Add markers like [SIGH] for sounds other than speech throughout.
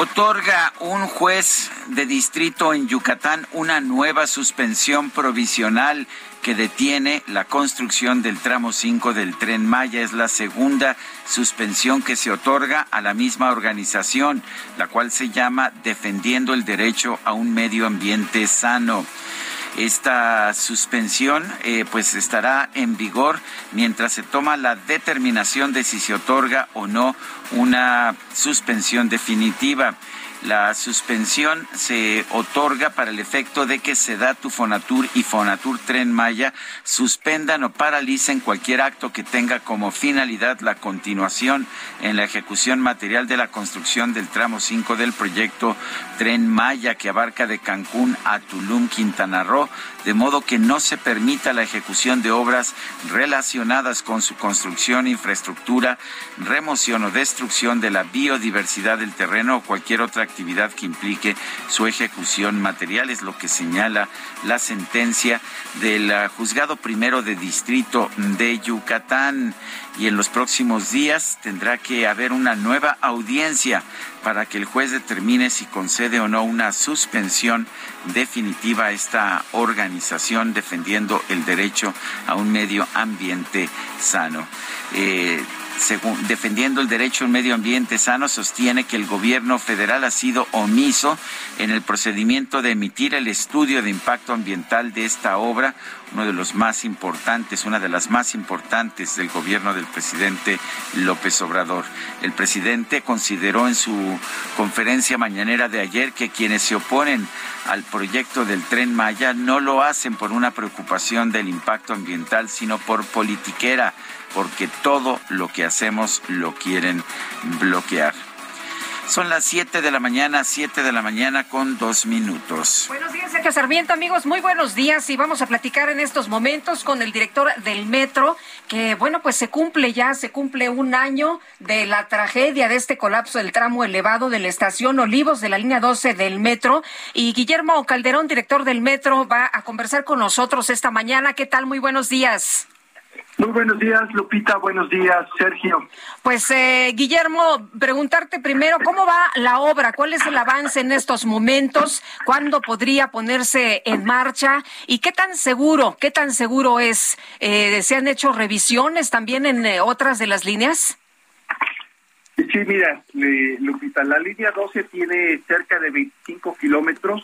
Otorga un juez de distrito en Yucatán una nueva suspensión provisional que detiene la construcción del tramo 5 del tren Maya. Es la segunda suspensión que se otorga a la misma organización, la cual se llama Defendiendo el Derecho a un Medio Ambiente Sano. Esta suspensión eh, pues estará en vigor mientras se toma la determinación de si se otorga o no una suspensión definitiva. La suspensión se otorga para el efecto de que Sedatu, Fonatur y Fonatur Tren Maya suspendan o paralicen cualquier acto que tenga como finalidad la continuación en la ejecución material de la construcción del tramo 5 del proyecto Tren Maya que abarca de Cancún a Tulum, Quintana Roo, de modo que no se permita la ejecución de obras relacionadas con su construcción, infraestructura, remoción o destrucción de la biodiversidad del terreno o cualquier otra actividad que implique su ejecución material, es lo que señala la sentencia del ah, juzgado primero de distrito de Yucatán. Y en los próximos días tendrá que haber una nueva audiencia para que el juez determine si concede o no una suspensión definitiva a esta organización defendiendo el derecho a un medio ambiente sano. Eh, según, defendiendo el derecho a un medio ambiente sano, sostiene que el gobierno federal ha sido omiso en el procedimiento de emitir el estudio de impacto ambiental de esta obra, uno de los más importantes, una de las más importantes del gobierno del presidente López Obrador. El presidente consideró en su conferencia mañanera de ayer que quienes se oponen al proyecto del tren Maya no lo hacen por una preocupación del impacto ambiental, sino por politiquera porque todo lo que hacemos lo quieren bloquear. Son las 7 de la mañana, 7 de la mañana con dos minutos. Buenos días, Sergio Sarmiento, amigos, muy buenos días y vamos a platicar en estos momentos con el director del metro, que bueno, pues se cumple ya, se cumple un año de la tragedia de este colapso del tramo elevado de la estación Olivos de la línea 12 del metro. Y Guillermo Calderón, director del metro, va a conversar con nosotros esta mañana. ¿Qué tal? Muy buenos días. Muy buenos días, Lupita. Buenos días, Sergio. Pues, eh, Guillermo, preguntarte primero, ¿cómo va la obra? ¿Cuál es el avance en estos momentos? ¿Cuándo podría ponerse en marcha? ¿Y qué tan seguro, qué tan seguro es? Eh, ¿Se han hecho revisiones también en eh, otras de las líneas? Sí, mira, Lupita, la línea 12 tiene cerca de 25 kilómetros,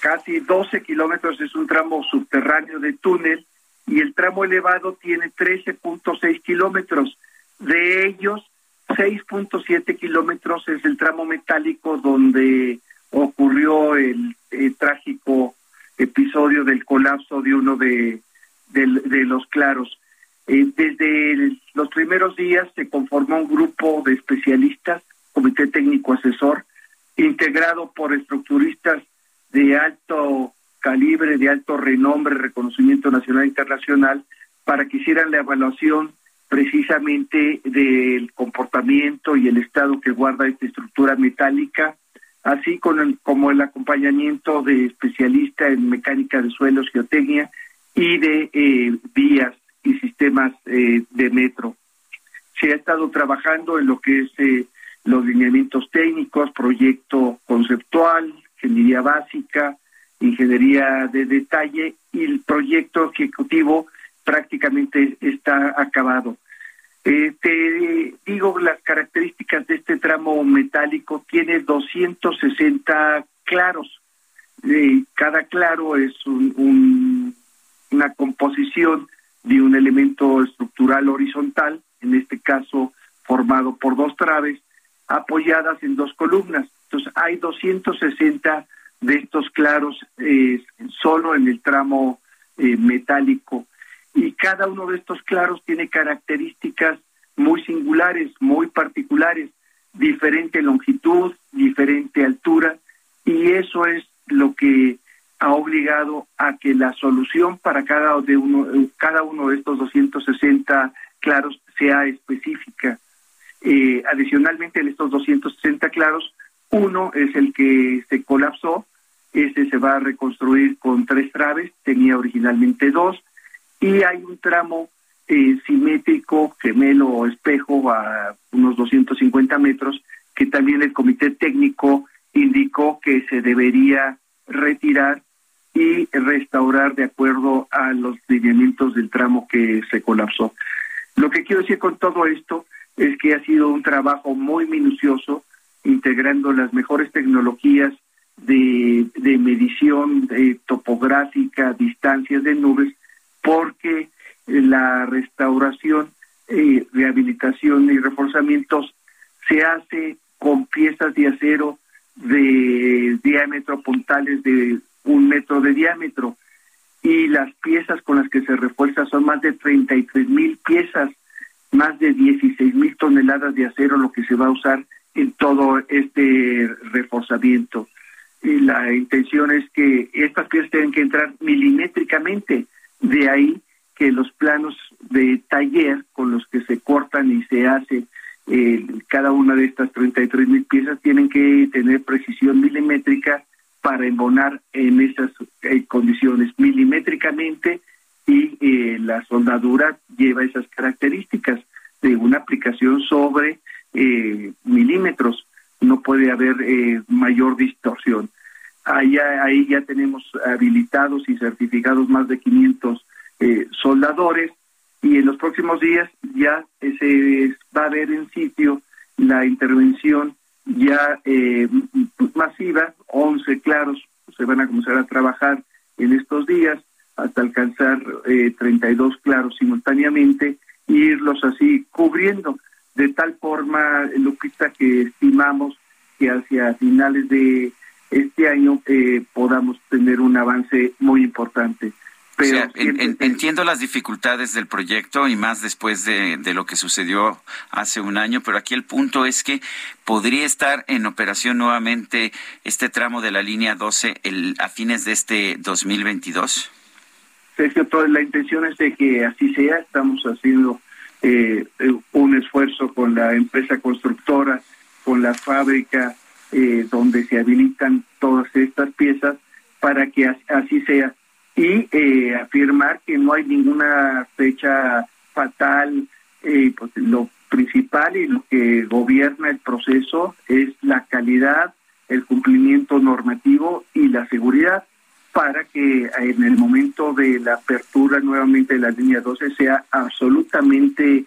casi 12 kilómetros es un tramo subterráneo de túnel y el tramo elevado tiene 13.6 kilómetros. De ellos, 6.7 kilómetros es el tramo metálico donde ocurrió el, trágico episodio del colapso de uno de, de, los claros. Eh, desde los primeros días se conformó un grupo de especialistas, comité técnico asesor, integrado por estructuristas de alto calibre, de alto renombre, reconocimiento nacional e internacional, para que hicieran la evaluación precisamente del comportamiento y el estado que guarda esta estructura metálica, así como el acompañamiento de especialistas en mecánica de suelos, geotecnia y de eh, vías y sistemas eh, de metro. Se ha estado trabajando en lo que es eh, los lineamientos técnicos, proyecto conceptual, ingeniería básica, ingeniería de detalle y el proyecto ejecutivo prácticamente está acabado. Eh, te digo las características de este tramo metálico, tiene 260 claros. Eh, cada claro es un, una composición de un elemento estructural horizontal, en este caso formado por dos traves, apoyadas en dos columnas. Entonces hay 260 de estos claros eh, solo en el tramo eh, metálico y cada uno de estos claros tiene características muy singulares, muy particulares, diferente longitud, diferente altura y eso es lo que ha obligado a que la solución para cada de uno cada uno de estos 260 claros sea específica. Eh, adicionalmente, en estos 260 claros, uno es el que se colapsó, ese se va a reconstruir con tres traves, tenía originalmente dos, y hay un tramo eh, simétrico, gemelo o espejo a unos 250 metros, que también el comité técnico indicó que se debería retirar y restaurar de acuerdo a los lineamientos del tramo que se colapsó. Lo que quiero decir con todo esto es que ha sido un trabajo muy minucioso, integrando las mejores tecnologías de, medición de topográfica, distancias de nubes, porque la restauración, eh, rehabilitación y reforzamientos se hace con piezas de acero de diámetro puntales de un metro de diámetro y las piezas con las que se refuerza son más de 33 mil piezas, más de 16 mil toneladas de acero lo que se va a usar en todo este reforzamiento. Y la intención es que estas piezas tienen que entrar milimétricamente, de ahí que los planos de taller con los que se cortan y se hace eh, cada una de estas 33 mil piezas tienen que tener precisión milimétrica para embonar en esas eh, condiciones. Milimétricamente y eh, la soldadura lleva esas características de una aplicación sobre eh, milímetros, no puede haber mayor distorsión. Ahí, ahí ya tenemos habilitados y certificados más de 500 soldadores y en los próximos días ya se va a ver en sitio la intervención ya eh, masiva, 11 claros se van a comenzar a trabajar en estos días hasta alcanzar eh, 32 claros simultáneamente e irlos así cubriendo de tal forma, Lupita, que estimamos que hacia finales de este año eh, podamos tener un avance muy importante entiendo las dificultades del proyecto y más después de, lo que sucedió hace un año, pero aquí el punto es que podría estar en operación nuevamente este tramo de la línea 12 el, a fines de este 2022. Sergio, toda la intención es de que así sea. Estamos haciendo eh, un esfuerzo con la empresa constructora, con la fábrica eh, donde se habilitan todas estas piezas para que así sea y eh, afirmar que no hay ninguna fecha fatal. Eh, pues lo principal y lo que gobierna el proceso es la calidad, el cumplimiento normativo y la seguridad para que en el momento de la apertura nuevamente de la línea 12 sea absolutamente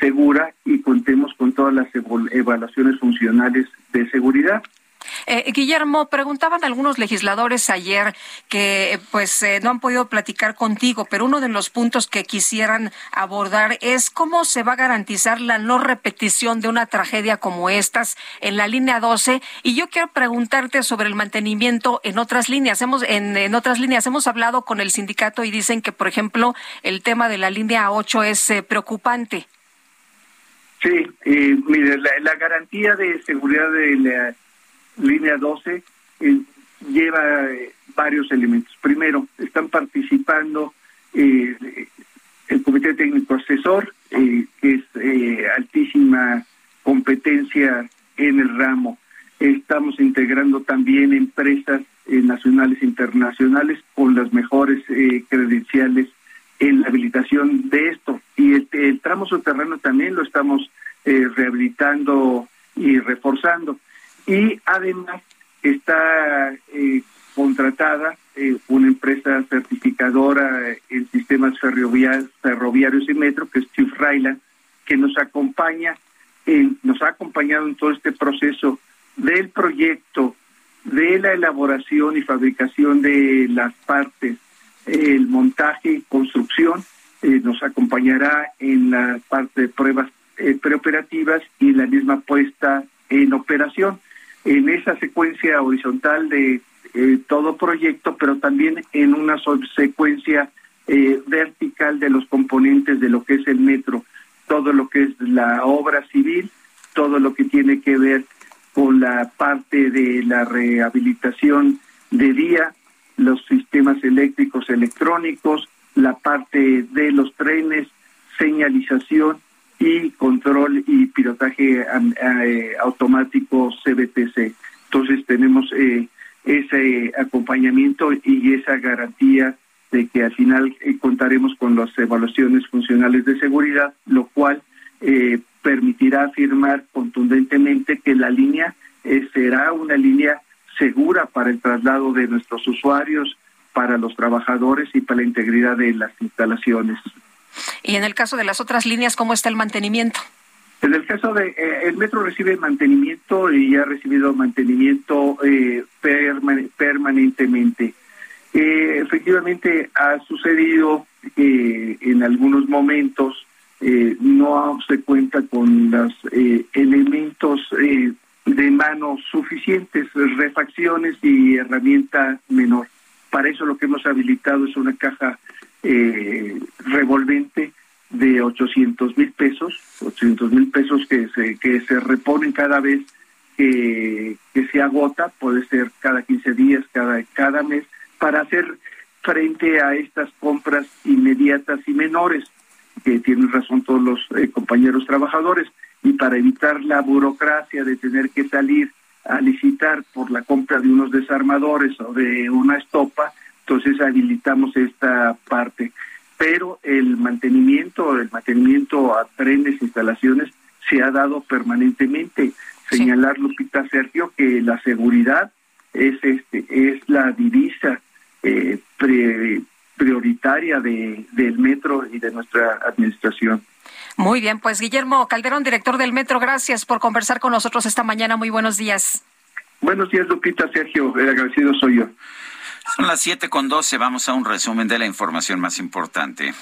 segura y contemos con todas las evaluaciones funcionales de seguridad. Eh, Guillermo, preguntaban algunos legisladores ayer que pues eh, no han podido platicar contigo, pero uno de los puntos que quisieran abordar es cómo se va a garantizar la no repetición de una tragedia como estas en la línea 12 y yo quiero preguntarte sobre el mantenimiento en otras líneas. Hemos en, en otras líneas hemos hablado con el sindicato y dicen que por ejemplo el tema de la línea 8 es eh, preocupante. Sí, mire, la, garantía de seguridad de la línea 12 eh, lleva eh, varios elementos. Primero, están participando eh, el Comité Técnico Asesor, que es altísima competencia en el ramo. Estamos integrando también empresas nacionales e internacionales con las mejores credenciales en la habilitación de esto. Y el, el tramo subterráneo también lo estamos rehabilitando y reforzando y además está eh, contratada sistemas ferroviarios y metro, que es Steve Ryland, que nos acompaña, en, nos ha acompañado en todo este proceso del proyecto, de la elaboración y fabricación de las partes, el montaje y construcción, eh, nos acompañará en la parte de pruebas eh, preoperativas y la misma puesta en operación. En esa secuencia horizontal de eh, todo proyecto, pero también en una secuencia eh, vertical de los componentes de lo que es el metro, todo lo que es la obra civil, todo lo que tiene que ver con la parte de la rehabilitación de vía, los sistemas eléctricos electrónicos, la parte de los trenes, señalización y control y pilotaje eh, automático CBTC. Entonces tenemos eh, ese acompañamiento y esa garantía de que al final eh, contaremos con las evaluaciones funcionales de seguridad, lo cual permitirá afirmar contundentemente que la línea será una línea segura para el traslado de nuestros usuarios, para los trabajadores y para la integridad de las instalaciones. Y en el caso de las otras líneas, ¿cómo está el mantenimiento? En el caso de eh, el metro recibe mantenimiento y ha recibido mantenimiento eh, permanentemente. Eh, efectivamente ha sucedido que en algunos momentos no se cuenta con los elementos de mano suficientes, refacciones y herramienta menor. Para eso lo que hemos habilitado es una caja eh, revolvente de 800 mil pesos, 800 mil pesos que se, que se reponen cada vez que, se agota, puede ser cada 15 días, cada, cada mes, para hacer frente a estas compras inmediatas y menores, que tienen razón todos los eh, compañeros trabajadores, y para evitar la burocracia de tener que salir a licitar por la compra de unos desarmadores o de una estopa, entonces habilitamos esta parte. Pero el mantenimiento, el mantenimiento a trenes, instalaciones, se ha dado permanentemente. Señalar, Lupita Sergio, que la seguridad es este es la divisa eh, prioritaria de, del metro y de nuestra administración. Muy bien, pues Guillermo Calderón, director del Metro, gracias por conversar con nosotros esta mañana. Muy buenos días. Buenos días, Lupita, Sergio. El agradecido soy yo. Son las siete con doce. Vamos a un resumen de la información más importante.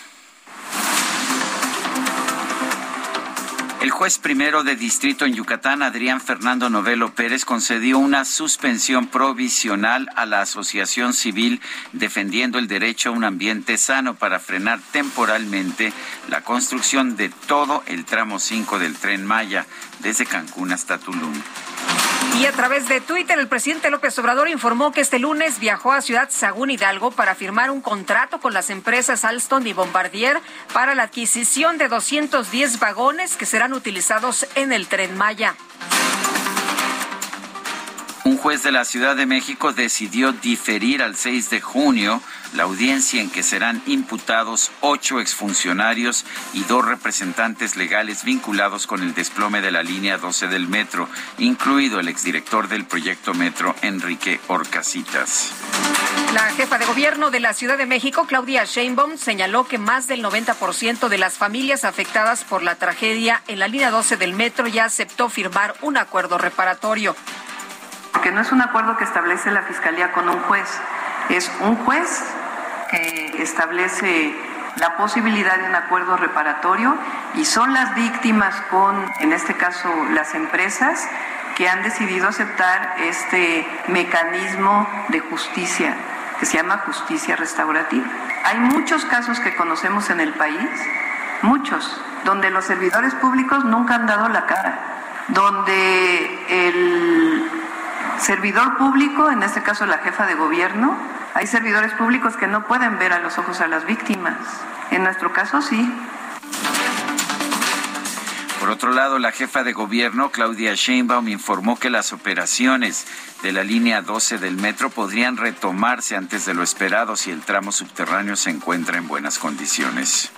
El juez primero de distrito en Yucatán, Adrián Fernando Novelo Pérez, concedió una suspensión provisional a la Asociación Civil defendiendo el derecho a un ambiente sano para frenar temporalmente la construcción de todo el tramo 5 del tren Maya, desde Cancún hasta Tulum. Y a través de Twitter, el presidente López Obrador informó que este lunes viajó a Ciudad Sagún Hidalgo para firmar un contrato con las empresas Alstom y Bombardier para la adquisición de 210 vagones que serán utilizados en el tren Maya. Un juez de la Ciudad de México decidió diferir al 6 de junio la audiencia en que serán imputados ocho exfuncionarios y dos representantes legales vinculados con el desplome de la línea 12 del metro, incluido el exdirector del proyecto Metro, Enrique Orcasitas. La jefa de gobierno de la Ciudad de México, Claudia Sheinbaum, señaló que más del 90% de las familias afectadas por la tragedia en la línea 12 del metro ya aceptó firmar un acuerdo reparatorio que no es un acuerdo que establece la Fiscalía con un juez, es un juez que establece la posibilidad de un acuerdo reparatorio y son las víctimas con, en este caso, las empresas que han decidido aceptar este mecanismo de justicia que se llama justicia restaurativa. Hay muchos casos que conocemos en el país, muchos, donde los servidores públicos nunca han dado la cara, donde el servidor público, en este caso la jefa de gobierno, hay servidores públicos que no pueden ver a los ojos a las víctimas. En nuestro caso sí. Por otro lado, la jefa de gobierno, Claudia Sheinbaum, informó que las operaciones de la línea 12 del metro podrían retomarse antes de lo esperado si el tramo subterráneo se encuentra en buenas condiciones.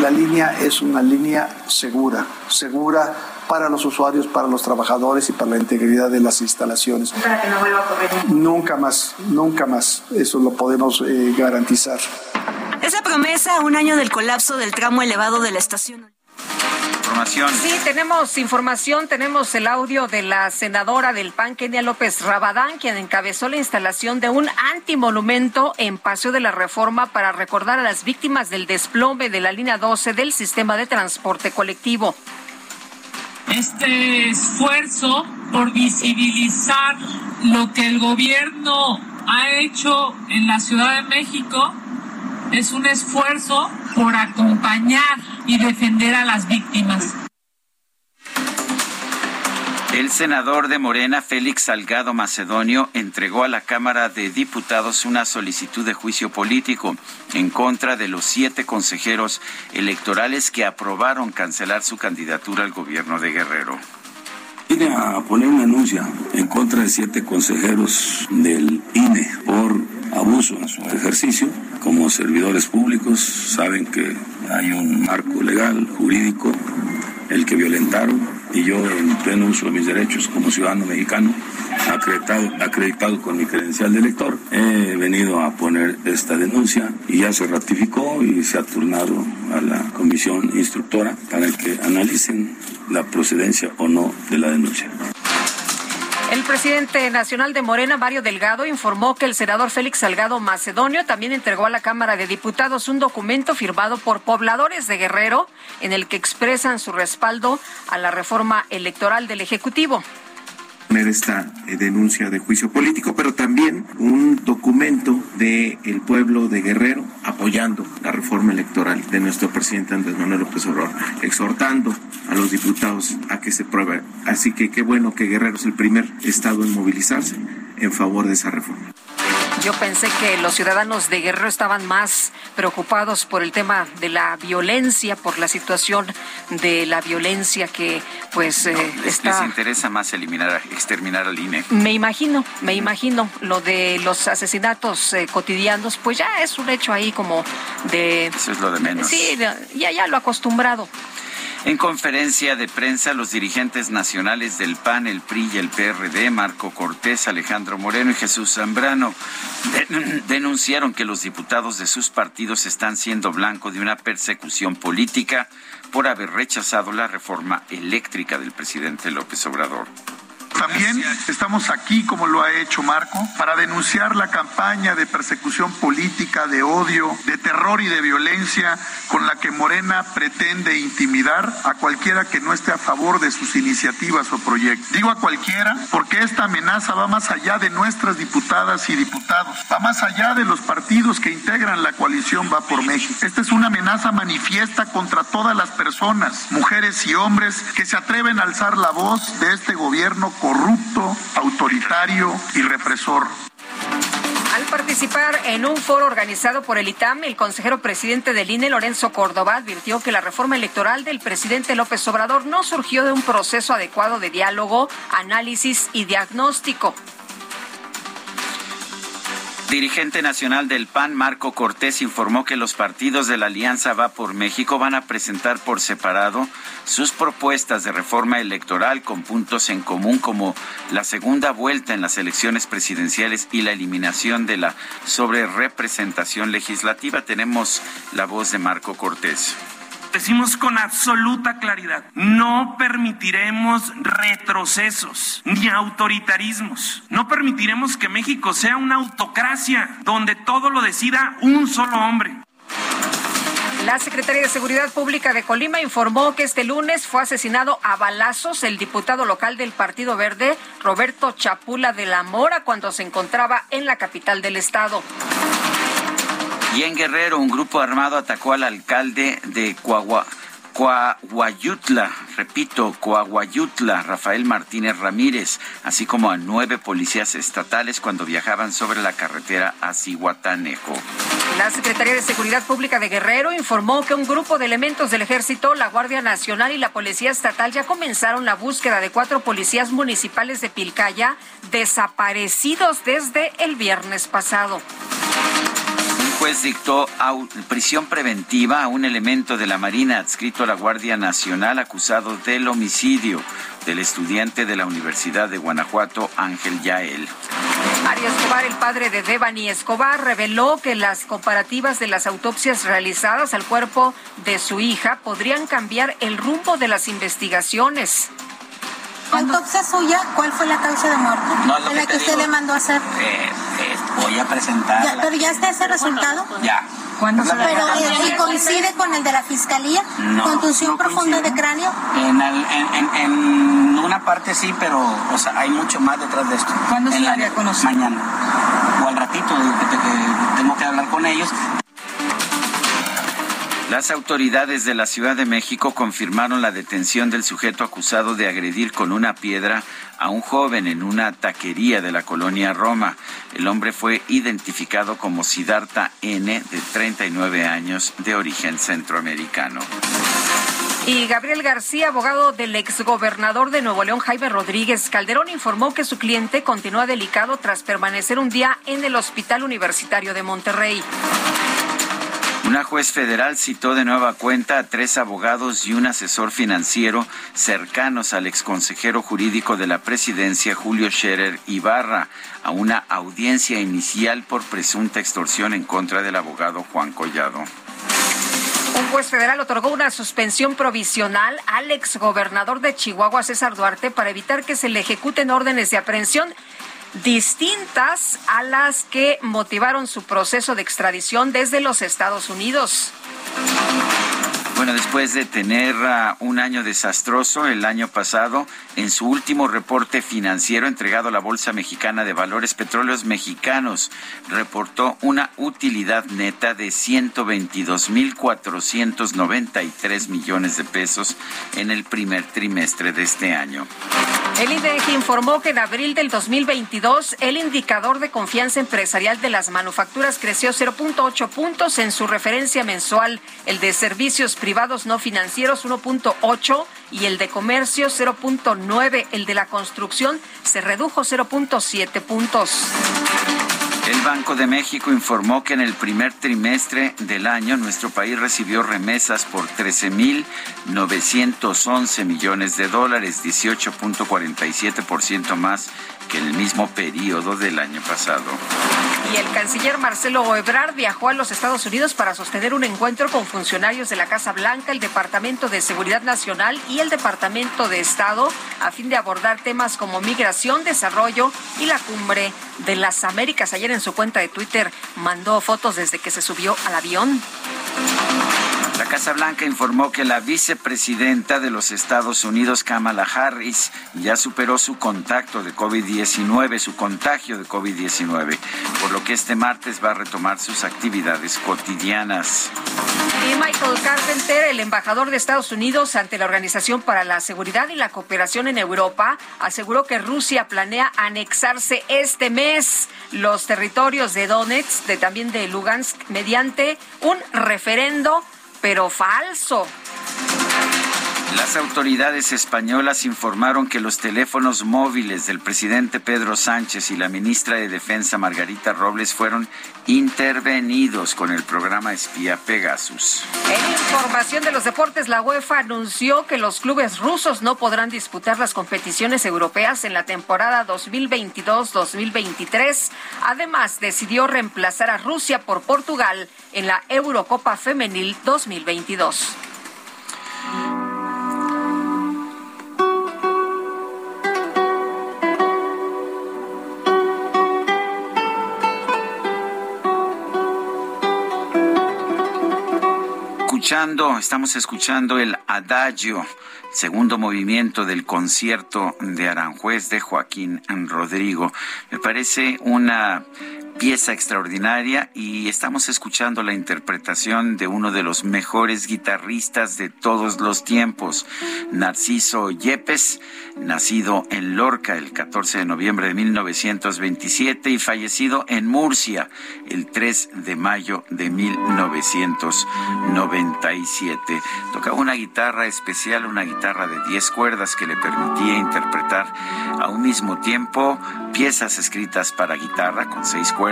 La línea es una línea segura, segura para los usuarios, para los trabajadores y para la integridad de las instalaciones. Para que no vuelva a ocurrir. Nunca más, nunca más. Eso lo podemos eh, garantizar. Esa promesa un año del colapso del tramo elevado de la estación. Sí, tenemos información, tenemos el audio de la senadora del PAN, Kenia López Rabadán, quien encabezó la instalación de un antimonumento en Paseo de la Reforma para recordar a las víctimas del desplome de la línea 12 del sistema de transporte colectivo. Este esfuerzo por visibilizar lo que el gobierno ha hecho en la Ciudad de México es un esfuerzo por acompañar y defender a las víctimas. El senador de Morena, Félix Salgado Macedonio, entregó a la Cámara de Diputados una solicitud de juicio político en contra de los siete consejeros electorales que aprobaron cancelar su candidatura al gobierno de Guerrero. Vine a poner una anuncia en contra de siete consejeros del INE por abuso en su ejercicio como servidores públicos. Saben que hay un marco legal, jurídico, el que violentaron y yo en pleno uso de mis derechos como ciudadano mexicano, acreditado, acreditado con mi credencial de elector, he venido a poner esta denuncia y ya se ratificó y se ha turnado a la comisión instructora para que analicen la procedencia o no de la denuncia. El presidente nacional de Morena, Mario Delgado, informó que el senador Félix Salgado Macedonio también entregó a la Cámara de Diputados un documento firmado por pobladores de Guerrero en el que expresan su respaldo a la reforma electoral del Ejecutivo esta eh, denuncia de juicio político, pero también un documento del el pueblo de Guerrero apoyando la reforma electoral de nuestro presidente Andrés Manuel López Obrador, exhortando a los diputados a que se pruebe. Así que qué bueno que Guerrero es el primer estado en movilizarse en favor de esa reforma. Yo pensé que los ciudadanos de Guerrero estaban más preocupados por el tema de la violencia, por la situación de la violencia que pues eh, está... Les interesa más eliminar, exterminar al INE. Me imagino, me imagino. Lo de los asesinatos eh, cotidianos, pues ya es un hecho ahí como de... Eso es lo de menos. Sí, ya, ya lo acostumbrado. En conferencia de prensa, los dirigentes nacionales del PAN, el PRI y el PRD, Marco Cortés, Alejandro Moreno y Jesús Zambrano, [CLEARS THROAT] denunciaron que los diputados de sus partidos están siendo blanco de una persecución política por haber rechazado la reforma eléctrica del presidente López Obrador. También estamos aquí, como lo ha hecho Marco, para denunciar la campaña de persecución política, de odio, de terror y de violencia con la que Morena pretende intimidar a cualquiera que no esté a favor de sus iniciativas o proyectos. Digo a cualquiera porque esta amenaza va más allá de nuestras diputadas y diputados, va más allá de los partidos que integran la coalición Va por México. Esta es una amenaza manifiesta contra todas las personas, mujeres y hombres que se atreven a alzar la voz de este gobierno corrupto, autoritario y represor. Al participar en un foro organizado por el ITAM, el consejero presidente del INE, Lorenzo Córdoba, advirtió que la reforma electoral del presidente López Obrador no surgió de un proceso adecuado de diálogo, análisis y diagnóstico. Dirigente nacional del PAN, Marco Cortés, informó que los partidos de la Alianza Va por México van a presentar por separado sus propuestas de reforma electoral con puntos en común como la segunda vuelta en las elecciones presidenciales y la eliminación de la sobrerepresentación legislativa. Tenemos la voz de Marco Cortés decimos con absoluta claridad, no permitiremos retrocesos ni autoritarismos. No permitiremos que México sea una autocracia donde todo lo decida un solo hombre. La Secretaría de Seguridad Pública de Colima informó que este lunes fue asesinado a balazos el diputado local del Partido Verde, Roberto Chapula de la Mora, cuando se encontraba en la capital del estado. Y en Guerrero, un grupo armado atacó al alcalde de Coahuayutla, repito, Coahuayutla, Rafael Martínez Ramírez, así como a nueve policías estatales cuando viajaban sobre la carretera a Cihuatanejo. La Secretaría de Seguridad Pública de Guerrero informó que un grupo de elementos del Ejército, la Guardia Nacional y la Policía Estatal ya comenzaron la búsqueda de cuatro policías municipales de Pilcaya desaparecidos desde el viernes pasado juez dictó prisión preventiva a un elemento de la Marina adscrito a la Guardia Nacional acusado del homicidio del estudiante de la Universidad de Guanajuato, Ángel Yael. Mario Escobar, el padre de Devani Escobar, reveló que las comparativas de las autopsias realizadas al cuerpo de su hija podrían cambiar el rumbo de las investigaciones. Autopsia suya, ¿cuál fue la causa de muerte? No, la que, usted le mandó a hacer. Eh, eh, voy a presentar. ¿Pero ya está ese resultado? Ya. ¿Cuándo se Pero eh, coincide con el de la fiscalía? ¿Contusión profunda de cráneo? En, en, en, una parte sí, pero o sea, hay mucho más detrás de esto. ¿Cuándo se la había conocido? Mañana. O al ratito, que tengo que hablar con ellos. Las autoridades de la Ciudad de México confirmaron la detención del sujeto acusado de agredir con una piedra a un joven en una taquería de la colonia Roma. El hombre fue identificado como Siddhartha N, de 39 años, de origen centroamericano. Y Gabriel García, abogado del exgobernador de Nuevo León, Jaime Rodríguez Calderón, informó que su cliente continúa delicado tras permanecer un día en el Hospital Universitario de Monterrey. Una juez federal citó de nueva cuenta a tres abogados y un asesor financiero cercanos al exconsejero jurídico de la presidencia, Julio Scherer Ibarra, a una audiencia inicial por presunta extorsión en contra del abogado Juan Collado. Un juez federal otorgó una suspensión provisional al exgobernador de Chihuahua, César Duarte, para evitar que se le ejecuten órdenes de aprehensión distintas a las que motivaron su proceso de extradición desde los Estados Unidos. Bueno, después de tener uh, un año desastroso el año pasado, en su último reporte financiero entregado a la Bolsa Mexicana de Valores Petróleos Mexicanos, reportó una utilidad neta de 122.493 millones de pesos en el primer trimestre de este año. El INEGI informó que en abril del 2022 el indicador de confianza empresarial de las manufacturas creció 0.8 puntos en su referencia mensual, el de servicios privados no financieros 1.8 y el de comercio 0.9, el de la construcción se redujo 0.7 puntos. El Banco de México informó que en el primer trimestre del año nuestro país recibió remesas por 13.911 millones de dólares, 18.47% más que en el mismo periodo del año pasado. Y el canciller Marcelo Ebrard viajó a los Estados Unidos para sostener un encuentro con funcionarios de la Casa Blanca, el Departamento de Seguridad Nacional y el Departamento de Estado a fin de abordar temas como migración, desarrollo y la cumbre de las Américas. Ayer en su cuenta de Twitter mandó fotos desde que se subió al avión. La Casa Blanca informó que la vicepresidenta de los Estados Unidos, Kamala Harris, ya superó su contacto de COVID-19, su contagio de COVID-19, por lo que este martes va a retomar sus actividades cotidianas. Y Michael Carpenter, el embajador de Estados Unidos ante la Organización para la Seguridad y la Cooperación en Europa, aseguró que Rusia planea anexarse este mes los territorios de Donetsk, de también de Lugansk, mediante un referendo pero falso. Las autoridades españolas informaron que los teléfonos móviles del presidente Pedro Sánchez y la ministra de Defensa Margarita Robles fueron intervenidos con el programa espía Pegasus. En información de los deportes, la UEFA anunció que los clubes rusos no podrán disputar las competiciones europeas en la temporada 2022-2023. Además, decidió reemplazar a Rusia por Portugal en la Eurocopa Femenil 2022. Estamos escuchando el adagio, segundo movimiento del concierto de Aranjuez de Joaquín Rodrigo. Me parece una pieza extraordinaria y estamos escuchando la interpretación de uno de los mejores guitarristas de todos los tiempos, Narciso Yepes, nacido en Lorca el 14 de noviembre de 1927 y fallecido en Murcia el 3 de mayo de 1997. Tocaba una guitarra especial, una guitarra de 10 cuerdas que le permitía interpretar a un mismo tiempo piezas escritas para guitarra con seis cuerdas,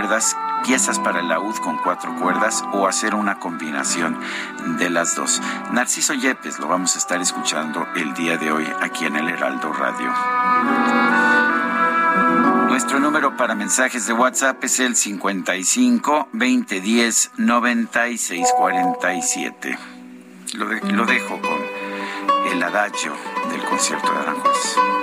piezas para el laúd con cuatro cuerdas o hacer una combinación de las dos. Narciso Yepes lo vamos a estar escuchando el día de hoy aquí en el Heraldo Radio. Nuestro número para mensajes de WhatsApp es el 55 2010 9647. Lo, de, lo dejo con el adagio del concierto de Aranjuez.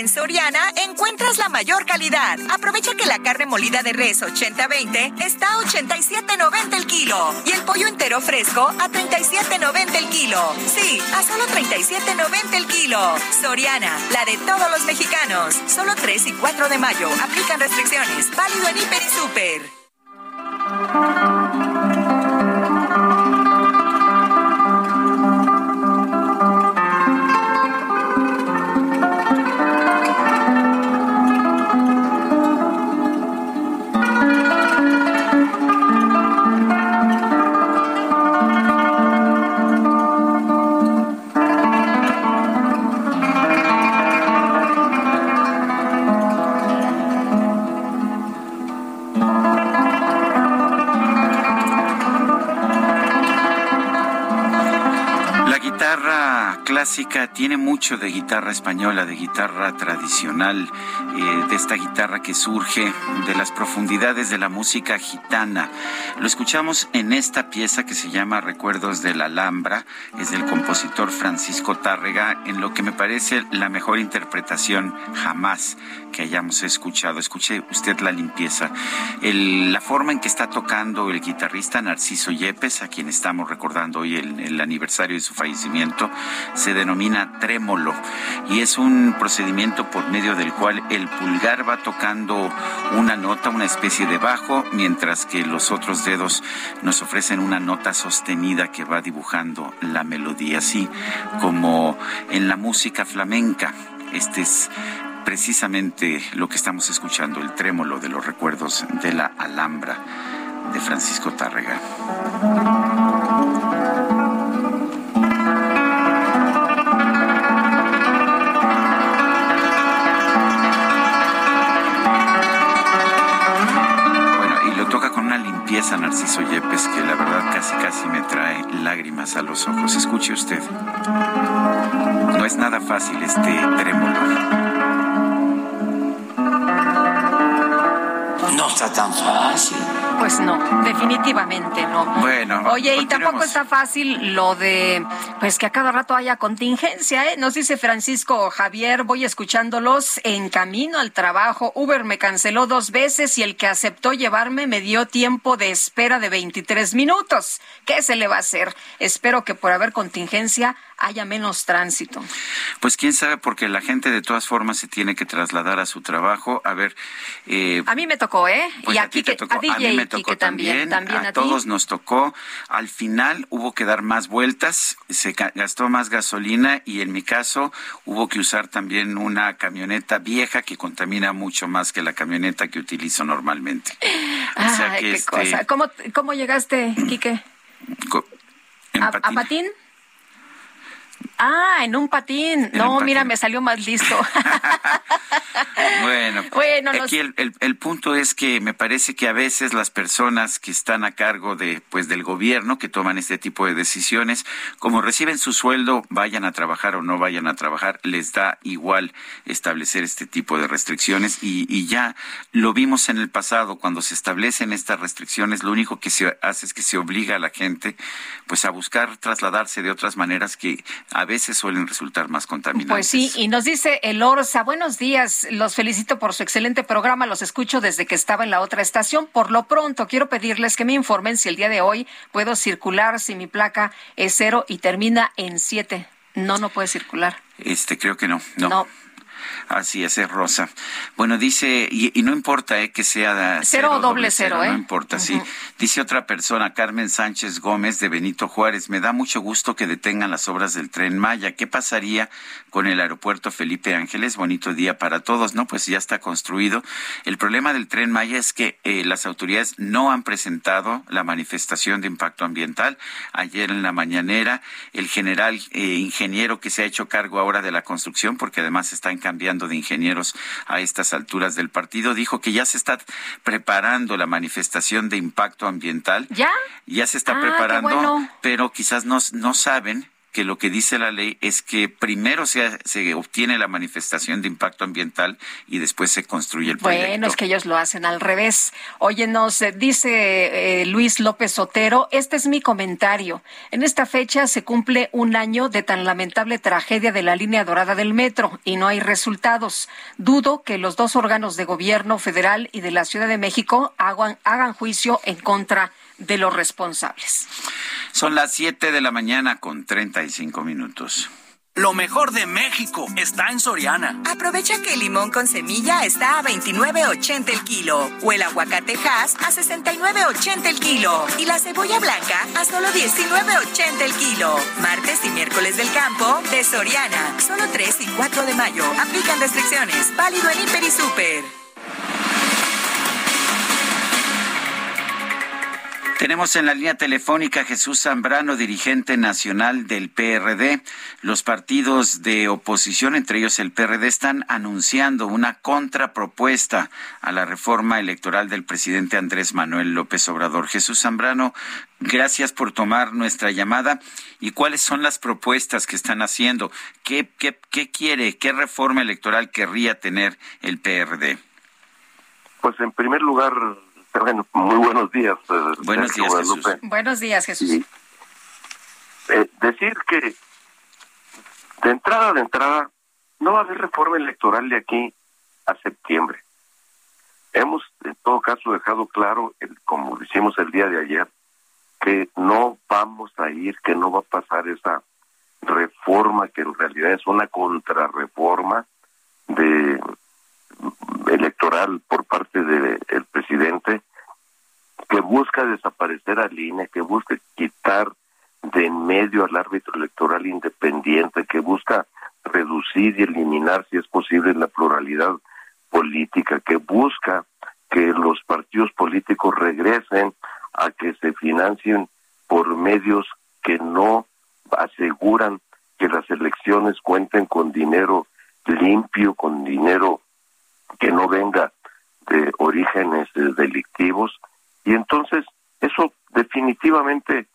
En Soriana encuentras la mayor calidad. Aprovecha que la carne molida de res 80-20 está a 87.90 el kilo y el pollo entero fresco a 37.90 el kilo. Sí, a solo 37.90 el kilo. Soriana, la de todos los mexicanos. Solo 3 y 4 de mayo. Aplican restricciones. Válido en Hiper y Super. Clásica tiene mucho de guitarra española, de guitarra tradicional, eh, de esta guitarra que surge de las profundidades de la música gitana. Lo escuchamos en esta pieza que se llama Recuerdos de la Alhambra, es del compositor Francisco Tárrega, en lo que me parece la mejor interpretación jamás que hayamos escuchado. Escuche usted la limpieza. La forma en que está tocando el guitarrista Narciso Yepes, a quien estamos recordando hoy el, el aniversario de su fallecimiento, se denomina trémolo y es un procedimiento por medio del cual el pulgar va tocando una nota, una especie de bajo, mientras que los otros dedos nos ofrecen una nota sostenida que va dibujando la melodía, así como en la música flamenca. Este es precisamente lo que estamos escuchando, el trémolo de los recuerdos de la Alhambra de Francisco Tárrega. Limpieza Narciso Yepes que la verdad casi casi me trae lágrimas a los ojos. Escuche usted. No es nada fácil este trémolo. No está tan fácil. Pues no, definitivamente no. Bueno, Oye, y tampoco está fácil lo de, pues que a cada rato haya contingencia, ¿eh? Nos dice Francisco Javier, voy escuchándolos en camino al trabajo. Uber me canceló dos veces y el que aceptó llevarme me dio tiempo de espera de 23 minutos. ¿Qué se le va a hacer? Espero que por haber contingencia haya menos tránsito. Pues quién sabe, porque la gente de todas formas se tiene que trasladar a su trabajo. A ver, eh, A mí me tocó, ¿eh? Pues y a a, ti te tocó, a DJ mí me tocó también, también a, todos nos tocó. Al final hubo que dar más vueltas, se gastó más gasolina y en mi caso hubo que usar también una camioneta vieja que contamina mucho más que la camioneta que utilizo normalmente. O sea Ay, que qué este, cosa. ¿Cómo, ¿Cómo llegaste, Quique? ¿A, a patín. Ah, en un patín. En no, mira, me salió más listo. [LAUGHS] Bueno, bueno aquí el, el, punto es que me parece que a veces las personas que están a cargo de, pues, del gobierno, que toman este tipo de decisiones, como reciben su sueldo, vayan a trabajar o no vayan a trabajar, les da igual establecer este tipo de restricciones y, y ya lo vimos en el pasado, cuando se establecen estas restricciones, lo único que se hace es que se obliga a la gente pues a buscar trasladarse de otras maneras que a veces suelen resultar más contaminantes. Pues sí, y nos dice el Orsa, buenos días, los felicito por su excelente programa, los escucho desde que estaba en la otra estación. Por lo pronto, quiero pedirles que me informen si el día de hoy puedo circular, si mi placa es cero y termina en siete. No, no puede circular. Este, creo que no. No. no. Así es, es rosa. Bueno, dice, y, no importa eh, que sea cero, o doble cero, ¿eh? No importa, sí. Dice otra persona, Carmen Sánchez Gómez de Benito Juárez, me da mucho gusto que detengan las obras del tren Maya. ¿Qué pasaría con el aeropuerto Felipe Ángeles? Bonito día para todos, ¿no? Pues ya está construido. El problema del tren Maya es que eh, las autoridades no han presentado la manifestación de impacto ambiental. Ayer en la mañanera, el general eh, ingeniero que se ha hecho cargo ahora de la construcción, porque además están cambiando de ingenieros a estas alturas del partido, dijo que ya se está preparando la manifestación de impacto ambiental. ¿Ya? Ya se está ah, preparando, pero quizás no, no saben que lo que dice la ley es que primero se, se obtiene la manifestación de impacto ambiental y después se construye el proyecto. Bueno, es que ellos lo hacen al revés. Oye, nos dice eh, Luis López Otero, este es mi comentario. En esta fecha se cumple un año de tan lamentable tragedia de la línea dorada del metro y no hay resultados. Dudo que los dos órganos de gobierno federal y de la Ciudad de México hagan, hagan juicio en contra de los responsables. Son las 7 de la mañana con 35 minutos. Lo mejor de México está en Soriana. Aprovecha que el limón con semilla está a 29.80 el kilo o el aguacate Hass a 69.80 el kilo y la cebolla blanca a solo 19.80 el kilo. Martes y miércoles del campo de Soriana. Solo 3 y 4 de mayo. Aplican restricciones. Válido en Hiper y Super. Tenemos en la línea telefónica a Jesús Zambrano, dirigente nacional del PRD. Los partidos de oposición, entre ellos el PRD, están anunciando una contrapropuesta a la reforma electoral del presidente Andrés Manuel López Obrador. Jesús Zambrano, gracias por tomar nuestra llamada. ¿Y cuáles son las propuestas que están haciendo? ¿Qué, qué, qué quiere, qué reforma electoral querría tener el PRD? Pues en primer lugar, bueno, muy buenos días. Eh, buenos días, Jesús. Buenos días, Jesús. Eh, decir que de entrada, de entrada, no va a haber reforma electoral de aquí a septiembre. Hemos, en todo caso, dejado claro, el, como hicimos el día de ayer, que no vamos a ir, que no va a pasar esa reforma, que en realidad es una contrarreforma de electoral por parte del presidente que busca desaparecer al INE, que busca quitar de en medio al árbitro electoral independiente, que busca reducir y eliminar, si es posible, la pluralidad política, que busca que los partidos políticos regresen a que se financien por medios que no aseguran que las elecciones cuenten con dinero limpio, con dinero que no venga de orígenes delictivos y entonces eso definitivamente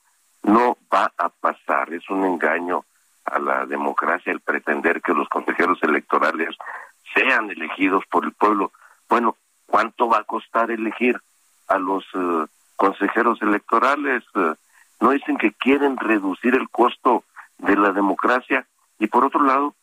no va a pasar, es un engaño a la democracia el pretender que los consejeros electorales sean elegidos por el pueblo. Bueno, ¿cuánto va a costar elegir a los eh, consejeros electorales? Eh, no dicen que quieren reducir el costo de la democracia y por otro lado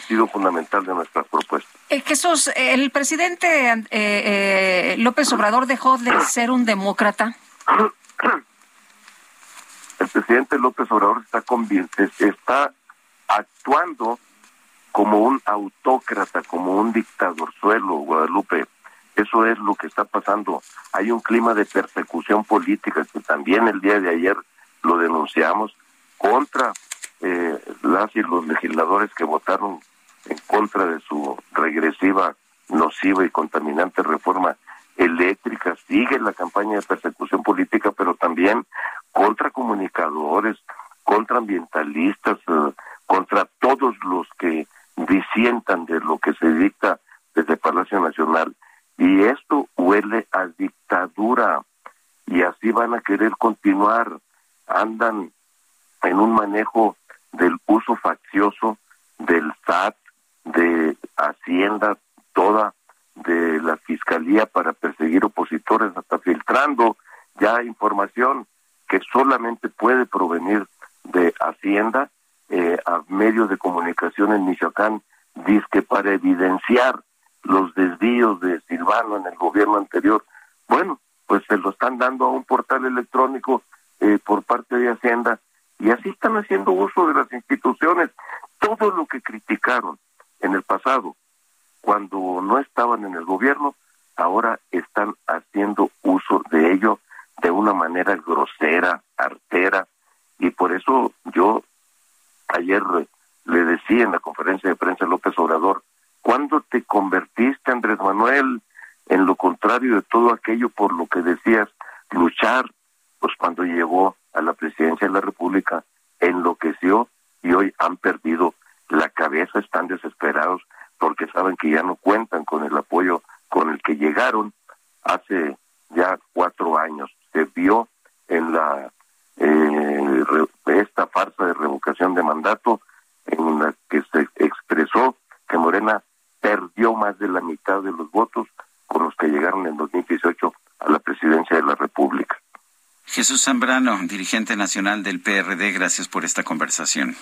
sentido fundamental de nuestras propuestas. Eh, Jesús, el presidente eh, eh, López Obrador dejó de ser un demócrata. El presidente López Obrador está, está actuando como un autócrata, como un dictador suelo, Guadalupe. Eso es lo que está pasando. Hay un clima de persecución política que también el día de ayer lo denunciamos contra eh, las y los legisladores que votaron en contra de su regresiva, nociva y contaminante reforma eléctrica. Sigue la campaña de persecución política, pero también contra comunicadores, contra ambientalistas, eh, contra todos los que disientan de lo que se dicta desde Palacio Nacional. Y esto huele a dictadura y así van a querer continuar. Andan en un manejo del uso faccioso del SAT, de Hacienda, toda de la Fiscalía para perseguir opositores, hasta filtrando ya información que solamente puede provenir de Hacienda eh, a medios de comunicación en Michoacán, dice para evidenciar los desvíos de Silvano en el gobierno anterior. Bueno, pues se lo están dando a un portal electrónico eh, por parte de Hacienda y así están haciendo uso de las instituciones. Todo lo que criticaron en el pasado, cuando no estaban en el gobierno, ahora están haciendo uso de ello de una manera grosera, artera, y por eso yo ayer le decía en la conferencia de prensa López Obrador, ¿cuándo te convertiste, Andrés Manuel, en lo contrario de todo aquello por lo que decías luchar? Pues cuando llegó a la presidencia de la República, enloqueció y hoy han perdido la cabeza, están desesperados porque saben que ya no cuentan con el apoyo con el que llegaron hace ya cuatro años. Se vio en la eh, esta farsa de revocación de mandato en la que se expresó que Morena perdió más de la mitad de los votos con los que llegaron en 2018 a la presidencia de la República. Jesús Zambrano, dirigente nacional del PRD, gracias por esta conversación.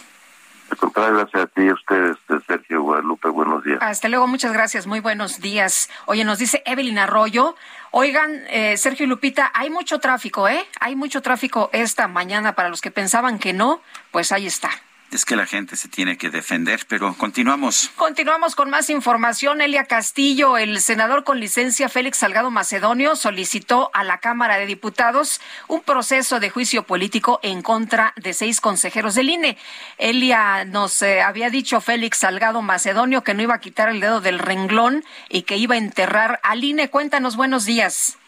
gracias a ti y a ustedes, Sergio Guadalupe, buenos días. Hasta luego, muchas gracias, muy buenos días. Oye, nos dice Evelyn Arroyo, oigan, eh, Sergio y Lupita, hay mucho tráfico, ¿eh? Hay mucho tráfico esta mañana para los que pensaban que no, pues ahí está. Es que la gente se tiene que defender, pero continuamos. Continuamos con más información. Elia Castillo, el senador con licencia Félix Salgado Macedonio, solicitó a la Cámara de Diputados un proceso de juicio político en contra de seis consejeros del INE. Elia nos eh, había dicho Félix Salgado Macedonio que no iba a quitar el dedo del renglón y que iba a enterrar al INE. Cuéntanos, buenos días.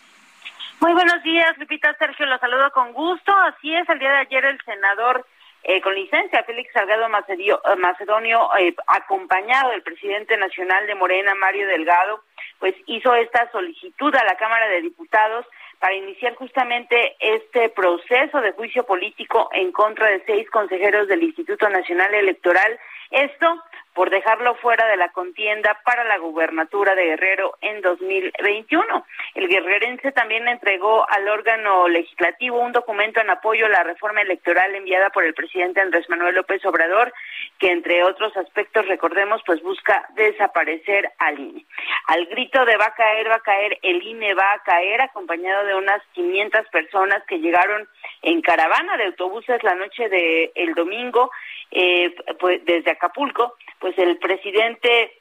Muy buenos días, Lupita Sergio, los saludo con gusto. Así es, el día de ayer el senador eh, con licencia, Félix Salgado eh, Macedonio, eh, acompañado del presidente nacional de Morena, Mario Delgado, pues hizo esta solicitud a la Cámara de Diputados para iniciar justamente este proceso de juicio político en contra de seis consejeros del Instituto Nacional Electoral. Esto por dejarlo fuera de la contienda para la gubernatura de Guerrero en 2021. El guerrerense también entregó al órgano legislativo un documento en apoyo a la reforma electoral enviada por el presidente Andrés Manuel López Obrador, que entre otros aspectos, recordemos, pues busca desaparecer al INE. Al grito de va a caer, va a caer, el INE va a caer, acompañado de unas 500 personas que llegaron en caravana de autobuses la noche del el domingo, eh, pues desde Acapulco, pues el presidente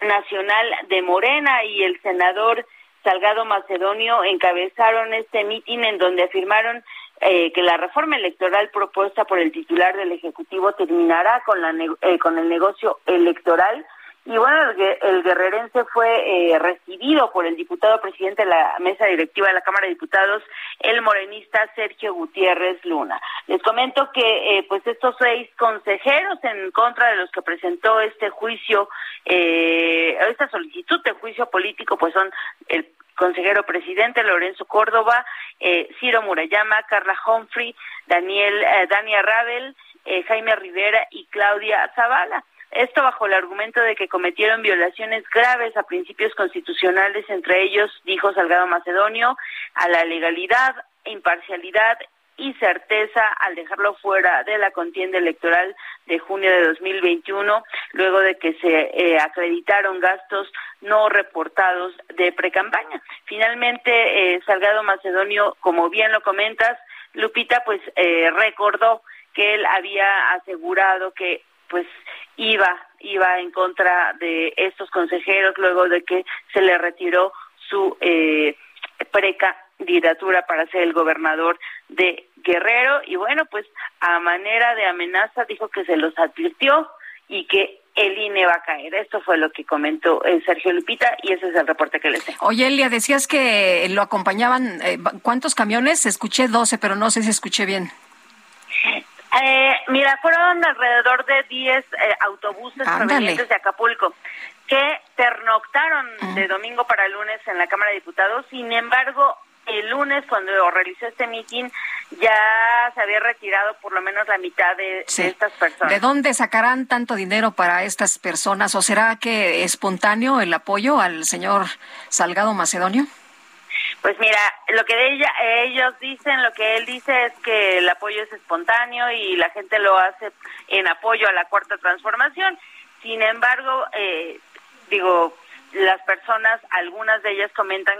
nacional de Morena y el senador Salgado Macedonio encabezaron este mitin en donde afirmaron eh, que la reforma electoral propuesta por el titular del Ejecutivo terminará con, la, eh, con el negocio electoral y bueno, el, guerrerense fue eh, recibido por el diputado presidente de la mesa directiva de la Cámara de Diputados, el morenista Sergio Gutiérrez Luna. Les comento que eh, pues estos seis consejeros en contra de los que presentó este juicio, eh, esta solicitud de juicio político, pues son el consejero presidente Lorenzo Córdoba, eh, Ciro Murayama, Carla Humphrey, Daniel, eh, Dania Rabel, eh, Jaime Rivera y Claudia Zavala. Esto bajo el argumento de que cometieron violaciones graves a principios constitucionales, entre ellos, dijo Salgado Macedonio, a la legalidad, imparcialidad y certeza al dejarlo fuera de la contienda electoral de junio de 2021, luego de que se eh, acreditaron gastos no reportados de precampaña. Finalmente, eh, Salgado Macedonio, como bien lo comentas, Lupita, pues eh, recordó que él había asegurado que pues iba iba en contra de estos consejeros luego de que se le retiró su eh, precandidatura para ser el gobernador de Guerrero y bueno pues a manera de amenaza dijo que se los advirtió y que el INE va a caer. Esto fue lo que comentó eh, Sergio Lupita y ese es el reporte que les tengo. Oye, Elia, decías que lo acompañaban, eh, ¿cuántos camiones? Escuché 12, pero no sé si escuché bien. [LAUGHS] Eh, mira, fueron alrededor de 10 eh, autobuses provenientes de Acapulco que pernoctaron ah. de domingo para lunes en la Cámara de Diputados. Sin embargo, el lunes, cuando realizó este mitin, ya se había retirado por lo menos la mitad de, de, estas personas. ¿De dónde sacarán tanto dinero para estas personas? ¿O será que espontáneo el apoyo al señor Salgado Macedonio? Pues mira, lo que ella, ellos dicen, lo que él dice es que el apoyo es espontáneo y la gente lo hace en apoyo a la cuarta transformación. Sin embargo, eh, digo, las personas, algunas de ellas comentan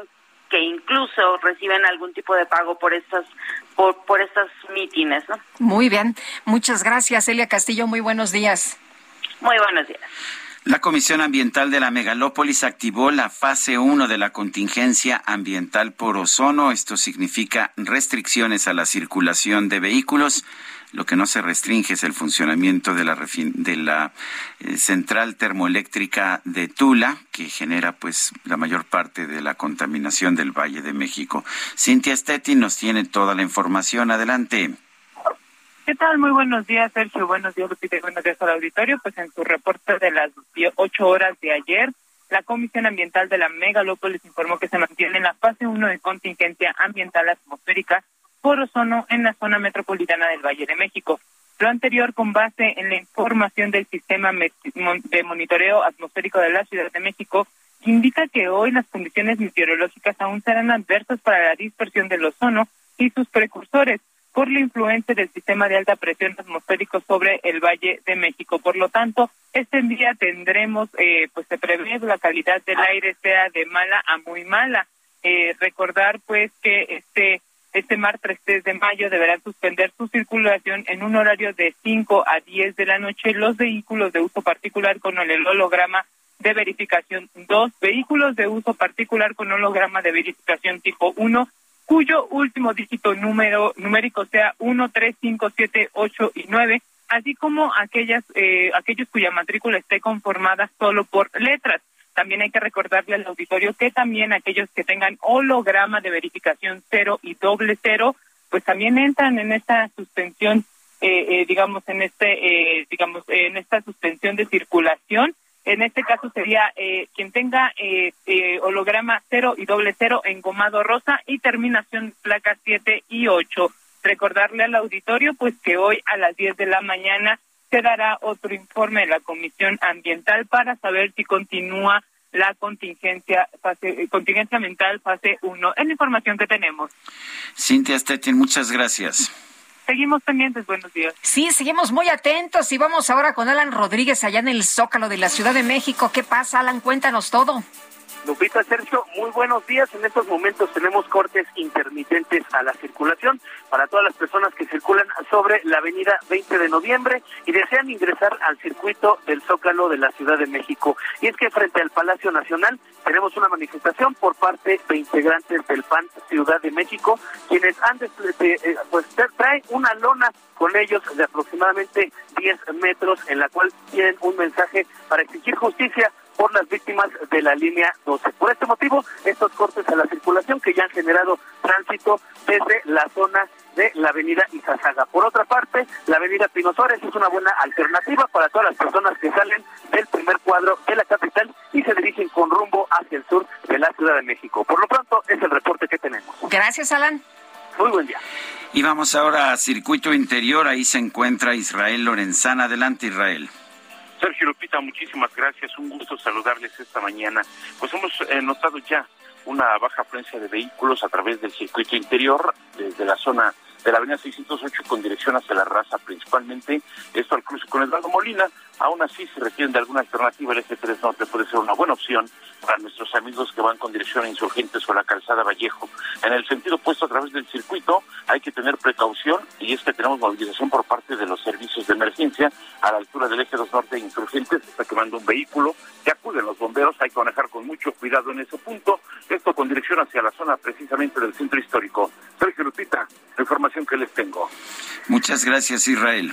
que incluso reciben algún tipo de pago por estas por, por estos mítines, ¿no? Muy bien, muchas gracias, Elia Castillo. Muy buenos días. Muy buenos días. La Comisión Ambiental de la Megalópolis activó la fase 1 de la contingencia ambiental por ozono. Esto significa restricciones a la circulación de vehículos. Lo que no se restringe es el funcionamiento de la, de la eh, central termoeléctrica de Tula, que genera pues la mayor parte de la contaminación del Valle de México. Cintia Stetti nos tiene toda la información. Adelante. ¿Qué tal? Muy buenos días, Sergio. Buenos días, Lupita. Buenos días al auditorio. Pues en su reporte de las ocho horas de ayer, la Comisión Ambiental de la Megalópolis informó que se mantiene en la fase 1 de contingencia ambiental atmosférica por ozono en la zona metropolitana del Valle de México. Lo anterior con base en la información del sistema de monitoreo atmosférico de la Ciudad de México, indica que hoy las condiciones meteorológicas aún serán adversas para la dispersión del ozono y sus precursores por la influencia del sistema de alta presión atmosférico sobre el Valle de México. Por lo tanto, este día tendremos, eh, pues se prevé la calidad del aire sea de mala a muy mala. Eh, recordar pues que este este martes 3 de mayo deberán suspender su circulación en un horario de 5 a 10 de la noche los vehículos de uso particular con el holograma de verificación 2, vehículos de uso particular con holograma de verificación tipo 1, cuyo último dígito número numérico sea 1, 3, 5, 7, 8 y 9, así como aquellas eh, aquellos cuya matrícula esté conformada solo por letras. También hay que recordarle al auditorio que también aquellos que tengan holograma de verificación cero y doble cero, pues también entran en esta suspensión, eh, eh, digamos, en este, digamos, en esta suspensión de circulación en este caso sería eh, quien tenga eh, eh, holograma 0 y doble 0 engomado rosa y terminación placa 7 y 8. Recordarle al auditorio pues que hoy a las 10 de la mañana se dará otro informe de la Comisión Ambiental para saber si continúa la contingencia fase, contingencia mental fase 1. Es la información que tenemos. Cintia Stettin, muchas gracias. Seguimos pendientes, buenos días. Sí, seguimos muy atentos y vamos ahora con Alan Rodríguez allá en el Zócalo de la Ciudad de México. ¿Qué pasa, Alan? Cuéntanos todo. Lupita Sergio, muy buenos días. En estos momentos tenemos cortes intermitentes a la circulación para todas las personas que circulan sobre la avenida 20 de noviembre y desean ingresar al circuito del Zócalo de la Ciudad de México. Y es que frente al Palacio Nacional tenemos una manifestación por parte de integrantes del PAN Ciudad de México, quienes han eh, pues traen una lona con ellos de aproximadamente 10 metros en la cual tienen un mensaje para exigir justicia por las víctimas de la línea 12. Por este motivo, estos cortes a la circulación que ya han generado tránsito desde la zona de la avenida Izazaga. Por otra parte, la avenida Pino Suárez es una buena alternativa para todas las personas que salen del primer cuadro de la capital y se dirigen con rumbo hacia el sur de la Ciudad de México. Por lo pronto, es el reporte que tenemos. Gracias, Alan. Muy buen día. Y vamos ahora a Circuito Interior. Ahí se encuentra Israel Lorenzana. Adelante, Israel. Sergio Lupita, muchísimas gracias. Un gusto saludarles esta mañana. Pues hemos eh, notado ya una baja afluencia de vehículos a través del circuito interior, desde la zona de la avenida 608 con dirección hacia la raza principalmente, esto al cruce con Eduardo Molina, aún así si requieren de alguna alternativa el F3 Norte puede ser una buena opción para nuestros amigos que van con dirección a Insurgentes o la Calzada Vallejo. En el sentido opuesto a través del circuito hay que tener precaución y es que tenemos movilización por parte de los servicios de emergencia a la altura del eje 2 norte de Insurgentes, está quemando un vehículo, que acuden los bomberos, hay que manejar con mucho cuidado en ese punto, esto con dirección hacia la zona precisamente del centro histórico. Sergio Lupita, la información que les tengo. Muchas gracias Israel.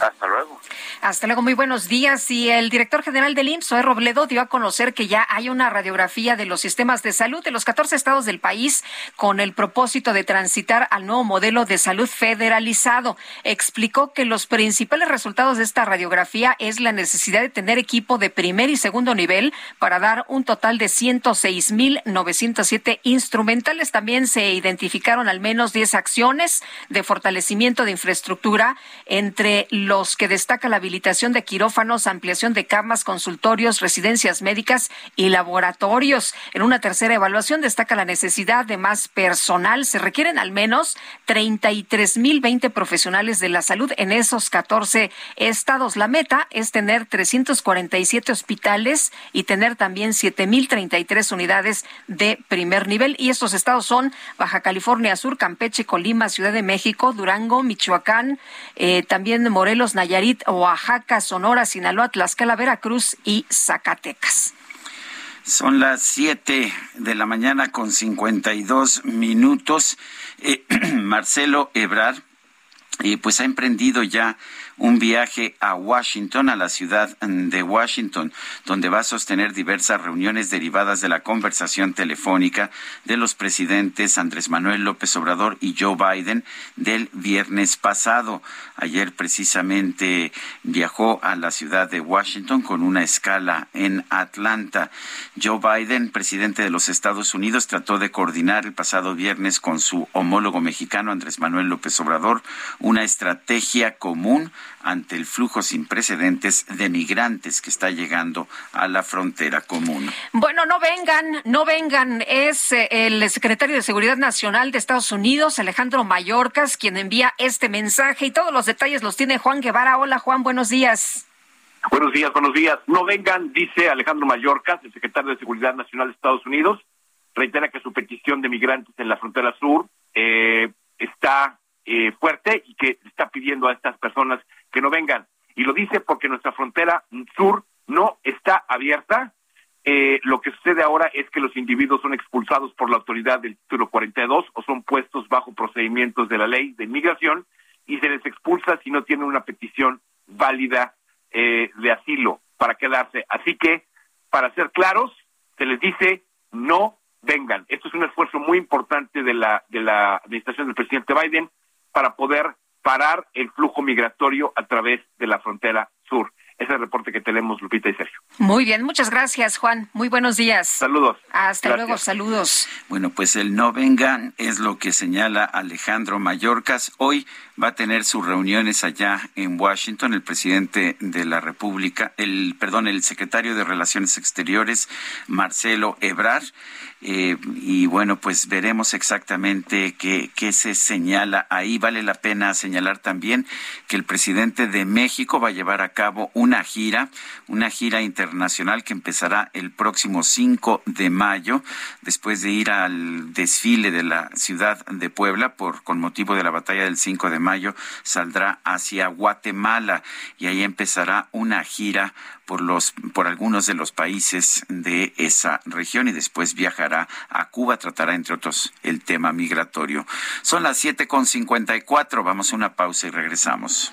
Hasta luego. Hasta luego, muy buenos días. Y el director general del IMSS, Robledo, dio a conocer que ya hay una radiografía de los sistemas de salud de los 14 estados del país con el propósito de transitar al nuevo modelo de salud federalizado. Explicó que los principales resultados de esta radiografía es la necesidad de tener equipo de primer y segundo nivel para dar un total de 106.907 instrumentales. También se identificaron al menos 10 acciones de fortalecimiento de infraestructura, entre los que destaca la habilidad de quirófanos, ampliación de camas, consultorios, residencias médicas y laboratorios. En una tercera evaluación destaca la necesidad de más personal. Se requieren al menos 33.020 profesionales de la salud en esos 14 estados. La meta es tener 347 hospitales y tener también 7.033 unidades de primer nivel. Y estos estados son Baja California Sur, Campeche, Colima, Ciudad de México, Durango, Michoacán, eh, también Morelos, Nayarit, Oaxaca. Sonora, Sinaloa, Tlaxcala, Veracruz y Zacatecas. Son las siete de la mañana con 52 minutos. Eh, [CLEARS THROAT] Marcelo Ebrar, eh, pues ha emprendido ya un viaje a Washington, a la ciudad de Washington, donde va a sostener diversas reuniones derivadas de la conversación telefónica de los presidentes Andrés Manuel López Obrador y Joe Biden del viernes pasado. Ayer precisamente viajó a la ciudad de Washington con una escala en Atlanta. Joe Biden, presidente de los Estados Unidos, trató de coordinar el pasado viernes con su homólogo mexicano Andrés Manuel López Obrador una estrategia común ante el flujo sin precedentes de migrantes que está llegando a la frontera común. Bueno, no vengan, no vengan. Es eh, el secretario de Seguridad Nacional de Estados Unidos, Alejandro Mayorkas, quien envía este mensaje y todos los detalles los tiene Juan Guevara. Hola Juan, buenos días. Buenos días, buenos días. No vengan, dice Alejandro Mayorkas, el secretario de Seguridad Nacional de Estados Unidos. Reitera que su petición de migrantes en la frontera sur eh, está eh, fuerte y que está pidiendo a estas personas que no vengan. Y lo dice porque nuestra frontera sur no está abierta. Eh, lo que sucede ahora es que los individuos son expulsados por la autoridad del título 42 o son puestos bajo procedimientos de la ley de inmigración y se les expulsa si no tienen una petición válida eh, de asilo para quedarse. Así que, para ser claros, se les dice no vengan. Esto es un esfuerzo muy importante de la, de la administración del presidente Biden para poder parar el flujo migratorio a través de la frontera sur. Ese es el reporte que tenemos, Lupita y Sergio. Muy bien, muchas gracias, Juan. Muy buenos días. Saludos. Hasta luego, saludos. Bueno, pues el no vengan es lo que señala Alejandro Mayorkas. Hoy va a tener sus reuniones allá en Washington el presidente de la República, el perdón, el secretario de Relaciones Exteriores, Marcelo Ebrard. Eh, y bueno, pues veremos exactamente qué, qué se señala ahí. Vale la pena señalar también que el presidente de México va a llevar a cabo una gira, una gira internacional que empezará el próximo 5 de mayo, después de ir al desfile de la ciudad de Puebla por con motivo de la batalla del 5 de mayo, saldrá hacia Guatemala y ahí empezará una gira por los por algunos de los países de esa región y después viajará a Cuba, tratará entre otros el tema migratorio. Son las siete con cincuenta y cuatro, vamos a una pausa y regresamos.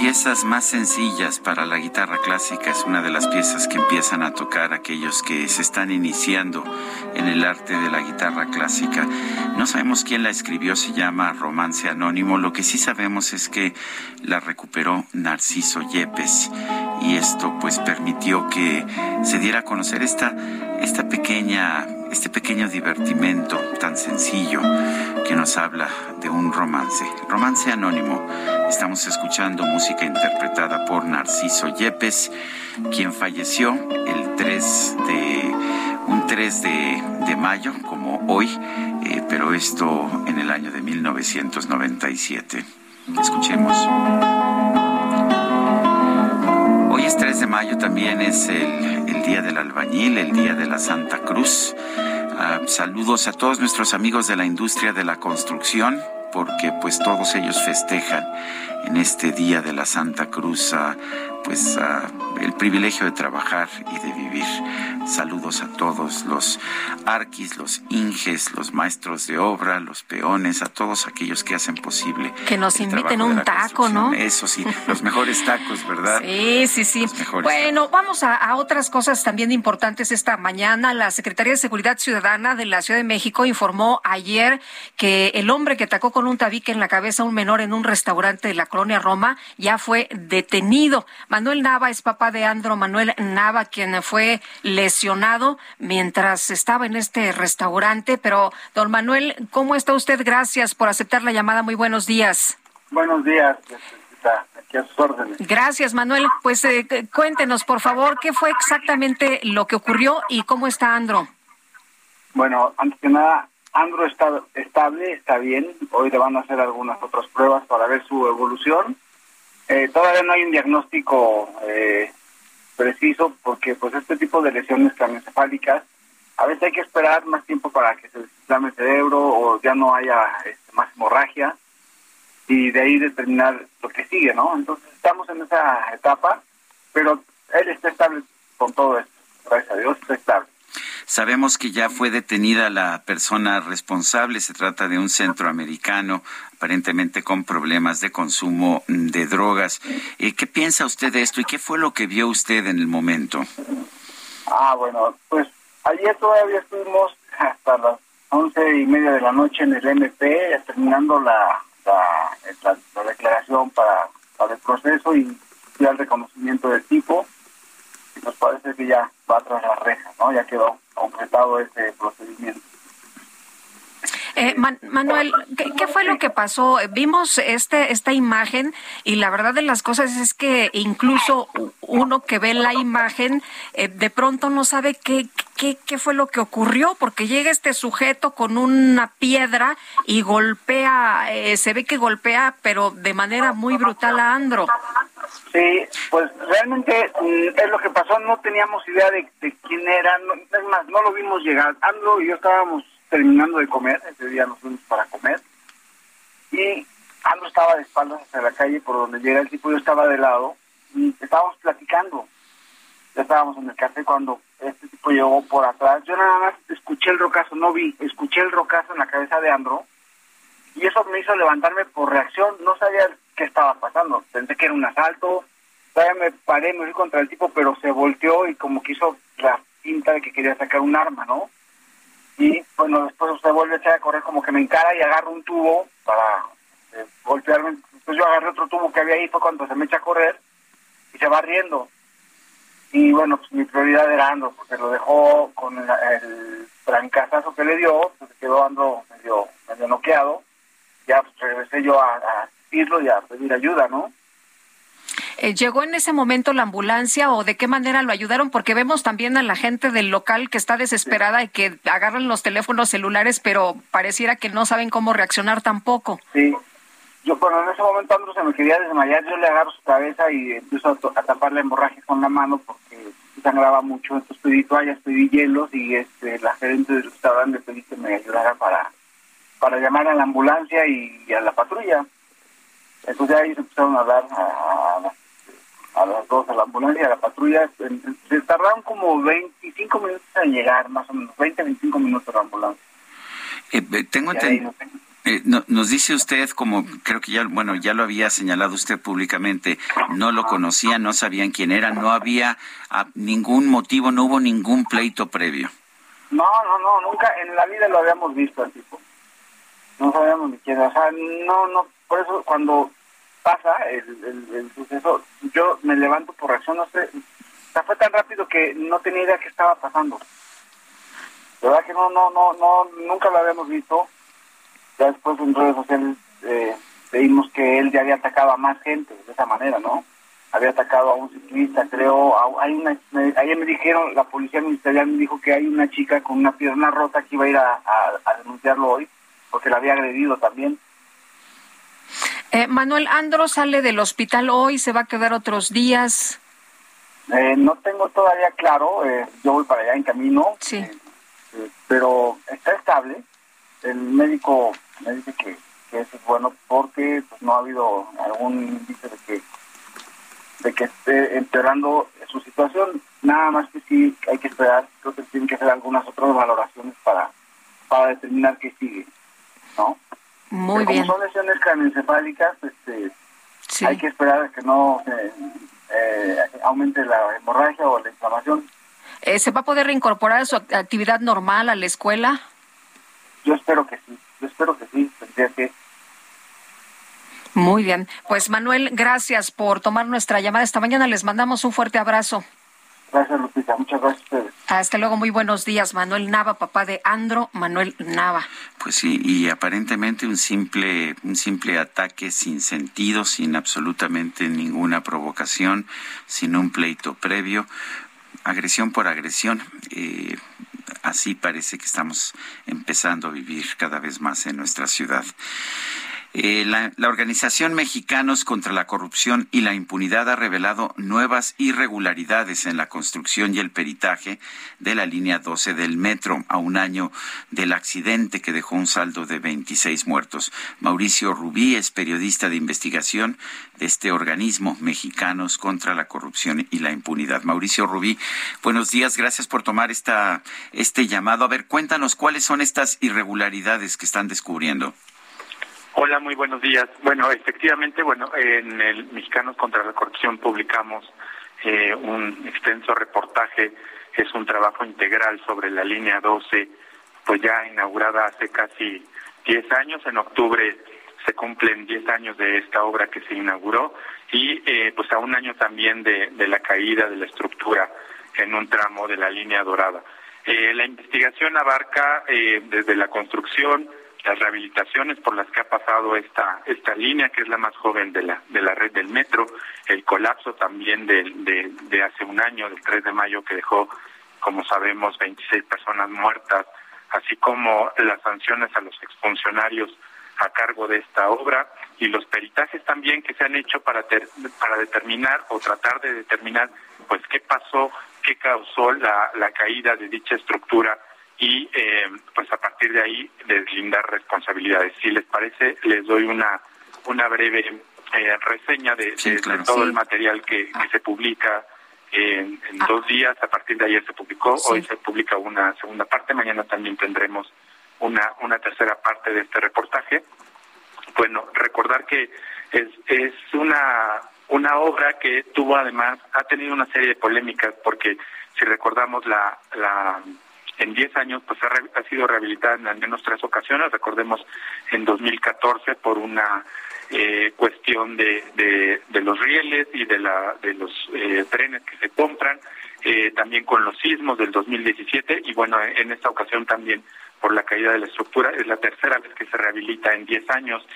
Piezas más sencillas para la guitarra clásica, es una de las piezas que empiezan a tocar aquellos que se están iniciando en el arte de la guitarra clásica. No sabemos quién la escribió, se llama Romance Anónimo, lo que sí sabemos es que la recuperó Narciso Yepes y esto pues permitió que se diera a conocer esta, esta pequeña este pequeño divertimento tan sencillo que nos habla de un romance. Romance anónimo. Estamos escuchando música interpretada por Narciso Yepes, quien falleció el 3 de un 3 de, de mayo, como hoy, eh, pero esto en el año de 1997. Escuchemos. Es 3 de mayo, también es el, el Día del Albañil, el Día de la Santa Cruz. Ah, saludos a todos nuestros amigos de la industria de la construcción, porque pues todos ellos festejan en este Día de la Santa Cruz pues el privilegio de trabajar y de vivir. Saludos a todos los arquis, los inges, los maestros de obra, los peones, a todos aquellos que hacen posible. Que nos inviten un taco, ¿no? Eso sí, los mejores tacos, ¿verdad? [LAUGHS] Sí, sí, sí. Bueno, vamos a, a otras cosas también importantes esta mañana. La Secretaría de Seguridad Ciudadana de la Ciudad de México informó ayer que el hombre que atacó con un tabique en la cabeza a un menor en un restaurante de la colonia Roma ya fue detenido. Manuel Nava es papá de Andro Manuel Nava, quien fue lesionado mientras estaba en este restaurante. Pero, don Manuel, ¿cómo está usted? Gracias por aceptar la llamada. Muy buenos días. Buenos días, aquí a sus órdenes. Gracias, Manuel. Pues eh, cu- cuéntenos, por favor, qué fue exactamente lo que ocurrió y cómo está Andro. Bueno, antes que nada, Andro está estable, está bien. Hoy le van a hacer algunas otras pruebas para ver su evolución. Eh, todavía no hay un diagnóstico eh, preciso porque pues este tipo de lesiones craneoencefálicas a veces hay que esperar más tiempo para que se desinflame el cerebro o ya no haya este, más hemorragia y de ahí determinar lo que sigue, ¿no? Entonces estamos en esa etapa, pero él está estable con todo esto, gracias a Dios está estable. Sabemos que ya fue detenida la persona responsable, se trata de un centroamericano aparentemente con problemas de consumo de drogas. Eh, ¿Qué piensa usted de esto y qué fue lo que vio usted en el momento? Ah, bueno, pues ayer todavía estuvimos hasta las once y media de la noche en el MP, terminando la, la, declaración para, para el proceso y el reconocimiento del tipo. Nos parece que ya va tras la reja, ¿no? Ya quedó completado este procedimiento. Eh, Manuel, ¿qué, fue lo que pasó? Vimos este esta imagen y la verdad de las cosas es que incluso uno que ve la imagen eh, de pronto no sabe qué, qué, fue lo que ocurrió porque llega este sujeto con una piedra y golpea, eh, se ve que golpea pero de manera muy brutal a Andro. Sí, pues realmente mm, es lo que pasó, no teníamos idea de, quién era, es más, no lo vimos llegar. Andro y yo estábamos terminando de comer, ese día nos fuimos para comer, y Andro estaba de espaldas hacia la calle por donde llega el tipo, yo estaba de lado, y estábamos platicando. Ya estábamos en el café cuando este tipo llegó por atrás. Yo nada más escuché el rocazo, no vi, escuché el rocazo en la cabeza de Andro, y eso me hizo levantarme por reacción, no sabía qué estaba pasando, pensé que era un asalto, todavía me paré, me fui contra el tipo, pero se volteó y como que hizo la pinta de que quería sacar un arma, ¿no? Y bueno, después usted vuelve a echar a correr como que me encara y agarro un tubo para eh, golpearme. Entonces yo agarré otro tubo que había ahí, fue cuando se me echa a correr y se va riendo. Y bueno, pues mi prioridad era Ando, porque lo dejó con el, el que le dio, pues quedó Ando medio, medio noqueado. Ya pues, regresé yo a, a y a pedir ayuda, ¿no? Eh, ¿Llegó en ese momento la ambulancia o de qué manera lo ayudaron? Porque vemos también a la gente del local que está desesperada y que agarran los teléfonos celulares, pero pareciera que no saben cómo reaccionar tampoco. Sí, yo bueno, en ese momento Andrew se me quería desmayar, yo le agarro su cabeza y empiezo a, tapar la hemorragia con la mano porque sangraba mucho, entonces pedí toallas, pedí hielos y este la gerente del restaurante pedí que me ayudara para, para llamar a la ambulancia y, a la patrulla. Entonces ahí se empezaron a hablar a, a las dos a la ambulancia, a la patrulla. Se tardaron como 25 minutos en llegar, más o menos, 20, 25 minutos la ambulancia. Eh, tengo entendido. Eh, nos dice usted, como creo que ya, bueno, ya lo había señalado usted públicamente, no lo conocían, no sabían quién era, no había ah, ningún motivo, no hubo ningún pleito previo. No, no, no, nunca en la vida lo habíamos visto al tipo. No sabíamos ni quién era. O sea, no, no, por eso cuando pasa el, el, suceso, yo me levanto por reacción, no sé, o fue tan rápido que no tenía idea qué estaba pasando. De verdad que no, no, no, no, nunca lo habíamos visto. Ya después en redes sociales eh, vimos que él ya había atacado a más gente de esa manera, ¿no? Había atacado a un ciclista, creo, hay una, ayer me dijeron, la policía ministerial me dijo que hay una chica con una pierna rota que iba a ir a, a denunciarlo hoy, porque la había agredido también. Eh, Manuel Andro sale del hospital hoy, se va a quedar otros días. Eh, no tengo todavía claro, eh, yo voy para allá en camino, sí. pero está estable. El médico me dice que, eso es bueno porque pues, no ha habido algún índice de que de que esté empeorando su situación. Nada más que sí hay que esperar, creo que tienen que hacer algunas otras valoraciones para, para determinar qué sigue, ¿no? Muy bien. Como son lesiones craneoencefálicas, este, hay que esperar a que no eh, aumente la hemorragia o la inflamación. Eh, ¿Se va a poder reincorporar a su actividad normal a la escuela? Yo espero que sí, yo espero que sí, tendría que. Muy bien. Pues Manuel, gracias por tomar nuestra llamada esta mañana. Les mandamos un fuerte abrazo. Gracias, Lupita. Muchas gracias a ustedes. Hasta luego. Muy buenos días. Manuel Nava, papá de Andro. Manuel Nava. Pues sí, y aparentemente un simple, un simple ataque sin sentido, sin absolutamente ninguna provocación, sin un pleito previo. Agresión por agresión. Eh, así parece que estamos empezando a vivir cada vez más en nuestra ciudad. Eh, la, organización Mexicanos contra la Corrupción y la Impunidad ha revelado nuevas irregularidades en la construcción y el peritaje de la línea 12 del metro a un año del accidente que dejó un saldo de 26 muertos. Mauricio Rubí es periodista de investigación de este organismo Mexicanos contra la Corrupción y la Impunidad. Mauricio Rubí, buenos días, gracias por tomar esta, este llamado. A ver, cuéntanos cuáles son estas irregularidades que están descubriendo. Hola, muy buenos días. Bueno, efectivamente, bueno, en el Mexicanos contra la Corrupción publicamos eh, un extenso reportaje, es un trabajo integral sobre la línea 12, pues ya inaugurada hace casi 10 años, en octubre se cumplen 10 años de esta obra que se inauguró y eh, pues a un año también de, la caída de la estructura en un tramo de la línea dorada. Eh, la investigación abarca desde la construcción, las rehabilitaciones por las que ha pasado esta esta línea que es la más joven de la de la red del metro el colapso también de, de, hace un año del 3 de mayo que dejó como sabemos 26 personas muertas así como las sanciones a los exfuncionarios a cargo de esta obra y los peritajes también que se han hecho para para determinar o tratar de determinar pues qué pasó qué causó la, la caída de dicha estructura y eh, pues a partir de ahí deslindar responsabilidades. Si les parece, les doy una, una breve eh, reseña de, todo el material que, se publica en, ah. dos días. A partir de ayer se publicó, hoy se publica una segunda parte, mañana también tendremos una, una tercera parte de este reportaje. Bueno, recordar que es, es una, una obra que tuvo además, ha tenido una serie de polémicas porque si recordamos la, la en 10 años pues ha, sido rehabilitada en al menos tres ocasiones, recordemos en 2014 por una eh, cuestión de, de, los rieles y de, la, de los eh, trenes que se compran, eh, también con los sismos del 2017 y bueno, en esta ocasión también por la caída de la estructura, es la tercera vez que se rehabilita en 10 años,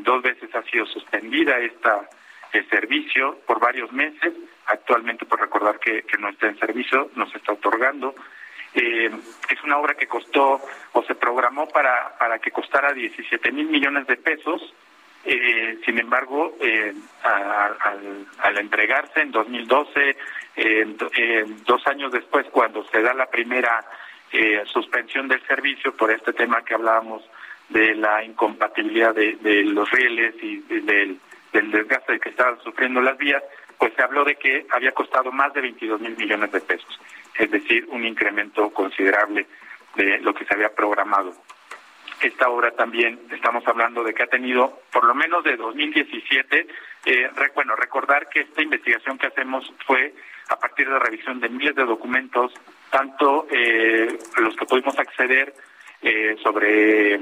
dos veces ha sido suspendida esta el servicio por varios meses, actualmente por recordar que, que no está en servicio, no se está otorgando, eh, es una obra que costó o se programó para, para que costara 17 mil millones de pesos. Eh, sin embargo, eh, al, entregarse en 2012, dos años después, cuando se da la primera eh, suspensión del servicio por este tema que hablábamos de la incompatibilidad de, los rieles y del, del desgaste que estaban sufriendo las vías, pues se habló de que había costado más de 22 mil millones de pesos es decir, un incremento considerable de lo que se había programado. Esta obra también estamos hablando de que ha tenido, por lo menos de 2017, eh, bueno, recordar que esta investigación que hacemos fue a partir de revisión de miles de documentos, tanto eh, los que pudimos acceder eh, sobre eh,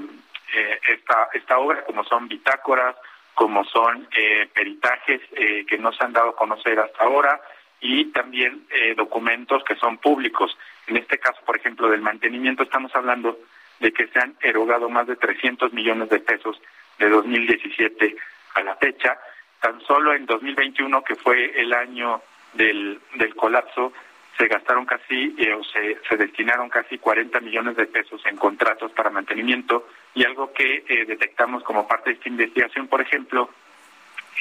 esta, esta obra, como son bitácoras, como son peritajes que no se han dado a conocer hasta ahora, y también eh, documentos que son públicos. En este caso, por ejemplo, del mantenimiento, estamos hablando de que se han erogado más de 300 millones de pesos de 2017 a la fecha. Tan solo en 2021, que fue el año del, del colapso, se gastaron casi eh, o se, se, destinaron casi 40 millones de pesos en contratos para mantenimiento y algo que eh, detectamos como parte de esta investigación, por ejemplo,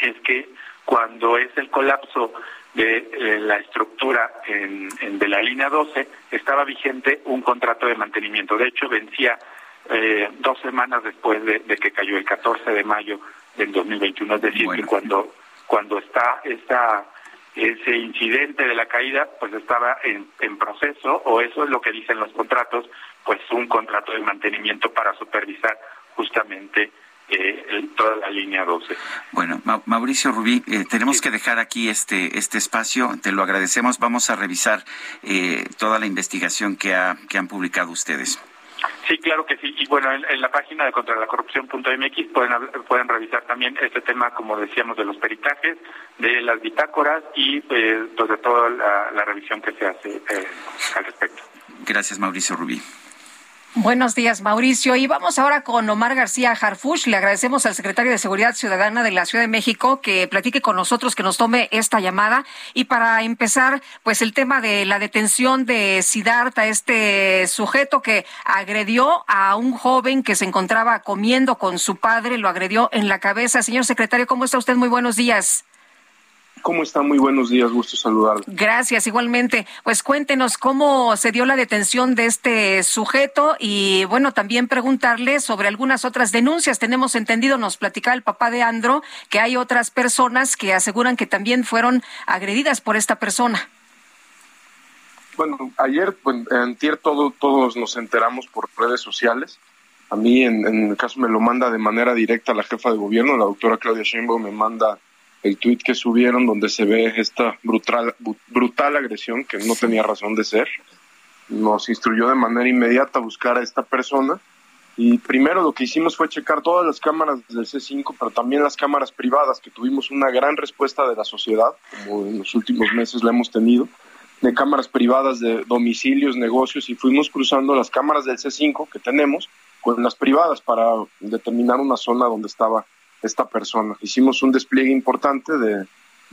es que cuando es el colapso de eh, la estructura en, de la línea 12 estaba vigente un contrato de mantenimiento. De hecho, vencía eh, dos semanas después de, que cayó el 14 de mayo del 2021. Es decir, que cuando, cuando está esta, ese incidente de la caída, pues estaba en, en proceso, o eso es lo que dicen los contratos, pues un contrato de mantenimiento para supervisar justamente eh, toda la línea 12. Bueno, Mauricio Rubí, eh, tenemos que dejar aquí este este espacio. Te lo agradecemos. Vamos a revisar eh, toda la investigación que, ha, que han publicado ustedes. Sí, claro que sí. Y bueno, en, la página de contra la corrupción.mx pueden, pueden revisar también este tema, como decíamos, de los peritajes, de las bitácoras y pues, pues de toda la, revisión que se hace al respecto. Gracias, Mauricio Rubí. Buenos días, Mauricio. Y vamos ahora con Omar García Harfush. Le agradecemos al secretario de Seguridad Ciudadana de la Ciudad de México que platique con nosotros, que nos tome esta llamada. Y para empezar, pues el tema de la detención de Sidarta, este sujeto que agredió a un joven que se encontraba comiendo con su padre, lo agredió en la cabeza. Señor secretario, ¿cómo está usted? Muy buenos días. ¿Cómo está? Muy buenos días, gusto saludarle. Gracias, igualmente. Pues cuéntenos cómo se dio la detención de este sujeto y bueno, también preguntarle sobre algunas otras denuncias. Tenemos entendido, nos platicaba el papá de Andro, que hay otras personas que aseguran que también fueron agredidas por esta persona. Bueno, ayer, antier todo, todos nos enteramos por redes sociales. A mí, en, en el caso, me lo manda de manera directa la jefa de gobierno, la doctora Claudia Sheinbaum, me manda el tuit que subieron donde se ve esta brutal, brutal agresión que no tenía razón de ser. Nos instruyó de manera inmediata a buscar a esta persona y primero lo que hicimos fue checar todas las cámaras del C5, pero también las cámaras privadas, que tuvimos una gran respuesta de la sociedad, como en los últimos meses la hemos tenido, de cámaras privadas de domicilios, negocios, y fuimos cruzando las cámaras del C5 que tenemos con las privadas para determinar una zona donde estaba esta persona. Hicimos un despliegue importante de,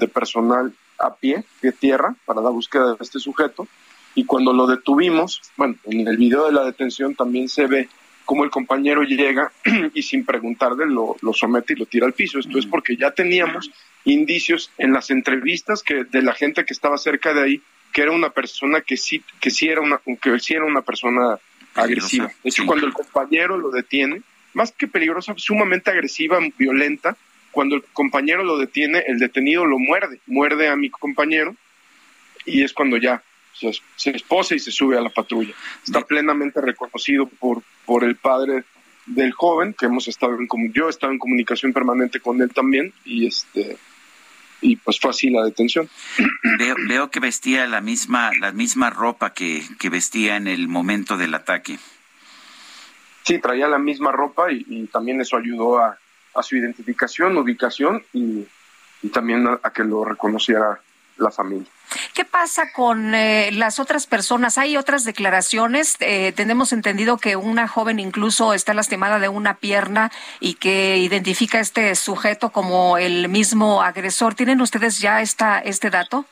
personal a pie, de tierra, para la búsqueda de este sujeto. Y cuando lo detuvimos, bueno, en el video de la detención también se ve cómo el compañero llega [CLEARS THROAT] y sin preguntarle lo, lo somete y lo tira al piso. Esto es porque ya teníamos indicios en las entrevistas que de la gente que estaba cerca de ahí que era una persona que sí que sí era una que sí era una persona agresiva. De hecho, cuando el compañero lo detiene, más que peligrosa, sumamente agresiva, violenta. Cuando el compañero lo detiene, el detenido lo muerde, muerde a mi compañero y es cuando ya se, se esposa y se sube a la patrulla. Está plenamente reconocido por, por el padre del joven, que hemos estado en yo he estado en comunicación permanente con él también y este y pues fue así la detención. [CLEARS THROAT] Veo, veo que vestía la misma la misma ropa que, que vestía en el momento del ataque. Sí, traía la misma ropa y, también eso ayudó a, su identificación, ubicación y, también a, que lo reconociera la familia. ¿Qué pasa con eh, las otras personas? ¿Hay otras declaraciones? Eh, tenemos entendido que una joven incluso está lastimada de una pierna y que identifica a este sujeto como el mismo agresor. ¿Tienen ustedes ya esta, este dato?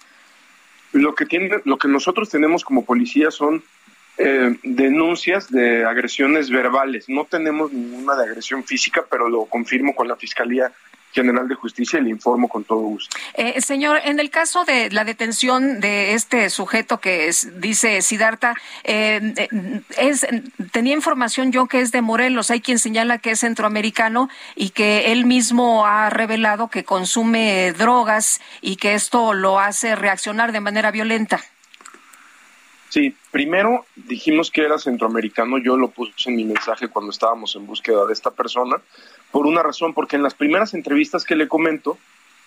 Lo que, tiene, lo que nosotros tenemos como policía son eh, denuncias de agresiones verbales. No tenemos ninguna de agresión física, pero lo confirmo con la Fiscalía General de Justicia y le informo con todo gusto. Eh, señor, en el caso de la detención de este sujeto que dice Sidarta, eh, es, tenía información yo que es de Morelos. Hay quien señala que es centroamericano y que él mismo ha revelado que consume drogas y que esto lo hace reaccionar de manera violenta. Sí, primero dijimos que era centroamericano, yo lo puse en mi mensaje cuando estábamos en búsqueda de esta persona, por una razón, porque en las primeras entrevistas que le comento,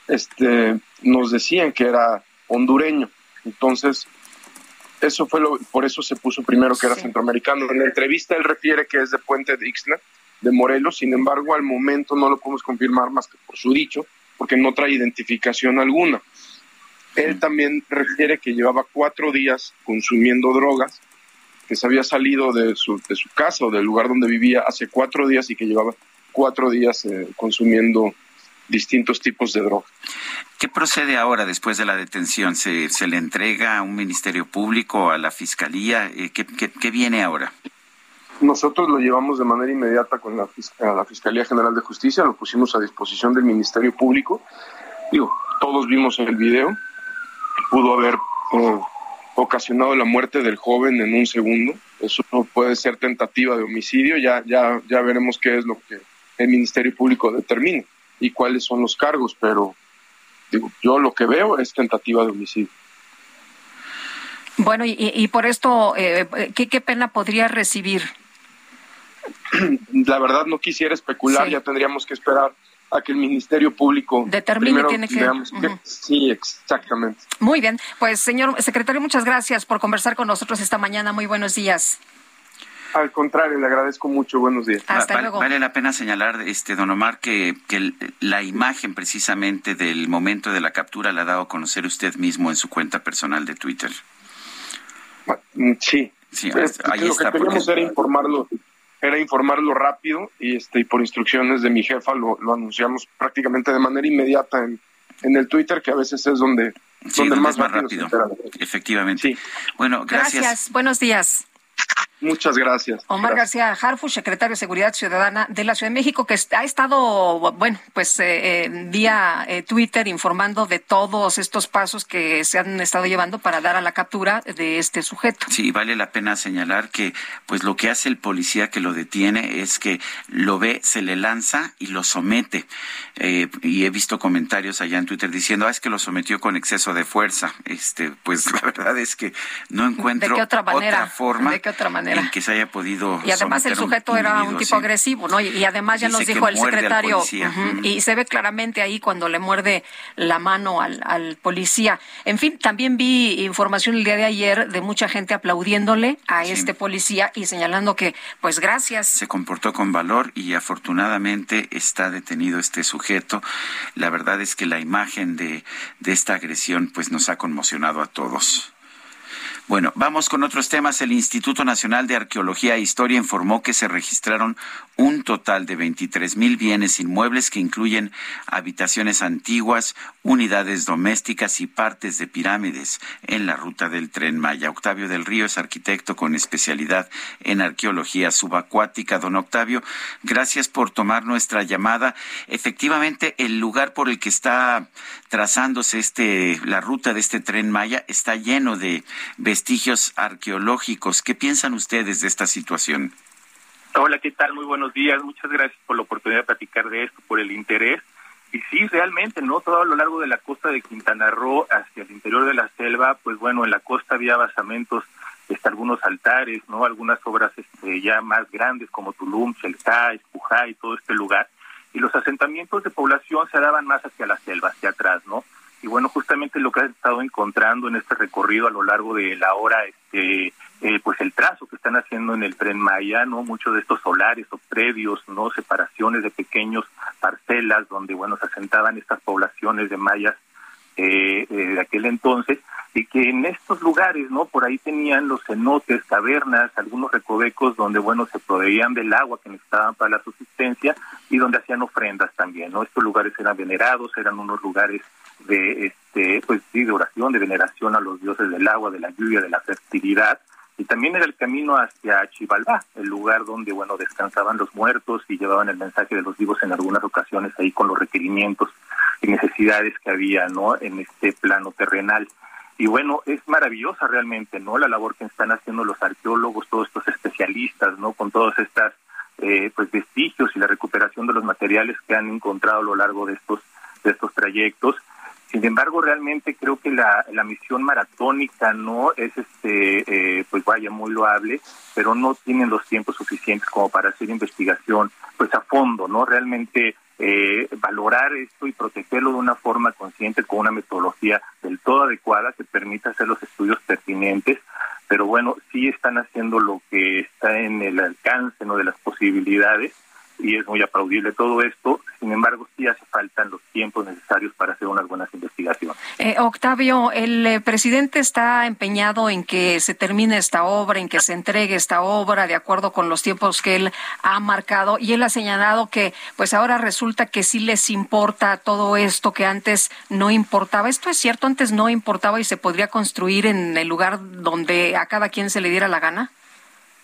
este, nos decían que era hondureño. Entonces, eso fue lo, por eso se puso primero que era centroamericano. En la entrevista él refiere que es de Puente de Ixtla, de Morelos, sin embargo, al momento no lo podemos confirmar más que por su dicho, porque no trae identificación alguna. Él también refiere que llevaba cuatro días consumiendo drogas, que se había salido de su, de su casa o del lugar donde vivía hace cuatro días y que llevaba cuatro días eh, consumiendo distintos tipos de drogas. ¿Qué procede ahora después de la detención? ¿Se, se le entrega a un ministerio público, a la fiscalía? Eh, ¿Qué, qué, viene ahora? Nosotros lo llevamos de manera inmediata con la, la Fiscalía General de Justicia, lo pusimos a disposición del Ministerio Público. Digo, todos vimos el video, pudo haber eh, ocasionado la muerte del joven en un segundo. Eso puede ser tentativa de homicidio. Ya, ya, ya veremos qué es lo que el Ministerio Público determina y cuáles son los cargos, pero digo, yo lo que veo es tentativa de homicidio. Bueno, y, por esto, eh, ¿qué, ¿qué pena podría recibir? [CLEARS THROAT] La verdad no quisiera especular, ya tendríamos que esperar a que el Ministerio Público determine tiene que... sí exactamente muy bien pues señor secretario muchas gracias por conversar con nosotros esta mañana muy buenos días al contrario, le agradezco mucho. Buenos días. Hasta luego. Vale la pena señalar, este don Omar, que, que la imagen precisamente del momento de la captura la ha dado a conocer usted mismo en su cuenta personal de Twitter. Sí, Sí, Pues, ahí lo está. que queríamos porque- era informarlo, era informarlo rápido y este y por instrucciones de mi jefa lo, lo anunciamos prácticamente de manera inmediata en, en el Twitter, que a veces es donde, Sí, donde donde más es más rápido. Efectivamente. Bueno, Gracias. gracias. Buenos días. Muchas gracias. Omar García Harfu, secretario de Seguridad Ciudadana de la Ciudad de México, que ha estado, bueno, pues eh, eh, vía eh, Twitter informando de todos estos pasos que se han estado llevando para dar a la captura de este sujeto. Sí, vale la pena señalar que pues lo que hace el policía que lo detiene es que lo ve, se le lanza y lo somete. Eh, y he visto comentarios allá en Twitter diciendo, ah, es que lo sometió con exceso de fuerza. Este, pues [LAUGHS] la verdad es que no encuentro ¿De qué otra manera? forma ¿De qué otra manera? en que se haya podido Y además el un sujeto era un tipo agresivo, ¿no? Y, y además ya Dice nos dijo el secretario, y se ve claramente ahí cuando le muerde la mano al, al policía. En fin, también vi información el día de ayer de mucha gente aplaudiéndole a este policía y señalando que, pues gracias. se comportó con valor y afortunadamente está detenido este sujeto. La verdad es que la imagen de, de esta agresión pues nos ha conmocionado a todos. Bueno, vamos con otros temas. El Instituto Nacional de Arqueología e Historia informó que se registraron un total de 23 mil bienes inmuebles que incluyen habitaciones antiguas, unidades domésticas y partes de pirámides en la ruta del tren Maya. Octavio del Río es arquitecto con especialidad en arqueología subacuática. Don Octavio, gracias por tomar nuestra llamada. Efectivamente, el lugar por el que está trazándose este, la ruta de este tren Maya está lleno de vestigios arqueológicos. ¿Qué piensan ustedes de esta situación? Hola, ¿qué tal? Muy buenos días. Muchas gracias por la oportunidad de platicar de esto, por el interés. Y sí, realmente, ¿no? Todo a lo largo de la costa de Quintana Roo hacia el interior de la selva, pues bueno, en la costa había basamentos, este, algunos altares, ¿no? Algunas obras este, ya más grandes como Tulum, Chelca, Espujá y todo este lugar. Y los asentamientos de población se daban más hacia la selva, hacia atrás, ¿no? Y bueno, justamente lo que has estado encontrando en este recorrido a lo largo de la hora, este, eh, pues el trazo que están haciendo en el tren Maya, ¿no? Muchos de estos solares o predios, ¿no? Separaciones de pequeños parcelas donde, bueno, se asentaban estas poblaciones de mayas eh, eh, de aquel entonces y que en estos lugares, ¿no? Por ahí tenían los cenotes, cavernas, algunos recovecos donde, bueno, se proveían del agua que necesitaban para la subsistencia y donde hacían ofrendas también, ¿no? Estos lugares eran venerados, eran unos lugares de, este, pues sí, de oración, de veneración a los dioses del agua, de la lluvia, de la fertilidad y también era el camino hacia Chivalbá, el lugar donde, bueno, descansaban los muertos y llevaban el mensaje de los vivos en algunas ocasiones ahí con los requerimientos y necesidades que había, ¿no? En este plano terrenal. Y bueno, es maravillosa realmente, ¿no? La labor que están haciendo los arqueólogos, todos estos especialistas, ¿no? Con todas estas, eh, pues, vestigios y la recuperación de los materiales que han encontrado a lo largo de estos, de estos trayectos. Sin embargo, realmente creo que la, la misión maratónica no es, este, eh, pues vaya, muy loable, pero no tienen los tiempos suficientes como para hacer investigación, pues a fondo, ¿no? Realmente eh, valorar esto y protegerlo de una forma consciente, con una metodología del todo adecuada que permita hacer los estudios pertinentes, pero bueno, sí están haciendo lo que está en el alcance, ¿no? De las posibilidades y es muy aplaudible todo esto. Sin embargo, sí hace falta los tiempos necesarios para hacer unas buenas investigaciones. Eh, Octavio, el eh, presidente está empeñado en que se termine esta obra, en que se entregue esta obra de acuerdo con los tiempos que él ha marcado y él ha señalado que pues ahora resulta que sí les importa todo esto que antes no importaba. ¿Esto es cierto? Antes no importaba y se podría construir en el lugar donde a cada quien se le diera la gana.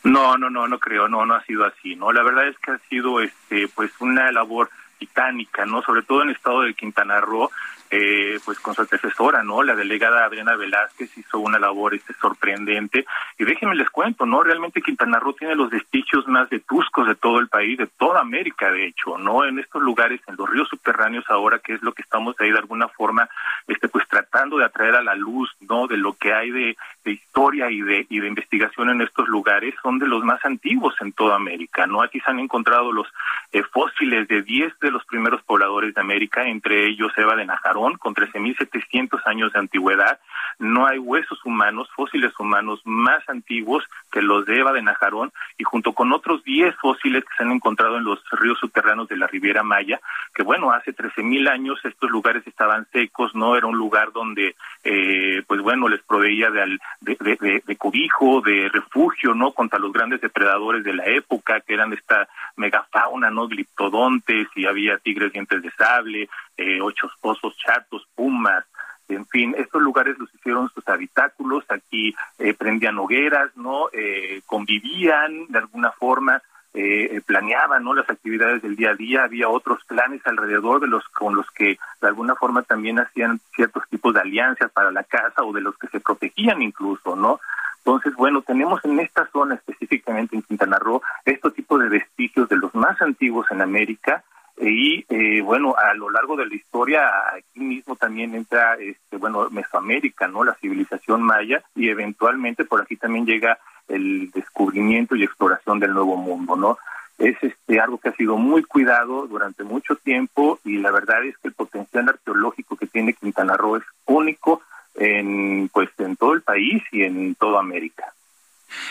No, no, no, no creo, no, no ha sido así, ¿no? La verdad es que ha sido, este, pues una labor titánica, ¿no? Sobre todo en el estado de Quintana Roo, eh, pues con su antecesora, ¿no? La delegada Adriana Velázquez hizo una labor este, sorprendente. Y déjenme les cuento, ¿no? Realmente Quintana Roo tiene los vestigios más vetuscos de todo el país, de toda América, de hecho, ¿no? En estos lugares, en los ríos subterráneos ahora, que es lo que estamos ahí de alguna forma, este, pues tratando de atraer a la luz, ¿no? De lo que hay de, historia y de, y de investigación en estos lugares, son de los más antiguos en toda América, ¿no? Aquí se han encontrado los eh, fósiles de 10 de los primeros pobladores de América, entre ellos Eva de Najarón, Con 13.700 años de antigüedad. No hay huesos humanos, fósiles humanos más antiguos que los de Eva de Najarón y junto con otros 10 fósiles que se han encontrado en los ríos subterráneos de la Riviera Maya, que bueno, hace 13.000 años estos lugares estaban secos, no era un lugar donde, eh, pues bueno, les proveía de, de, de, cobijo, de refugio, ¿no? Contra los grandes depredadores de la época, que eran esta megafauna, ¿no? Gliptodontes y había tigres dientes de sable, eh, ocho osos chatos, pumas, en fin, estos lugares los hicieron sus habitáculos, aquí eh, prendían hogueras, ¿no? Eh, convivían de alguna forma, eh, planeaban, ¿no? Las actividades del día a día, había otros planes alrededor de los con los que de alguna forma también hacían ciertos tipos de alianzas para la casa o de los que se protegían incluso, ¿no? Entonces, bueno, tenemos en esta zona específicamente en Quintana Roo estos tipos de vestigios de los más antiguos en América, y eh, bueno a lo largo de la historia aquí mismo también entra este bueno Mesoamérica no la civilización maya y eventualmente por aquí también llega el descubrimiento y exploración del nuevo mundo no es este algo que ha sido muy cuidado durante mucho tiempo y la verdad es que el potencial arqueológico que tiene Quintana Roo es único en pues en todo el país y en toda América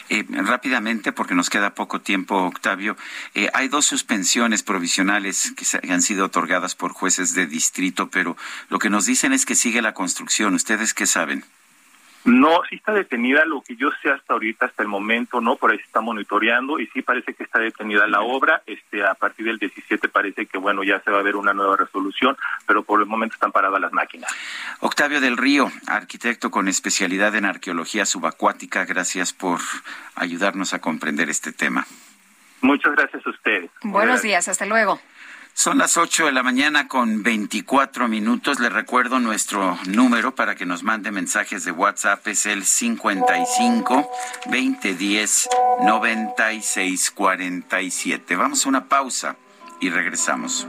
eh, rápidamente, porque nos queda poco tiempo, Octavio, eh, hay dos suspensiones provisionales que han sido otorgadas por jueces de distrito, pero lo que nos dicen es que sigue la construcción. ¿Ustedes qué saben? No, sí está detenida, lo que yo sé hasta ahorita, hasta el momento, ¿no? Por ahí se está monitoreando y sí parece que está detenida la obra. Este, a partir del 17 parece que, bueno, ya se va a ver una nueva resolución, pero por el momento están paradas las máquinas. Octavio del Río, arquitecto con especialidad en arqueología subacuática, gracias por ayudarnos a comprender este tema. Muchas gracias a ustedes. Buenos días, hasta luego. Son las 8 de la mañana con 24 minutos. Le recuerdo nuestro número para que nos mande mensajes de WhatsApp. Es el 55 2010 9647. Vamos a una pausa y regresamos.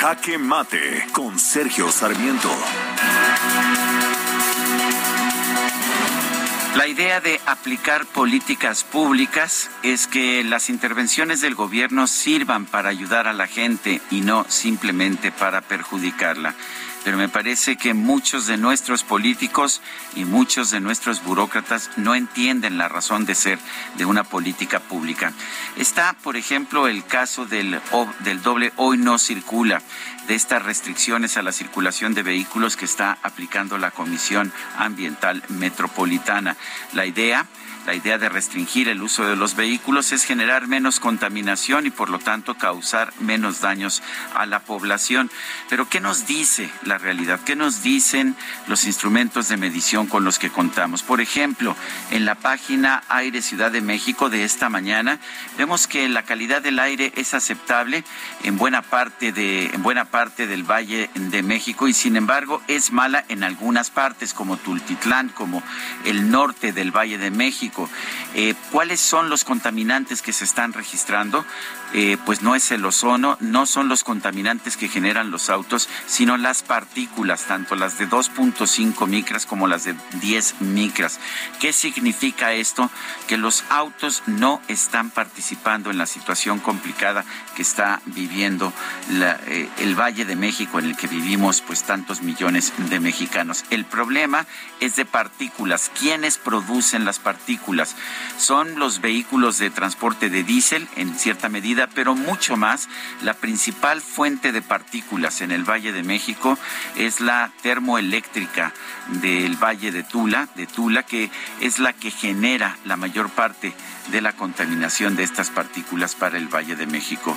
Jaque Mate con Sergio Sarmiento. La idea de aplicar políticas públicas es que las intervenciones del gobierno sirvan para ayudar a la gente y no simplemente para perjudicarla pero me parece que muchos de nuestros políticos y muchos de nuestros burócratas no entienden la razón de ser de una política pública. Está, por ejemplo, el caso del, del doble hoy no circula, de estas restricciones a la circulación de vehículos que está aplicando la Comisión Ambiental Metropolitana. La idea la idea de restringir el uso de los vehículos es generar menos contaminación y por lo tanto causar menos daños a la población. Pero ¿qué nos dice la realidad? ¿Qué nos dicen los instrumentos de medición con los que contamos? Por ejemplo, en la página Aire Ciudad de México de esta mañana vemos que la calidad del aire es aceptable en buena parte de en buena parte del Valle de México y sin embargo es mala en algunas partes como Tultitlán, como el norte del Valle de México Eh, ¿Cuáles son los contaminantes que se están registrando? Eh, pues no es el ozono, no son los contaminantes que generan los autos, sino las partículas, tanto las de 2.5 micras como las de 10 micras. ¿Qué significa esto? Que los autos no están participando en la situación complicada que está viviendo eh, el Valle de México, en el que vivimos pues tantos millones de mexicanos. El problema es de partículas. ¿Quiénes producen las partículas? Son los vehículos de transporte de diésel, en cierta medida, pero mucho más, la principal fuente de partículas en el Valle de México es la termoeléctrica del Valle de Tula, de Tula, que es la que genera la mayor parte de la contaminación de estas partículas para el Valle de México.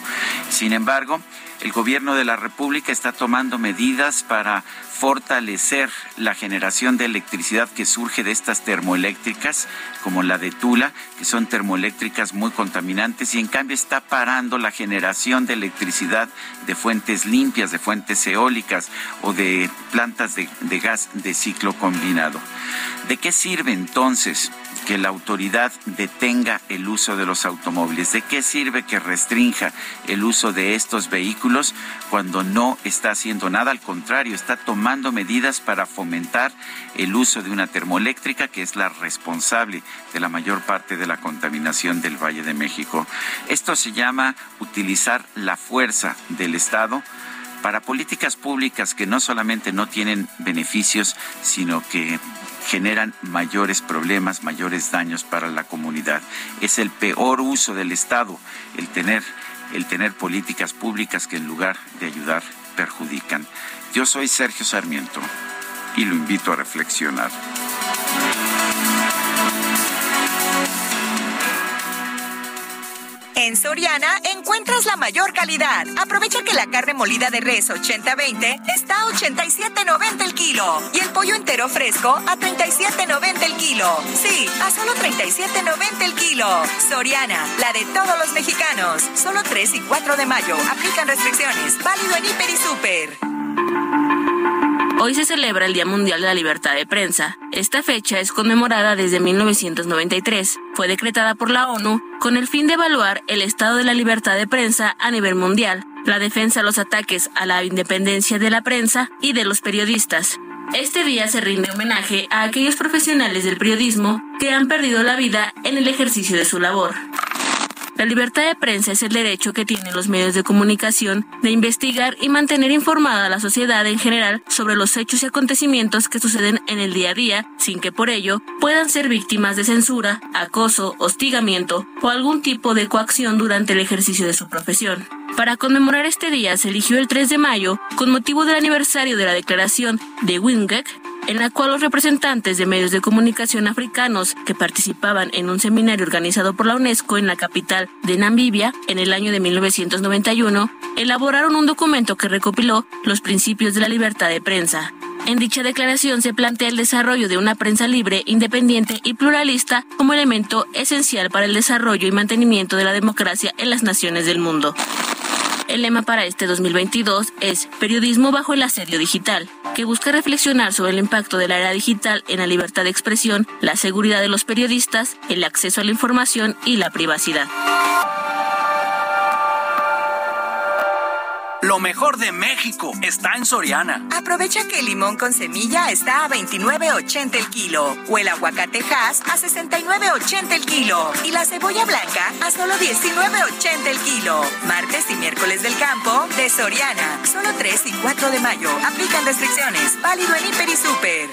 Sin embargo, el gobierno de la República está tomando medidas para fortalecer la generación de electricidad que surge de estas termoeléctricas, como la de Tula, que son termoeléctricas muy contaminantes, y en cambio está parando la generación de electricidad de fuentes limpias, de fuentes eólicas o de plantas de, gas de ciclo combinado. ¿De qué sirve entonces que la autoridad detenga el uso de los automóviles? ¿De qué sirve que restrinja el uso de estos vehículos cuando no está haciendo nada? Al contrario, está tomando medidas para fomentar el uso de una termoeléctrica que es la responsable de la mayor parte de la contaminación del Valle de México. Esto se llama utilizar la fuerza del Estado para políticas públicas que no solamente no tienen beneficios, sino que generan mayores problemas, mayores daños para la comunidad. Es el peor uso del Estado el tener el tener políticas públicas que en lugar de ayudar perjudican. Yo soy Sergio Sarmiento y lo invito a reflexionar. En Soriana encuentras la mayor calidad. Aprovecha que la carne molida de res 80-20 está a 87.90 el kilo y el pollo entero fresco a 37.90 el kilo. Sí, a solo 37.90 el kilo. Soriana, la de todos los mexicanos. Solo 3 y 4 de mayo. Aplican restricciones. Válido en Hiper y Super. Hoy se celebra el Día Mundial de la Libertad de Prensa. Esta fecha es conmemorada desde 1993. Fue decretada por la ONU con el fin de evaluar el estado de la libertad de prensa a nivel mundial, la defensa de los ataques a la independencia de la prensa y de los periodistas. Este día se rinde homenaje a aquellos profesionales del periodismo que han perdido la vida en el ejercicio de su labor. La libertad de prensa es el derecho que tienen los medios de comunicación de investigar y mantener informada a la sociedad en general sobre los hechos y acontecimientos que suceden en el día a día, sin que por ello puedan ser víctimas de censura, acoso, hostigamiento o algún tipo de coacción durante el ejercicio de su profesión. Para conmemorar este día se eligió el 3 de mayo con motivo del aniversario de la declaración de Wingek en la cual los representantes de medios de comunicación africanos que participaban en un seminario organizado por la UNESCO en la capital de Namibia en el año de 1991 elaboraron un documento que recopiló los principios de la libertad de prensa. En dicha declaración se plantea el desarrollo de una prensa libre, independiente y pluralista como elemento esencial para el desarrollo y mantenimiento de la democracia en las naciones del mundo. El lema para este 2022 es Periodismo bajo el asedio digital, que busca reflexionar sobre el impacto de la era digital en la libertad de expresión, la seguridad de los periodistas, el acceso a la información y la privacidad. Lo mejor de México está en Soriana. Aprovecha que el limón con semilla está a 29.80 el kilo o el aguacate Hass a 69.80 el kilo y la cebolla blanca a solo 19.80 el kilo. Martes y miércoles del campo de Soriana. Solo 3 y 4 de mayo. Aplican restricciones. Válido en Hiper y Super.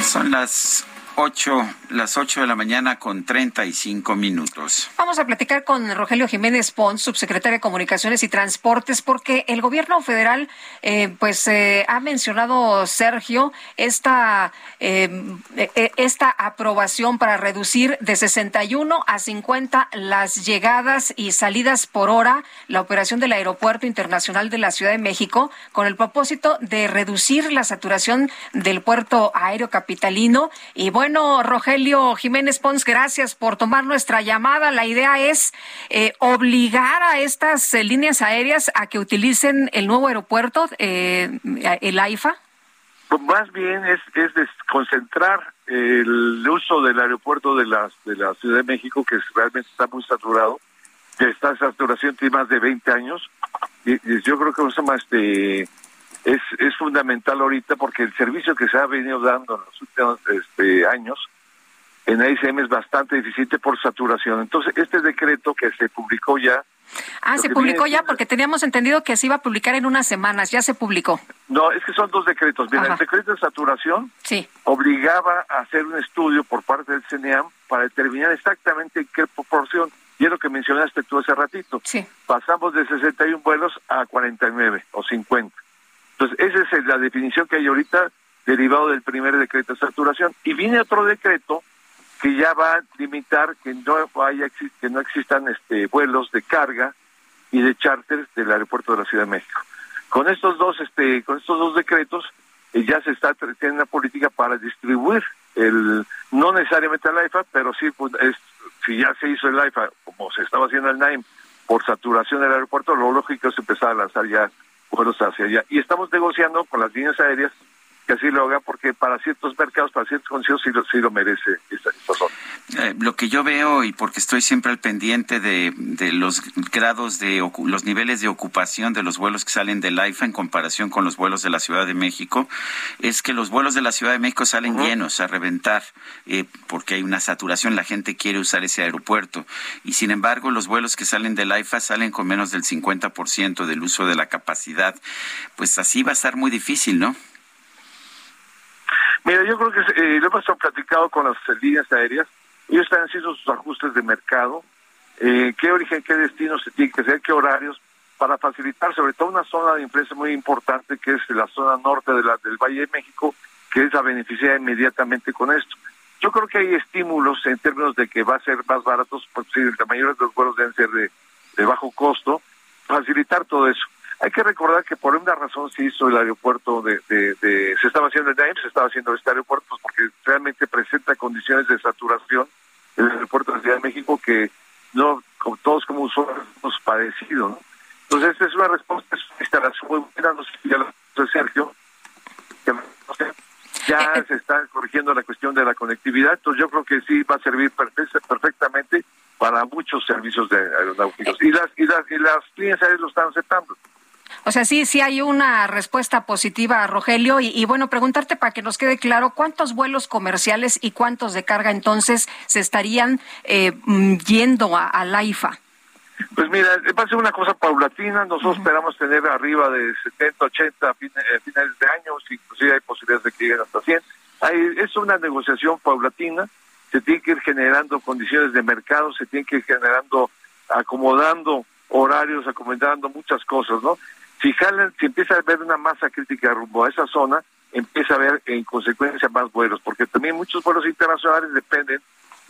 Son las 8, las 8 de la mañana con 35 minutos. Vamos a platicar con Rogelio Jiménez Pons, subsecretario de Comunicaciones y Transportes, porque el gobierno federal, eh, pues, eh, ha mencionado, Sergio, esta, eh, esta aprobación para reducir de 61 a 50 las llegadas y salidas por hora, la operación del Aeropuerto Internacional de la Ciudad de México, con el propósito de reducir la saturación del puerto aéreo capitalino. Y bueno, Bueno, Rogelio Jiménez Pons, gracias por tomar nuestra llamada. La idea es eh, obligar a estas eh, líneas aéreas a que utilicen el nuevo aeropuerto, eh, el AIFA. Pues más bien es, es desconcentrar el uso del aeropuerto de la, de la Ciudad de México, que realmente está muy saturado, que esta saturación tiene más de 20 años, y, yo creo que este, es, es fundamental ahorita porque el servicio que se ha venido dando en los últimos este, años en AICM es bastante deficiente por saturación. Entonces, este decreto que se publicó ya Ah, se publicó ya porque teníamos entendido que se iba a publicar en unas semanas, ya se publicó. No, es que son dos decretos. Mira, el decreto de saturación obligaba a hacer un estudio por parte del CNEAM para determinar exactamente en qué proporción, y es lo que mencionaste tú hace ratito. Sí. Pasamos de 61 vuelos a 49 o 50. Entonces, esa es la definición que hay ahorita derivado del primer decreto de saturación. Y viene otro decreto que ya va a limitar que no haya que no existan este vuelos de carga y de charters del aeropuerto de la Ciudad de México. Con estos dos este con estos dos decretos eh, ya se está teniendo una política para distribuir el no necesariamente el AIFA, pero sí pues, es, si ya se hizo el AIFA como se estaba haciendo el NAIM por saturación del aeropuerto, lo lógico es empezar a lanzar ya vuelos hacia allá. Y estamos negociando con las líneas aéreas que así lo haga, porque para ciertos mercados, para ciertos conciertos, sí lo, sí lo merece esta, zona. Eh, lo que yo veo, y porque estoy siempre al pendiente de, de los grados de los niveles de ocupación de los vuelos que salen del AIFA en comparación con los vuelos de la Ciudad de México, es que los vuelos de la Ciudad de México salen llenos, a reventar, eh, porque hay una saturación, la gente quiere usar ese aeropuerto. Y sin embargo, los vuelos que salen del AIFA salen con menos del 50% del uso de la capacidad. Pues así va a estar muy difícil, ¿no? Mira, yo creo que eh, lo hemos platicado con las líneas aéreas. Ellos están haciendo sus ajustes de mercado, eh, qué origen, qué destino se tiene que hacer, qué horarios, para facilitar sobre todo una zona de influencia muy importante que es la zona norte de la, del Valle de México, que es la beneficiada inmediatamente con esto. Yo creo que hay estímulos en términos de que va a ser más baratos, porque la mayoría de los vuelos deben ser de bajo costo, facilitar todo eso. Hay que recordar que por una razón se hizo el aeropuerto de, de, se estaba haciendo el NAIM, se estaba haciendo este aeropuerto, pues porque realmente presenta condiciones de saturación el aeropuerto de la Ciudad de México que no, todos como usuarios hemos padecido, ¿no? Entonces, esta es una respuesta, es una instalación muy buena, no sé si ya lo dijo Sergio, ya eh, eh. se está corrigiendo la cuestión de la conectividad, entonces yo creo que sí va a servir perfectamente para muchos servicios de aeronáuticos. Y las, y las, y las líneas aéreas lo están aceptando. O sea, sí, sí hay una respuesta positiva, Rogelio. Y, bueno, preguntarte para que nos quede claro, ¿cuántos vuelos comerciales y cuántos de carga entonces se estarían eh, mm, yendo a, la IFA? Pues mira, va a ser una cosa paulatina. Nosotros esperamos tener arriba de 70, 80 fines, eh, finales de año, inclusive hay posibilidades de que lleguen hasta 100. es una negociación paulatina. Se tiene que ir generando condiciones de mercado, se tiene que ir generando, acomodando horarios, acomodando muchas cosas, ¿no? Si jalan, si empieza a haber una masa crítica rumbo a esa zona, empieza a haber en consecuencia más vuelos, porque también muchos vuelos internacionales dependen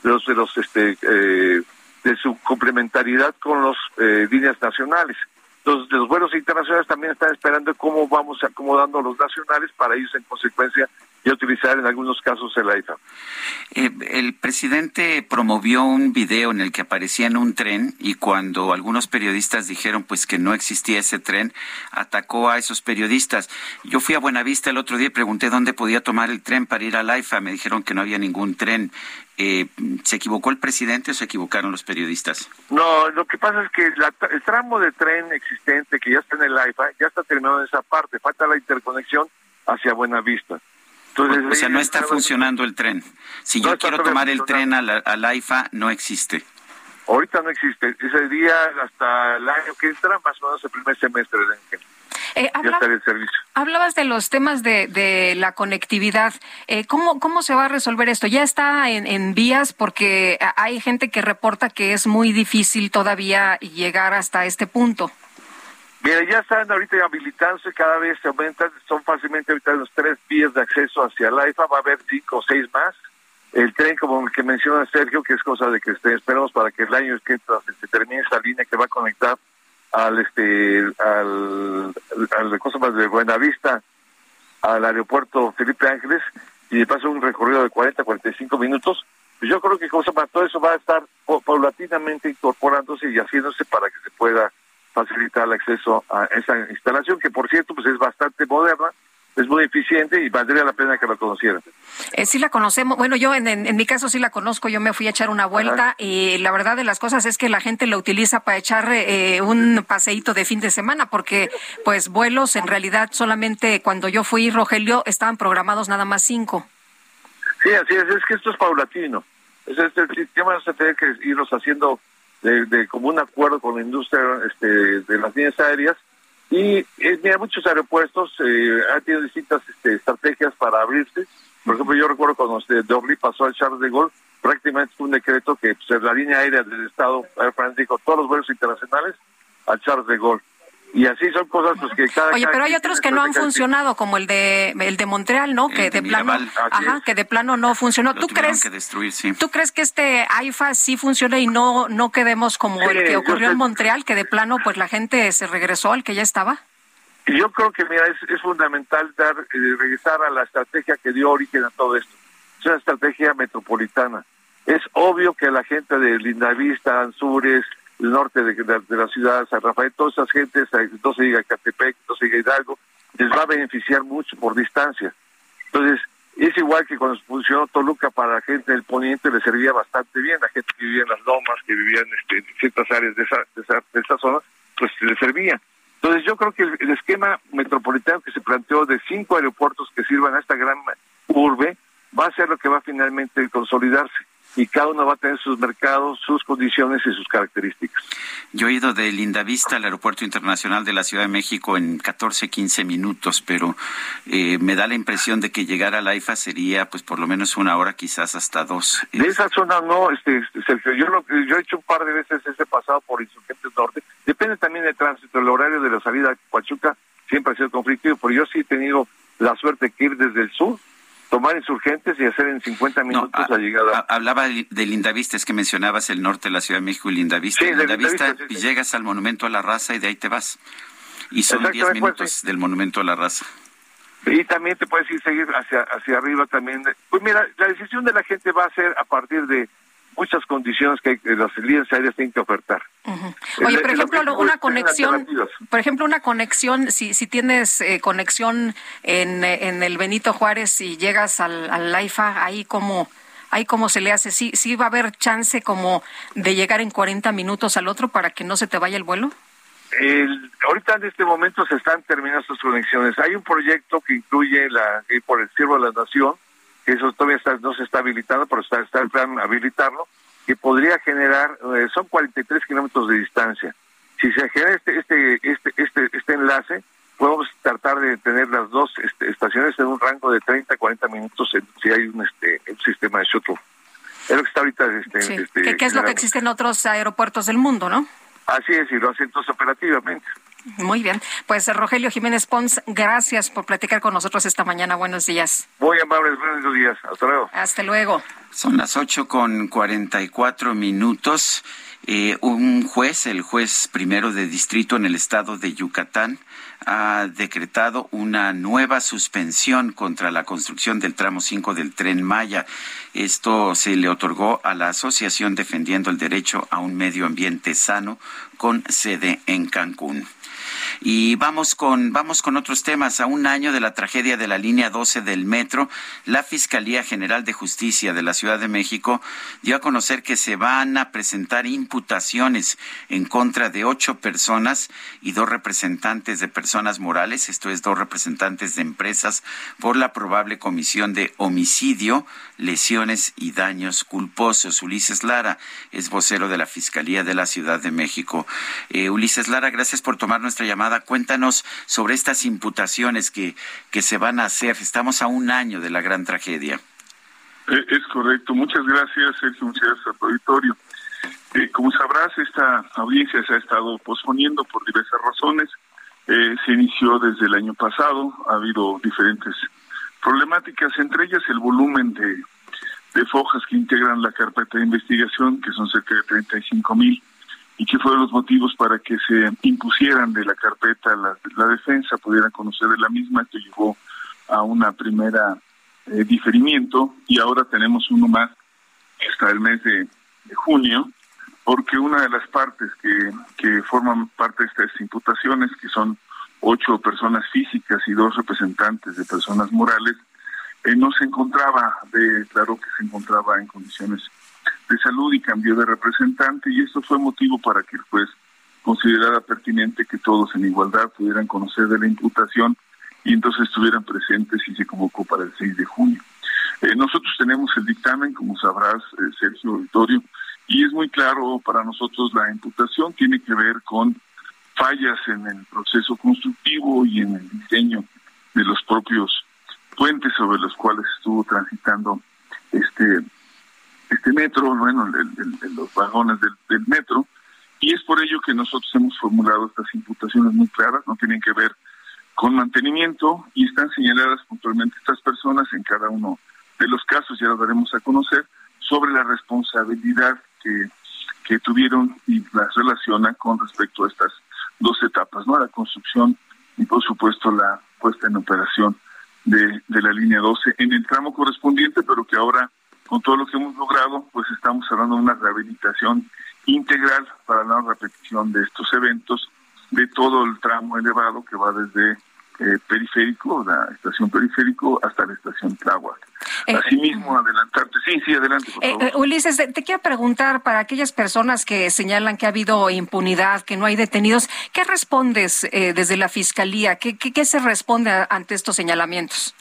de los de los este eh, de su complementariedad con los eh, líneas nacionales. Entonces, los vuelos internacionales también están esperando cómo vamos acomodando los nacionales para irse en consecuencia y utilizar en algunos casos el AIFA. Eh, el presidente promovió un video en el que aparecía en un tren y cuando algunos periodistas dijeron pues que no existía ese tren, atacó a esos periodistas. Yo fui a Buenavista el otro día y pregunté dónde podía tomar el tren para ir al AIFA. Me dijeron que no había ningún tren. Eh, ¿Se equivocó el presidente o se equivocaron los periodistas? No, lo que pasa es que el tramo de tren existente que ya está en el AIFA ya está terminado en esa parte. Falta la interconexión hacia Buenavista o sea, no está funcionando el tren. Si yo quiero tomar el tren al, AIFA, no existe. Ahorita no existe. Ese día hasta el año que entra, más o menos el primer semestre del eh, el servicio. Hablabas de los temas de, de la conectividad. Eh, ¿cómo, ¿Cómo se va a resolver esto? ¿Ya está en, en vías? Porque hay gente que reporta que es muy difícil todavía llegar hasta este punto. Mira, ya están ahorita habilitándose, cada vez se aumentan, son fácilmente ahorita los tres vías de acceso hacia la IFA, va a haber cinco o seis más. El tren, como el que menciona Sergio, que es cosa de que esperemos para que el año que se termine esa línea que va a conectar al este al, al cosa más de Buenavista al aeropuerto Felipe Ángeles, y de paso un recorrido de 40, 45 minutos, pues yo creo que cosa para todo eso va a estar paulatinamente incorporándose y haciéndose para que se pueda facilitar el acceso a esa instalación, que por cierto pues es bastante moderna, es muy eficiente y valdría la pena que la conocieran. Eh, sí la conocemos, bueno, yo en, en, mi caso sí la conozco, yo me fui a echar una vuelta y la verdad de las cosas es que la gente la utiliza para echar eh, un paseíto de fin de semana, porque pues vuelos en realidad solamente cuando yo fui, Rogelio, estaban programados nada más cinco. Sí, así es, es que esto es paulatino. Es este, el sistema se tiene que irlos haciendo de, de como un acuerdo con la industria este, de las líneas aéreas y eh, mira, muchos aeropuertos eh, han tenido distintas este, estrategias para abrirse. Por ejemplo, yo recuerdo cuando este, de Orly pasó al Charles de Gaulle, prácticamente fue un decreto que pues, la línea aérea del Estado Air France dijo todos los vuelos internacionales al Charles de Gaulle. Y así son cosas pues, que cada Oye, pero hay otros que no han funcionado, como el de el de Montreal, ¿no? que de, plano, ajá, que de plano no funcionó. ¿Tú crees? Que destruir, sí. ¿Tú crees que este AIFA sí funciona y no no quedemos como el que ocurrió en Montreal, que de plano pues la gente se regresó al que ya estaba? Yo creo que mira es, es fundamental dar eh, regresar a la estrategia que dio origen a todo esto. Es una estrategia metropolitana. Es obvio que la gente de Lindavista, Anzures, el norte de, de, la ciudad, San Rafael, todas esas gentes, no se diga Catepec, no se diga Hidalgo, les va a beneficiar mucho por distancia. Entonces, es igual que cuando funcionó Toluca para la gente del poniente, le servía bastante bien, la gente que vivía en las lomas, que vivía en, este, ciertas áreas de esa, de esa, de esa zona, pues le servía. Entonces yo creo que el, el, esquema metropolitano que se planteó de cinco aeropuertos que sirvan a esta gran urbe va a ser lo que va finalmente a consolidarse y cada uno va a tener sus mercados, sus condiciones y sus características. Yo he ido de Lindavista al Aeropuerto Internacional de la Ciudad de México en 14, 15 minutos, pero eh, me da la impresión de que llegar a la IFA sería pues por lo menos una hora, quizás hasta dos. De esa zona no, este, Sergio, yo, lo, yo he hecho un par de veces ese pasado por Insurgentes Norte, depende también del tránsito, el horario de la salida a Pachuca siempre ha sido conflictivo, pero yo sí he tenido la suerte de ir desde el sur tomar insurgentes y hacer en 50 minutos no, la llegada. hablaba de Lindavista, es que mencionabas el norte de la Ciudad de México y Lindavista. Sí, Lindavista, Lindavista sí, sí. llegas al Monumento a la Raza y de ahí te vas. Y son 10 minutos pues, del Monumento a la Raza. Y también te puedes ir seguir hacia, hacia arriba también. Pues mira, la decisión de la gente va a ser a partir de muchas condiciones que las líneas aéreas tienen que ofertar. Uh -huh. Oye, por ejemplo, una conexión, por ejemplo, una conexión, si, si tienes eh, conexión en, en el Benito Juárez y llegas al, al AIFA, ahí como ahí cómo se le hace, sí, sí va a haber chance como de llegar en 40 minutos al otro para que no se te vaya el vuelo. El, ahorita en este momento se están terminando sus conexiones. Hay un proyecto que incluye la por el Ciervo de la Nación, que eso todavía está, no se está habilitando, pero está, está el plan habilitarlo, que podría generar, eh, son 43 kilómetros de distancia. Si se genera este, este, este, este, este enlace, podemos tratar de tener las dos este, estaciones en un rango de 30 a 40 minutos en, si hay un, este, un sistema de shuttle. Es lo que está ahorita. Este, sí. este, ¿Qué, ¿Qué, es lo que existe en otros aeropuertos del mundo, no? Así es, y lo hacen entonces operativamente. Muy bien. Pues Rogelio Jiménez Pons, gracias por platicar con nosotros esta mañana. Buenos días. Muy amables, buenos días. Hasta luego. Hasta luego. Son las ocho con cuarenta y cuatro minutos. Eh, un juez, el juez primero de distrito en el estado de Yucatán, ha decretado una nueva suspensión contra la construcción del tramo 5 del tren Maya. Esto se le otorgó a la Asociación Defendiendo el Derecho a un Medio Ambiente Sano con sede en Cancún. Y vamos con, vamos con otros temas. A un año de la tragedia de la línea 12 del metro, la Fiscalía General de Justicia de la Ciudad de México dio a conocer que se van a presentar imputaciones en contra de ocho personas y dos representantes de personas morales, esto es, dos representantes de empresas, por la probable comisión de homicidio, lesiones y daños culposos. Ulises Lara es vocero de la Fiscalía de la Ciudad de México. Eh, Ulises Lara, gracias por tomar nuestra llamada. Cuéntanos sobre estas imputaciones que, que se van a hacer. Estamos a un año de la gran tragedia. Eh, es correcto. Muchas gracias, Sergio. Muchas gracias auditorio. Eh, como sabrás, esta audiencia se ha estado posponiendo por diversas razones. Eh, se inició desde el año pasado. Ha habido diferentes problemáticas, entre ellas el volumen de, de fojas que integran la carpeta de investigación, que son cerca de 35 mil y que fueron los motivos para que se impusieran de la carpeta la, defensa, pudieran conocer de la misma, que llevó a una primera eh, diferimiento. Y ahora tenemos uno más hasta el mes de, junio, porque una de las partes que, que forman parte de estas imputaciones, que son ocho personas físicas y dos representantes de personas morales, eh, no se encontraba, de, claro que se encontraba en condiciones de salud y cambió de representante y esto fue motivo para que el juez considerara pertinente que todos en igualdad pudieran conocer de la imputación y entonces estuvieran presentes y se convocó para el 6 de junio. Eh, nosotros tenemos el dictamen, como sabrás, eh, Sergio Auditorio, y es muy claro para nosotros la imputación tiene que ver con fallas en el proceso constructivo y en el diseño de los propios puentes sobre los cuales estuvo transitando este este metro, bueno, los vagones del, del metro, y es por ello que nosotros hemos formulado estas imputaciones muy claras, no tienen que ver con mantenimiento y están señaladas puntualmente estas personas en cada uno de los casos, ya lo daremos a conocer, sobre la responsabilidad que, que tuvieron y las relaciona con respecto a estas dos etapas, ¿no? La construcción y por supuesto la puesta en operación de, de la línea 12 en el tramo correspondiente, pero que ahora con todo lo que hemos logrado, pues estamos hablando de una rehabilitación integral para la repetición de estos eventos de todo el tramo elevado que va desde eh, periférico, la estación periférico, hasta la estación Tláhuac. Eh, Asimismo, adelantarte. Sí, sí, adelante. Por eh, Ulises, te quiero preguntar para aquellas personas que señalan que ha habido impunidad, que no hay detenidos, ¿qué respondes desde la Fiscalía? ¿Qué, qué, se responde ante estos señalamientos?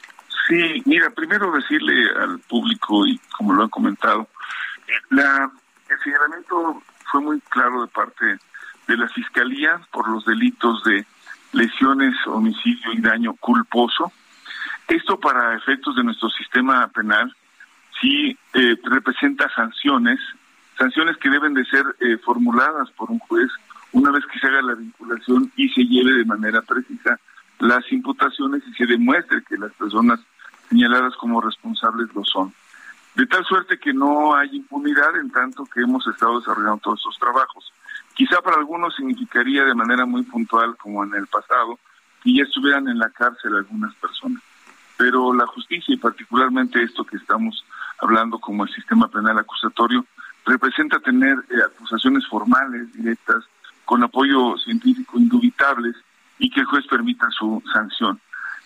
Sí, mira, primero decirle al público, y como lo han comentado, la, el señalamiento fue muy claro de parte de la Fiscalía por los delitos de lesiones, homicidio y daño culposo. Esto para efectos de nuestro sistema penal sí eh, representa sanciones, sanciones que deben de ser eh, formuladas por un juez una vez que se haga la vinculación y se lleve de manera precisa las imputaciones y se demuestre que las personas señaladas como responsables lo son. De tal suerte que no hay impunidad en tanto que hemos estado desarrollando todos estos trabajos. Quizá para algunos significaría de manera muy puntual, como en el pasado, que ya estuvieran en la cárcel algunas personas. Pero la justicia, y particularmente esto que estamos hablando como el sistema penal acusatorio, representa tener eh, acusaciones formales, directas, con apoyo científico indubitables y que el juez permita su sanción.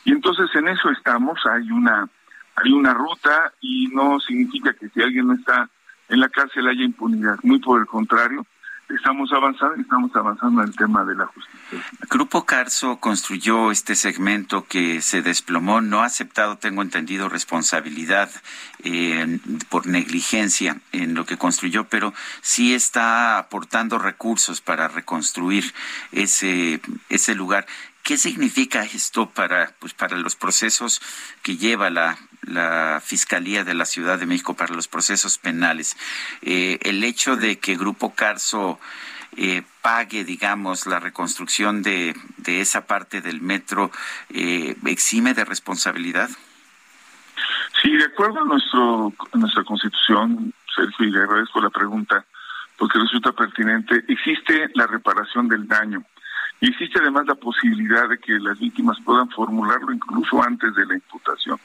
Y entonces en eso estamos, hay una hay una ruta y no significa que si alguien no está en la cárcel haya impunidad, muy por el contrario, estamos avanzando estamos avanzando en el tema de la justicia. Grupo Carso construyó este segmento que se desplomó, no ha aceptado, tengo entendido, responsabilidad eh, por negligencia en lo que construyó, pero sí está aportando recursos para reconstruir ese, ese lugar. ¿Qué significa esto para, pues, para los procesos que lleva la, la Fiscalía de la Ciudad de México para los procesos penales? Eh, el hecho de que Grupo Carso eh, pague, digamos, la reconstrucción de, de esa parte del metro, eh, exime de responsabilidad? Sí, de acuerdo a, nuestro, a nuestra constitución, Sergio, y le agradezco la pregunta porque resulta pertinente, existe la reparación del daño y existe además la posibilidad de que las víctimas puedan formularlo incluso antes de la imputación.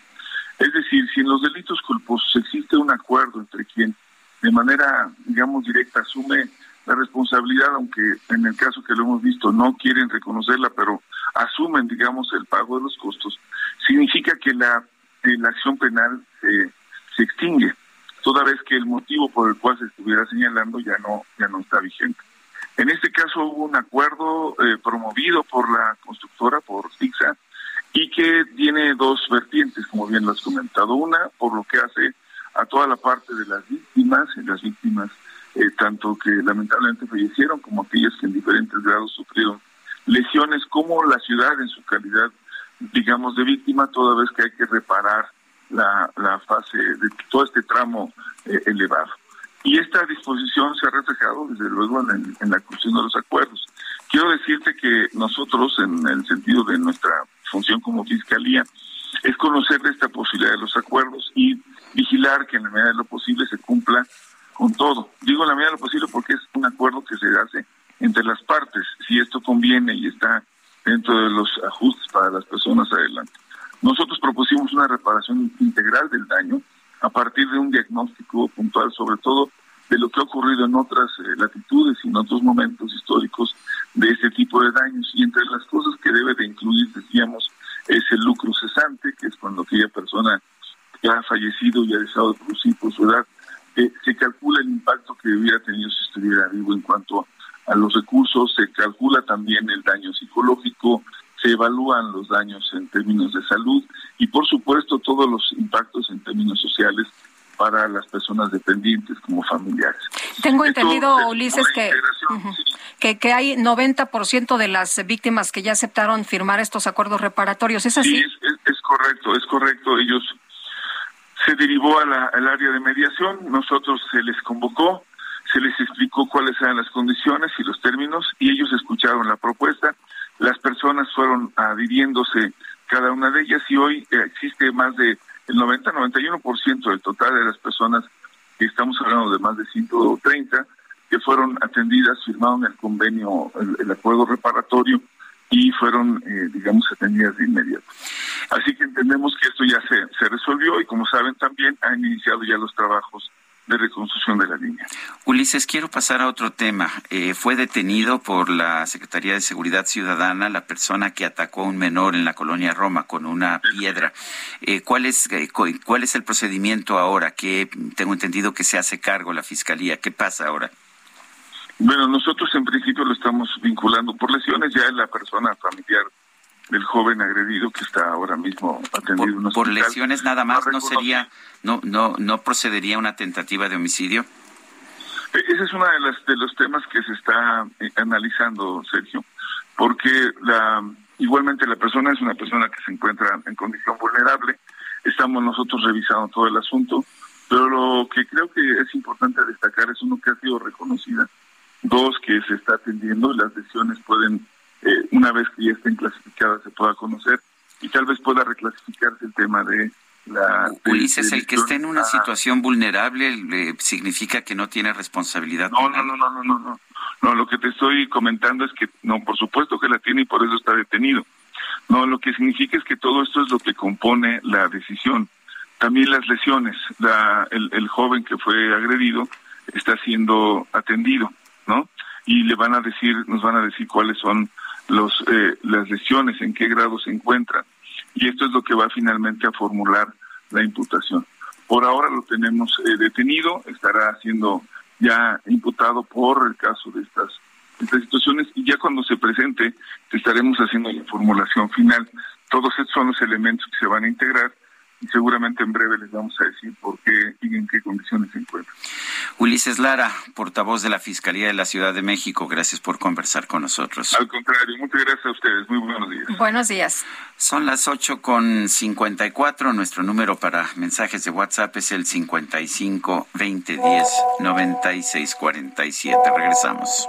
Es decir, si en los delitos culposos existe un acuerdo entre quien de manera, digamos, directa asume la responsabilidad, aunque en el caso que lo hemos visto no quieren reconocerla, pero asumen, digamos, el pago de los costos, significa que la, eh, acción penal se, se extingue, toda vez que el motivo por el cual se estuviera señalando ya no, ya no está vigente. En este caso hubo un acuerdo eh, promovido por la constructora, por FIXA, y que tiene dos vertientes, como bien lo has comentado. Una, por lo que hace a toda la parte de las víctimas, y las víctimas eh, tanto que lamentablemente fallecieron como aquellas que en diferentes grados sufrieron lesiones, como la ciudad en su calidad, digamos, de víctima, toda vez que hay que reparar la, fase de todo este tramo eh, elevado. Y esta disposición se ha reflejado, desde luego, en, la cuestión de los acuerdos. Quiero decirte que nosotros, en el sentido de nuestra función como fiscalía, es conocer esta posibilidad de los acuerdos y vigilar que en la medida de lo posible se cumpla con todo. Digo en la medida de lo posible porque es un acuerdo que se hace entre las partes, si esto conviene y está dentro de los ajustes para las personas adelante. Nosotros propusimos una reparación integral del daño a partir de un diagnóstico puntual, sobre todo de lo que ha ocurrido en otras eh, latitudes y en otros momentos históricos de este tipo de daños. Y entre las cosas que debe de incluir, decíamos, es el lucro cesante, que es cuando aquella persona que ha fallecido y ha dejado de producir por su edad, eh, se calcula el impacto que hubiera tenido si estuviera vivo en cuanto a los recursos, se calcula también el daño psicológico, se evalúan los daños en términos de salud y por supuesto todos los impactos en términos sociales para las personas dependientes como familiares. Tengo entendido, Ulises, que, que, que hay 90% de las víctimas que ya aceptaron firmar estos acuerdos reparatorios. ¿Es así? Sí, es, correcto, es correcto. Ellos se derivó al área de mediación, nosotros se les convocó, se les explicó cuáles eran las condiciones y los términos y ellos escucharon la propuesta. Las personas fueron adhiriéndose cada una de ellas y hoy existe más de el 90-91% del total de las personas que estamos hablando de más de 130 que fueron atendidas, firmaron el convenio, el, acuerdo reparatorio y fueron, eh, digamos, atendidas de inmediato. Así que entendemos que esto ya se, se resolvió y como saben también han iniciado ya los trabajos de reconstrucción de la línea. Ulises, quiero pasar a otro tema. Eh, fue detenido por la Secretaría de Seguridad Ciudadana la persona que atacó a un menor en la colonia Roma con una piedra. Eh, ¿cuál, es, eh, ¿Cuál es el procedimiento ahora? Que tengo entendido que se hace cargo la Fiscalía. ¿Qué pasa ahora? Bueno, nosotros en principio lo estamos vinculando por lesiones. Ya la persona familiar del joven agredido que está ahora mismo atendido por, por lesiones nada más no, sería no no no procedería una tentativa de homicidio e, ese es uno de los de los temas que se está eh, analizando Sergio porque la igualmente la persona es una persona que se encuentra en condición vulnerable. Estamos nosotros revisando todo el asunto pero lo que creo que es importante destacar es uno que ha sido reconocida. Dos que se está atendiendo las lesiones pueden eh, una vez que ya estén clasificadas se pueda conocer y tal vez pueda reclasificarse el tema de la... Ulises, el que esté en una situación vulnerable le significa que no tiene responsabilidad. No, no, no, no, no, no, no. No, lo que te estoy comentando es que, no, por supuesto que la tiene y por eso está detenido. No, lo que significa es que todo esto es lo que compone la decisión. También las lesiones. La, el, el joven que fue agredido está siendo atendido, ¿no? Y le van a decir, nos van a decir cuáles son los, eh, las lesiones, en qué grado se encuentran. Y esto es lo que va finalmente a formular la imputación. Por ahora lo tenemos eh, detenido, estará siendo ya imputado por el caso de estas, estas situaciones y ya cuando se presente estaremos haciendo la formulación final. Todos estos son los elementos que se van a integrar y seguramente en breve les vamos a decir por qué y en qué condiciones se encuentran. Ulises Lara, portavoz de la Fiscalía de la Ciudad de México, gracias por conversar con nosotros. Al contrario, muchas gracias a ustedes. Muy buenos días. Buenos días. Son las ocho con cincuenta y cuatro. Nuestro número para mensajes de WhatsApp es el 55 20 10 96 47. Regresamos.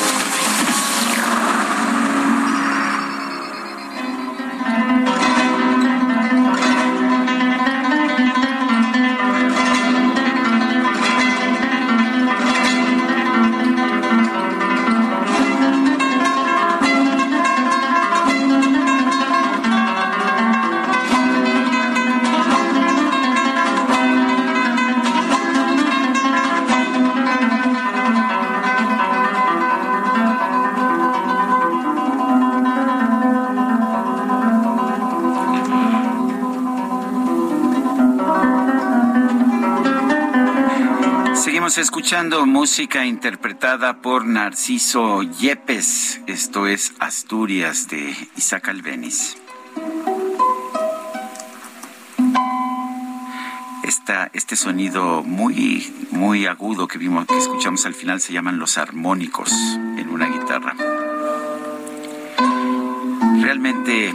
Escuchando música interpretada por Narciso Yepes. Esto es Asturias de Isaac Albeniz. este sonido muy, muy agudo que vimos, que escuchamos al final, se llaman los armónicos en una guitarra. Realmente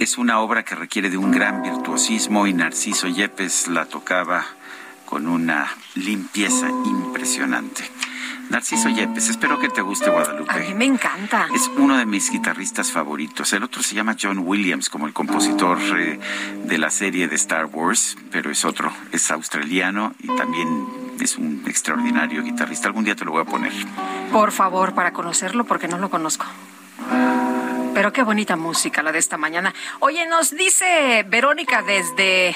es una obra que requiere de un gran virtuosismo y Narciso Yepes la tocaba con una limpieza impresionante. Narciso Yepes, espero que te guste Guadalupe. A mí me encanta. Es uno de mis guitarristas favoritos. El otro se llama John Williams, como el compositor eh, de la serie de Star Wars, pero es otro, es australiano y también es un extraordinario guitarrista. Algún día te lo voy a poner. Por favor, para conocerlo, porque no lo conozco. Pero qué bonita música la de esta mañana. Oye, nos dice Verónica desde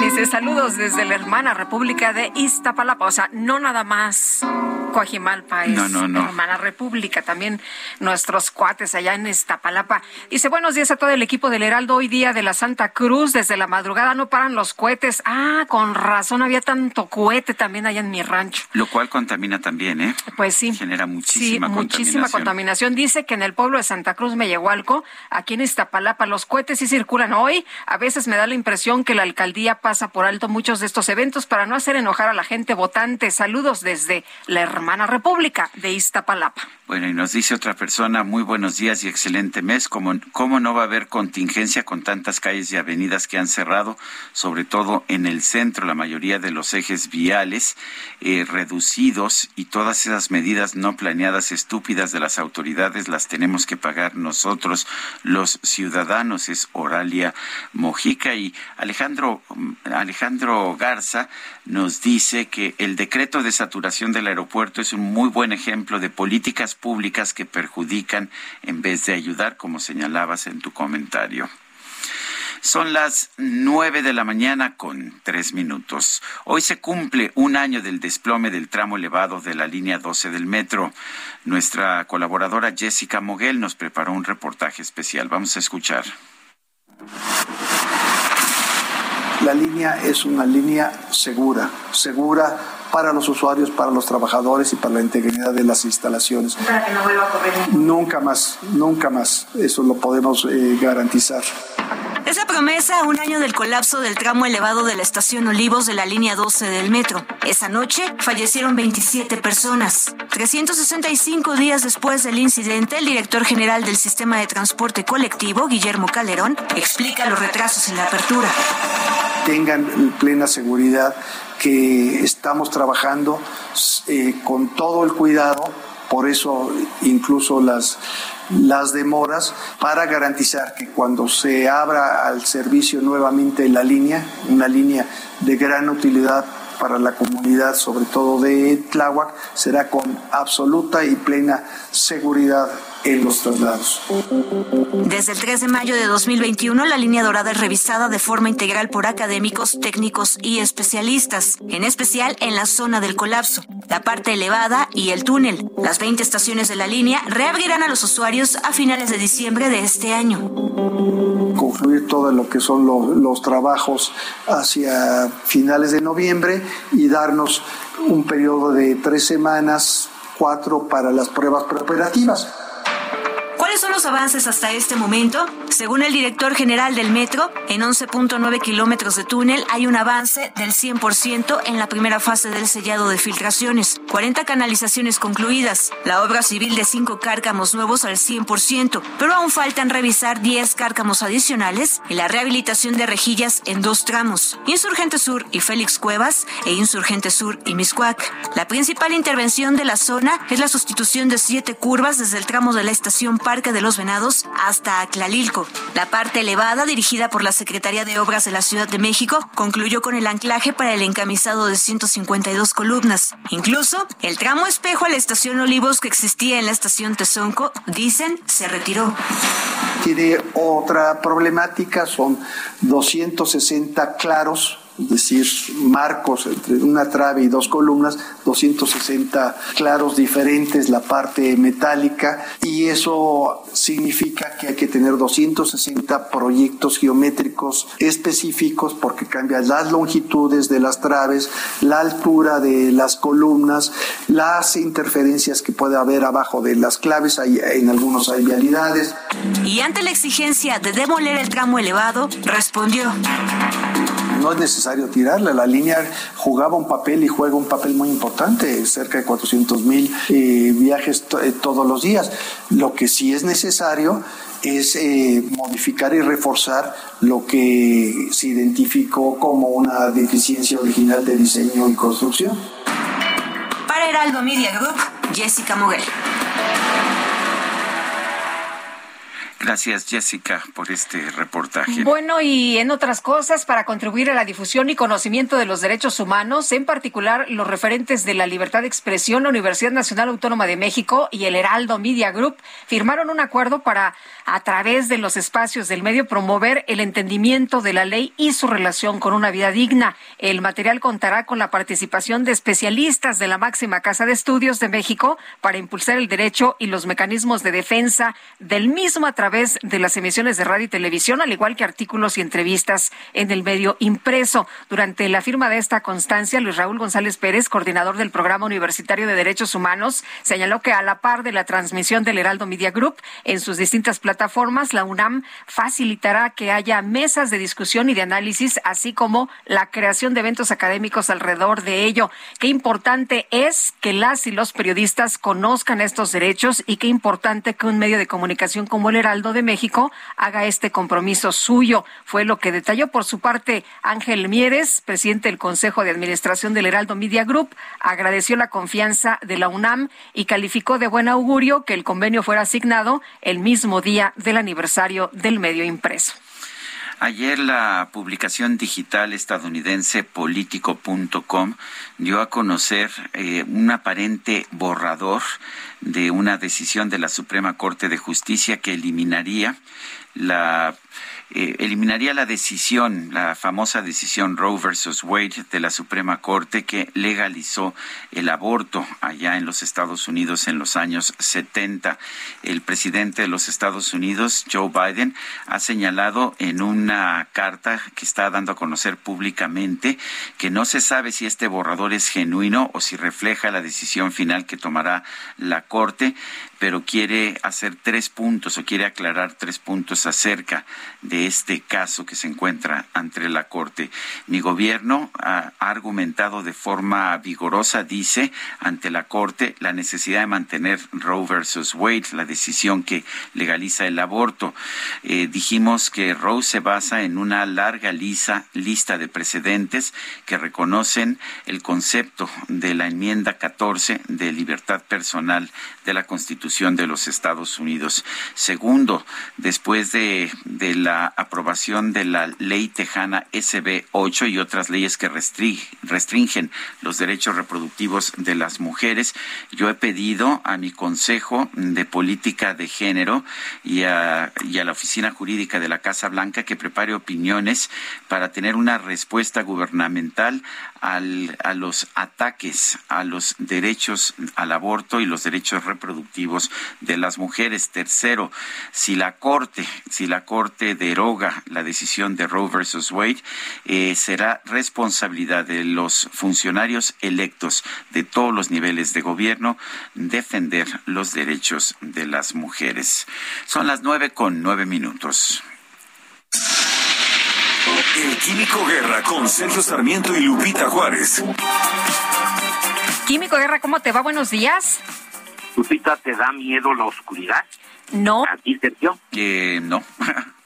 Dice saludos desde la hermana República de Iztapalapa. No nada más Coajimalpa es hermana república, también nuestros cuates allá en Iztapalapa. Dice, buenos días a todo el equipo del Heraldo, hoy día de la Santa Cruz, desde la madrugada no paran los cohetes. Ah, con razón, había tanto cohete también allá en mi rancho. Lo cual contamina también, ¿eh? Pues sí. Genera muchísima sí, muchísima contaminación. Dice que en el pueblo de Santa Cruz, Mellehualco, aquí en Iztapalapa, los cohetes sí circulan hoy. A veces me da la impresión que la alcaldía pasa por alto muchos de estos eventos para no hacer enojar a la gente votante. Saludos desde la hermana República de Iztapalapa. Bueno, y nos dice otra persona, muy buenos días y excelente mes. ¿Cómo, ¿Cómo no va a haber contingencia con tantas calles y avenidas que han cerrado, sobre todo en el centro, la mayoría de los ejes viales eh, reducidos y todas esas medidas no planeadas estúpidas de las autoridades las tenemos que pagar nosotros, los ciudadanos? Es Oralia Mojica y Alejandro, Alejandro Garza nos dice que el decreto de saturación del aeropuerto es un muy buen ejemplo de políticas públicas que perjudican en vez de ayudar, como señalabas en tu comentario. Son las nueve de la mañana con tres minutos. Hoy se cumple un año del desplome del tramo elevado de la línea 12 del metro. Nuestra colaboradora Jessica Moguel nos preparó un reportaje especial. Vamos a escuchar. La línea es una línea segura, segura para los usuarios, para los trabajadores y para la integridad de las instalaciones. Para que no vuelva a correr. Nunca más, nunca más. Eso lo podemos eh, garantizar. Esa promesa un año del colapso del tramo elevado de la estación Olivos de la línea 12 del metro. Esa noche fallecieron 27 personas. 365 días después del incidente, el director general del sistema de transporte colectivo, Guillermo Calderón, explica los retrasos en la apertura. Tengan plena seguridad que estamos trabajando eh, con todo el cuidado, por eso incluso las, las demoras, para garantizar que cuando se abra al servicio nuevamente la línea, una línea de gran utilidad para la comunidad, sobre todo de Tláhuac, será con absoluta y plena seguridad en los traslados. Desde el 3 de mayo de 2021, la línea dorada es revisada de forma integral por académicos, técnicos y especialistas, en especial en la zona del colapso, la parte elevada y el túnel. Las 20 estaciones de la línea reabrirán a los usuarios a finales de diciembre de este año. Concluir todo lo que son los, los trabajos hacia finales de noviembre y darnos un periodo de tres semanas, cuatro para las pruebas preoperativas. ¿Cuáles son los avances hasta este momento? Según el director general del metro, en 11.9 kilómetros de túnel hay un avance del 100% en la primera fase del sellado de filtraciones, 40 canalizaciones concluidas, la obra civil de 5 cárcamos nuevos al 100%, pero aún faltan revisar 10 cárcamos adicionales y la rehabilitación de rejillas en dos tramos, Insurgente Sur y Félix Cuevas e Insurgente Sur y Miscuac. La principal intervención de la zona es la sustitución de siete curvas desde el tramo de la estación Parque de los Venados hasta Aclalilco. La parte elevada, dirigida por la Secretaría de Obras de la Ciudad de México, concluyó con el anclaje para el encamisado de 152 columnas. Incluso, el tramo espejo a la estación Olivos que existía en la estación Tezonco, dicen, se retiró. Tiene otra problemática, son 260 claros es decir, marcos entre una trave y dos columnas, 260 claros diferentes, la parte metálica, y eso significa que hay que tener 260 proyectos geométricos específicos porque cambian las longitudes de las traves, la altura de las columnas, las interferencias que puede haber abajo de las claves, hay, en algunos hay vialidades. Y ante la exigencia de demoler el tramo elevado, respondió no es necesario tirarla. La línea jugaba un papel y juega un papel muy importante, cerca de 400 mil eh, viajes eh, todos los días. Lo que sí es necesario es eh, modificar y reforzar lo que se identificó como una deficiencia original de diseño y construcción. Para Heraldo Media Group, Jessica Moguel. Gracias, Jessica, por este reportaje. Bueno, y en otras cosas, para contribuir a la difusión y conocimiento de los derechos humanos, en particular los referentes de la libertad de expresión, la Universidad Nacional Autónoma de México y el Heraldo Media Group firmaron un acuerdo para, a través de los espacios del medio, promover el entendimiento de la ley y su relación con una vida digna. El material contará con la participación de especialistas de la máxima Casa de Estudios de México para impulsar el derecho y los mecanismos de defensa del mismo a través través de las emisiones de radio y televisión, al igual que artículos y entrevistas en el medio impreso. Durante la firma de esta constancia, Luis Raúl González Pérez, coordinador del Programa Universitario de Derechos Humanos, señaló que a la par de la transmisión del Heraldo Media Group en sus distintas plataformas, la UNAM facilitará que haya mesas de discusión y de análisis, así como la creación de eventos académicos alrededor de ello. Qué importante es que las y los periodistas conozcan estos derechos y qué importante que un medio de comunicación como el Heraldo de México haga este compromiso suyo. Fue lo que detalló por su parte Ángel Mieres, presidente del Consejo de Administración del Heraldo Media Group. Agradeció la confianza de la UNAM y calificó de buen augurio que el convenio fuera asignado el mismo día del aniversario del medio impreso. Ayer la publicación digital estadounidense político.com dio a conocer eh, un aparente borrador de una decisión de la Suprema Corte de Justicia que eliminaría la eh, eliminaría la decisión, la famosa decisión Roe versus Wade de la Suprema Corte que legalizó el aborto allá en los Estados Unidos en los años 70. El presidente de los Estados Unidos, Joe Biden, ha señalado en una carta que está dando a conocer públicamente que no se sabe si este borrador es genuino o si refleja la decisión final que tomará la Corte, pero quiere hacer tres puntos o quiere aclarar tres puntos acerca de este caso que se encuentra ante la Corte. Mi gobierno ha, argumentado de forma vigorosa, dice, ante la Corte la necesidad de mantener Roe versus Wade, la decisión que legaliza el aborto. Eh, dijimos que Roe se basa en una larga lista, lista de precedentes que reconocen el concepto de la enmienda 14 de libertad personal de la Constitución de los Estados Unidos. Segundo, después de, la aprobación de la ley tejana SB 8 y otras leyes que restringen los derechos reproductivos de las mujeres, yo he pedido a mi Consejo de Política de Género y a, y a la Oficina Jurídica de la Casa Blanca que prepare opiniones para tener una respuesta gubernamental al, a los ataques a los derechos al aborto y los derechos reproductivos de las mujeres. Tercero, si la Corte, si la Corte deroga la decisión de Roe versus Wade, eh, será responsabilidad de los funcionarios electos de todos los niveles de gobierno defender los derechos de las mujeres. Son las nueve con nueve minutos. El Químico Guerra con Sergio Sarmiento y Lupita Juárez. Químico Guerra, ¿cómo te va? Buenos días. Lupita, ¿te da miedo la oscuridad? No. ¿A ti, Sergio? Que no. [LAUGHS]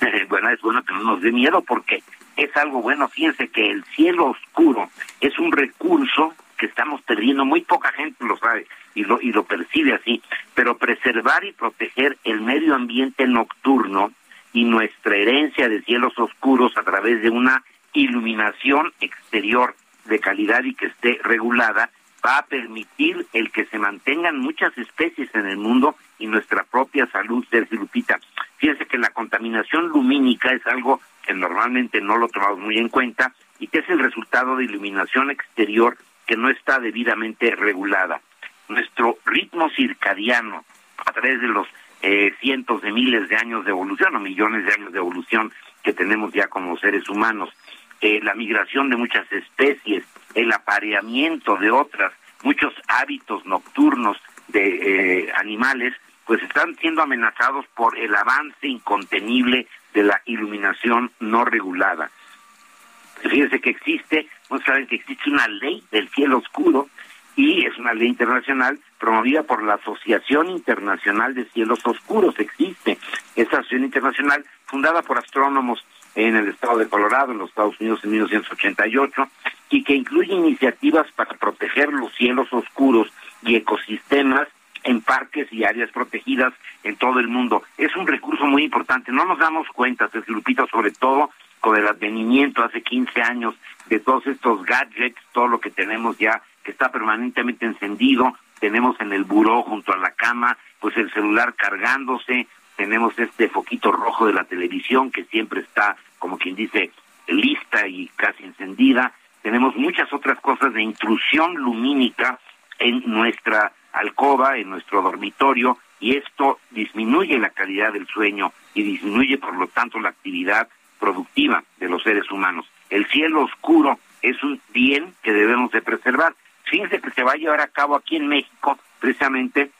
[LAUGHS] bueno, es bueno que no nos dé miedo porque es algo bueno. Fíjense que el cielo oscuro es un recurso que estamos perdiendo. Muy poca gente lo sabe y lo, y lo percibe así. Pero preservar y proteger el medio ambiente nocturno y nuestra herencia de cielos oscuros a través de una iluminación exterior de calidad y que esté regulada va a permitir el que se mantengan muchas especies en el mundo y nuestra propia salud, Sergio Lupita. Fíjense que la contaminación lumínica es algo que normalmente no lo tomamos muy en cuenta y que es el resultado de iluminación exterior que no está debidamente regulada. Nuestro ritmo circadiano, a través de los eh, cientos de miles de años de evolución o millones de años de evolución que tenemos ya como seres humanos, eh, la migración de muchas especies, el apareamiento de otras, muchos hábitos nocturnos de eh, animales, pues están siendo amenazados por el avance incontenible de la iluminación no regulada. Fíjense que existe, no saben que existe una ley del cielo oscuro y es una ley internacional promovida por la Asociación Internacional de Cielos Oscuros. Existe esa asociación internacional fundada por astrónomos en el estado de Colorado, en los Estados Unidos en 1988, y que incluye iniciativas para proteger los cielos oscuros y ecosistemas en parques y áreas protegidas en todo el mundo. Es un recurso muy importante. No nos damos cuenta, Sergio Lupita, sobre todo con el advenimiento hace 15 años de todos estos gadgets, todo lo que tenemos ya que está permanentemente encendido, tenemos en el buró junto a la cama, pues el celular cargándose, tenemos este foquito rojo de la televisión que siempre está, como quien dice, lista y casi encendida. Tenemos muchas otras cosas de intrusión lumínica en nuestra alcoba, en nuestro dormitorio, y esto disminuye la calidad del sueño y disminuye, por lo tanto, la actividad productiva de los seres humanos. El cielo oscuro es un bien que debemos de preservar. Fíjense que se va a llevar a cabo aquí en México, precisamente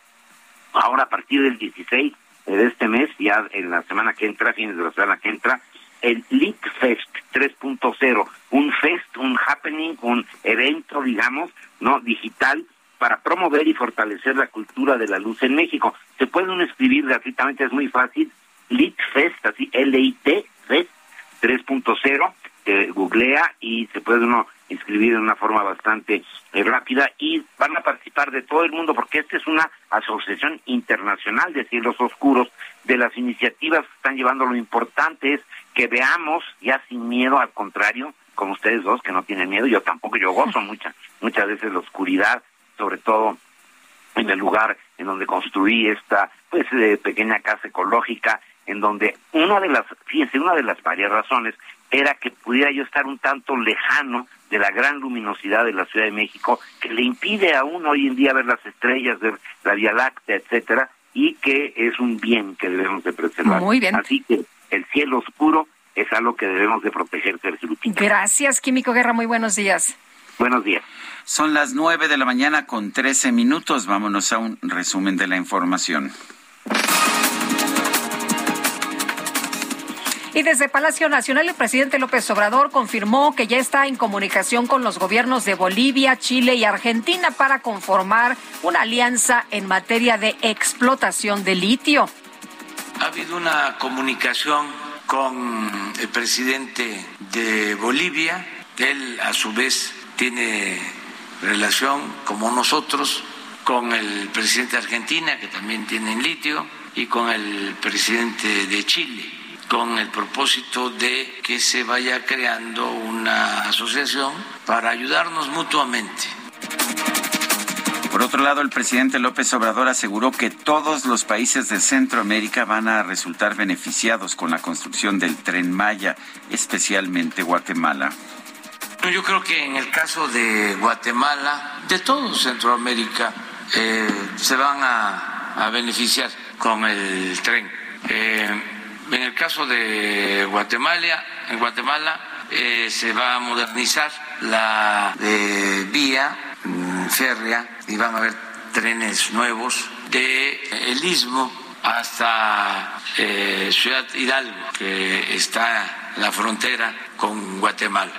ahora a partir del 16 de este mes, ya en la semana que entra, fines de la semana que entra, el Lit Fest 3.0, un fest, un happening, un evento, digamos, no digital para promover y fortalecer la cultura de la luz en México. Se puede uno escribir gratuitamente, es muy fácil, Lit Fest, así L-I-T, Fest 3.0, eh, googlea y se puede uno inscribir de una forma bastante eh, rápida y van a participar de todo el mundo porque esta es una asociación internacional de cielos oscuros de las iniciativas que están llevando. Lo importante es que veamos ya sin miedo al contrario como ustedes dos que no tienen miedo yo tampoco yo gozo [LAUGHS] muchas muchas veces la oscuridad sobre todo en el lugar en donde construí esta pues eh, pequeña casa ecológica en donde una de las fíjense una de las varias razones era que pudiera yo estar un tanto lejano de la gran luminosidad de la Ciudad de México, que le impide a uno hoy en día ver las estrellas, ver la Vía Láctea, etcétera, y que es un bien que debemos de preservar. Muy bien. Así que el cielo oscuro es algo que debemos de proteger, Sergio Lupita. Gracias, Químico Guerra. Muy buenos días. Buenos días. Son las nueve de la mañana con trece minutos. Vámonos a un resumen de la información. Y desde Palacio Nacional, el presidente López Obrador confirmó que ya está en comunicación con los gobiernos de Bolivia, Chile y Argentina para conformar una alianza en materia de explotación de litio. Ha habido una comunicación con el presidente de Bolivia. Él, a su vez, tiene relación, como nosotros, con el presidente de Argentina, que también tiene litio, y con el presidente de Chile con el propósito de que se vaya creando una asociación para ayudarnos mutuamente. Por otro lado, el presidente López Obrador aseguró que todos los países de Centroamérica van a resultar beneficiados con la construcción del tren Maya, especialmente Guatemala. Yo creo que en el caso de Guatemala, de todo Centroamérica, eh, se van a, beneficiar con el tren. Eh, en el caso de Guatemala, en Guatemala eh, se va a modernizar la eh, vía mm, férrea y van a haber trenes nuevos de el istmo hasta eh, Ciudad Hidalgo, que está en la frontera con Guatemala.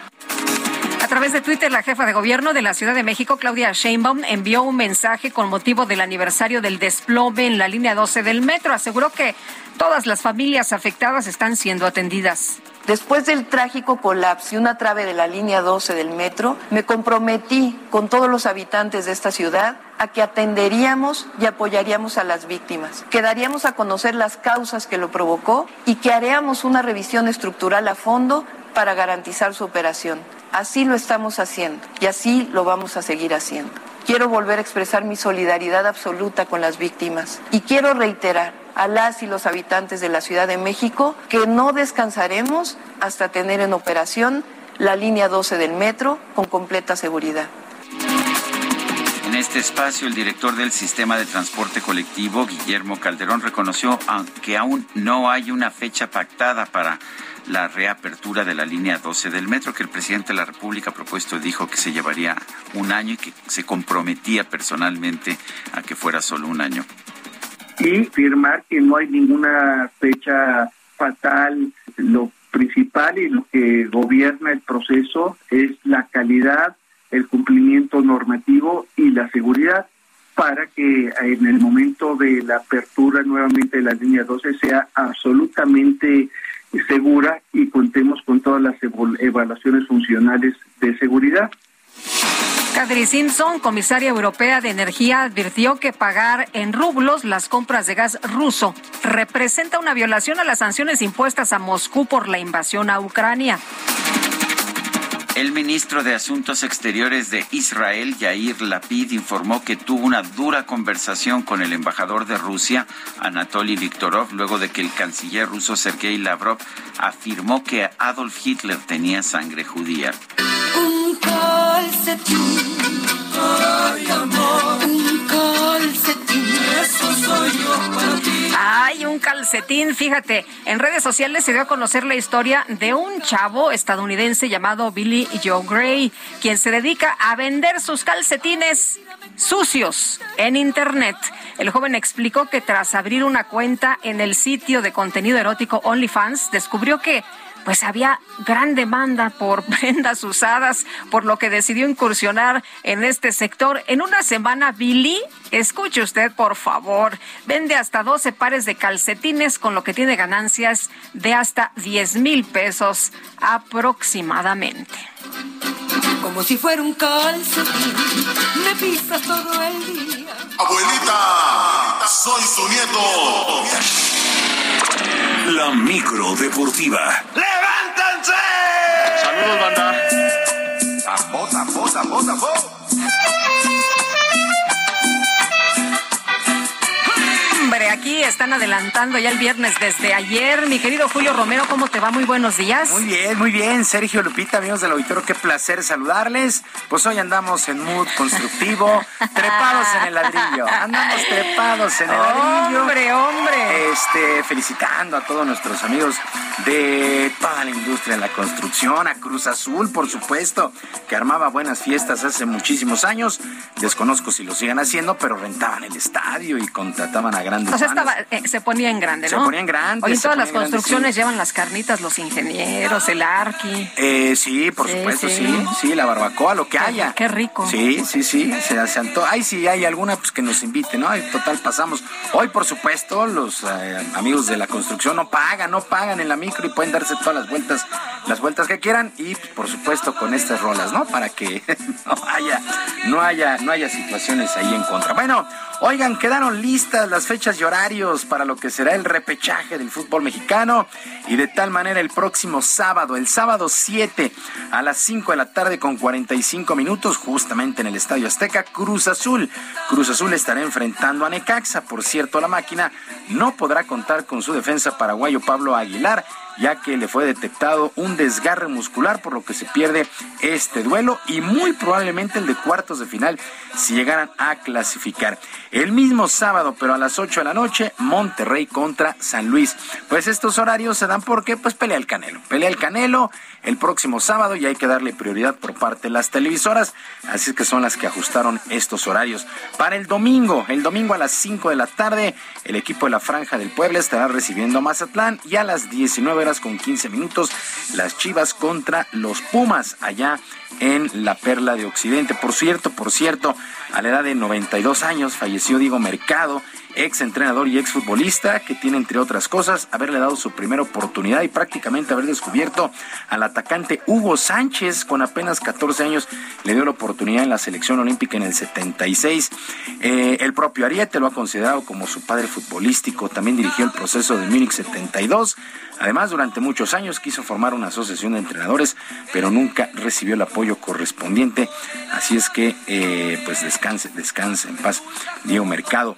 A través de Twitter, la jefa de gobierno de la Ciudad de México, Claudia Sheinbaum, envió un mensaje con motivo del aniversario del desplome en la línea 12 del metro. Aseguró que todas las familias afectadas están siendo atendidas. Después del trágico colapso y una trave de la línea 12 del metro, me comprometí con todos los habitantes de esta ciudad a que atenderíamos y apoyaríamos a las víctimas, que daríamos a conocer las causas que lo provocó y que haríamos una revisión estructural a fondo para garantizar su operación. Así lo estamos haciendo y así lo vamos a seguir haciendo. Quiero volver a expresar mi solidaridad absoluta con las víctimas y quiero reiterar a las y los habitantes de la Ciudad de México que no descansaremos hasta tener en operación la línea 12 del metro con completa seguridad. En este espacio, el director del sistema de transporte colectivo, Guillermo Calderón, reconoció que aún no hay una fecha pactada para la reapertura de la línea 12 del metro, que el presidente de la República propuesto dijo que se llevaría un año y que se comprometía personalmente a que fuera solo un año. Y firmar que no hay ninguna fecha fatal. Lo principal y lo que gobierna el proceso es la calidad, el cumplimiento normativo y la seguridad para que en el momento de la apertura nuevamente de la línea 12 sea absolutamente segura y contemos con todas las evaluaciones funcionales de seguridad. Kadri Simpson, comisaria europea de energía, advirtió que pagar en rublos las compras de gas ruso representa una violación a las sanciones impuestas a Moscú por la invasión a Ucrania. El ministro de Asuntos Exteriores de Israel, Yair Lapid, informó que tuvo una dura conversación con el embajador de Rusia, Anatoly Viktorov, luego de que el canciller ruso Sergei Lavrov afirmó que Adolf Hitler tenía sangre judía. Un Hay un calcetín, fíjate, en redes sociales se dio a conocer la historia de un chavo estadounidense llamado Billy Joe Gray, quien se dedica a vender sus calcetines sucios en Internet. El joven explicó que tras abrir una cuenta en el sitio de contenido erótico OnlyFans, descubrió que pues había gran demanda por [LAUGHS] prendas usadas, por lo que decidió incursionar en este sector. En una semana, Billy, escuche usted, por favor, vende hasta 12 pares de calcetines, con lo que tiene ganancias de hasta 10 mil pesos aproximadamente. Como si fuera un calcetín, me pisas todo el día. Abuelita, soy su nieto. La micro deportiva. ¡Levántense! Saludos, banda. Tambo, tambo, tambo, tambo. Hombre, aquí están adelantando ya el viernes desde ayer. Mi querido Julio Romero, ¿cómo te va? Muy buenos días. Muy bien, muy bien. Sergio Lupita, amigos del auditorio, qué placer saludarles. Pues hoy andamos en mood constructivo, [LAUGHS] trepados en el ladrillo. Andamos trepados en el ladrillo. Hombre, hombre. Este, felicitando a todos nuestros amigos de toda la industria de la construcción, a Cruz Azul, por supuesto, que armaba buenas fiestas hace muchísimos años. Desconozco si lo sigan haciendo, pero rentaban el estadio y contrataban a grandes o sea, estaba, eh, se ponía en grande, ¿no? Se ponía en grande. Hoy todas las construcciones llevan las carnitas, los ingenieros, el arqui. Eh, sí, por supuesto, sí. sí. la barbacoa, lo que haya. Qué rico. Sí, sí, sí, se asentó. Ay, sí, hay alguna pues que nos invite, ¿no? total, pasamos. Hoy, por supuesto, los eh, amigos de la construcción no pagan, no pagan en la micro y pueden darse todas las vueltas, las vueltas que quieran y, pues, por supuesto, con estas rolas, ¿no? Para que [LAUGHS] no haya, no haya, no haya situaciones ahí en contra. Bueno, oigan, quedaron listas las fechas y horarios para lo que será el repechaje del fútbol mexicano y de tal manera el próximo sábado, el sábado 7 a las 5 de la tarde con 45 minutos, justamente en el Estadio Azteca, Cruz Azul. Cruz Azul estará enfrentando a Necaxa. Por cierto, la máquina no podrá contar con su defensa paraguayo Pablo Aguilar ya que le fue detectado un desgarre muscular, por lo que se pierde este duelo y muy probablemente el de cuartos de final si llegaran a clasificar. El mismo sábado, pero a las 8 de la noche, Monterrey contra San Luis. Pues estos horarios se dan porque pues pelea el Canelo. Pelea el Canelo el próximo sábado y hay que darle prioridad por parte de las televisoras, así que son las que ajustaron estos horarios. Para el domingo, el domingo a las 5 de la tarde, el equipo de la Franja del Puebla estará recibiendo a Mazatlán y a las 19 horas con 15 minutos las Chivas contra los Pumas allá en la Perla de Occidente. Por cierto, por cierto, a la edad de 92 años falleció Diego Mercado, ex entrenador y ex futbolista, que tiene, entre otras cosas, haberle dado su primera oportunidad y prácticamente haber descubierto al atacante Hugo Sánchez, con apenas 14 años, le dio la oportunidad en la selección olímpica en el 76. Eh, el propio Ariete lo ha considerado como su padre futbolístico, también dirigió el proceso de Múnich 72. Además, durante muchos años quiso formar una asociación de entrenadores, pero nunca recibió el apoyo correspondiente. Así es que, eh, pues descanse, descanse en paz, Diego Mercado.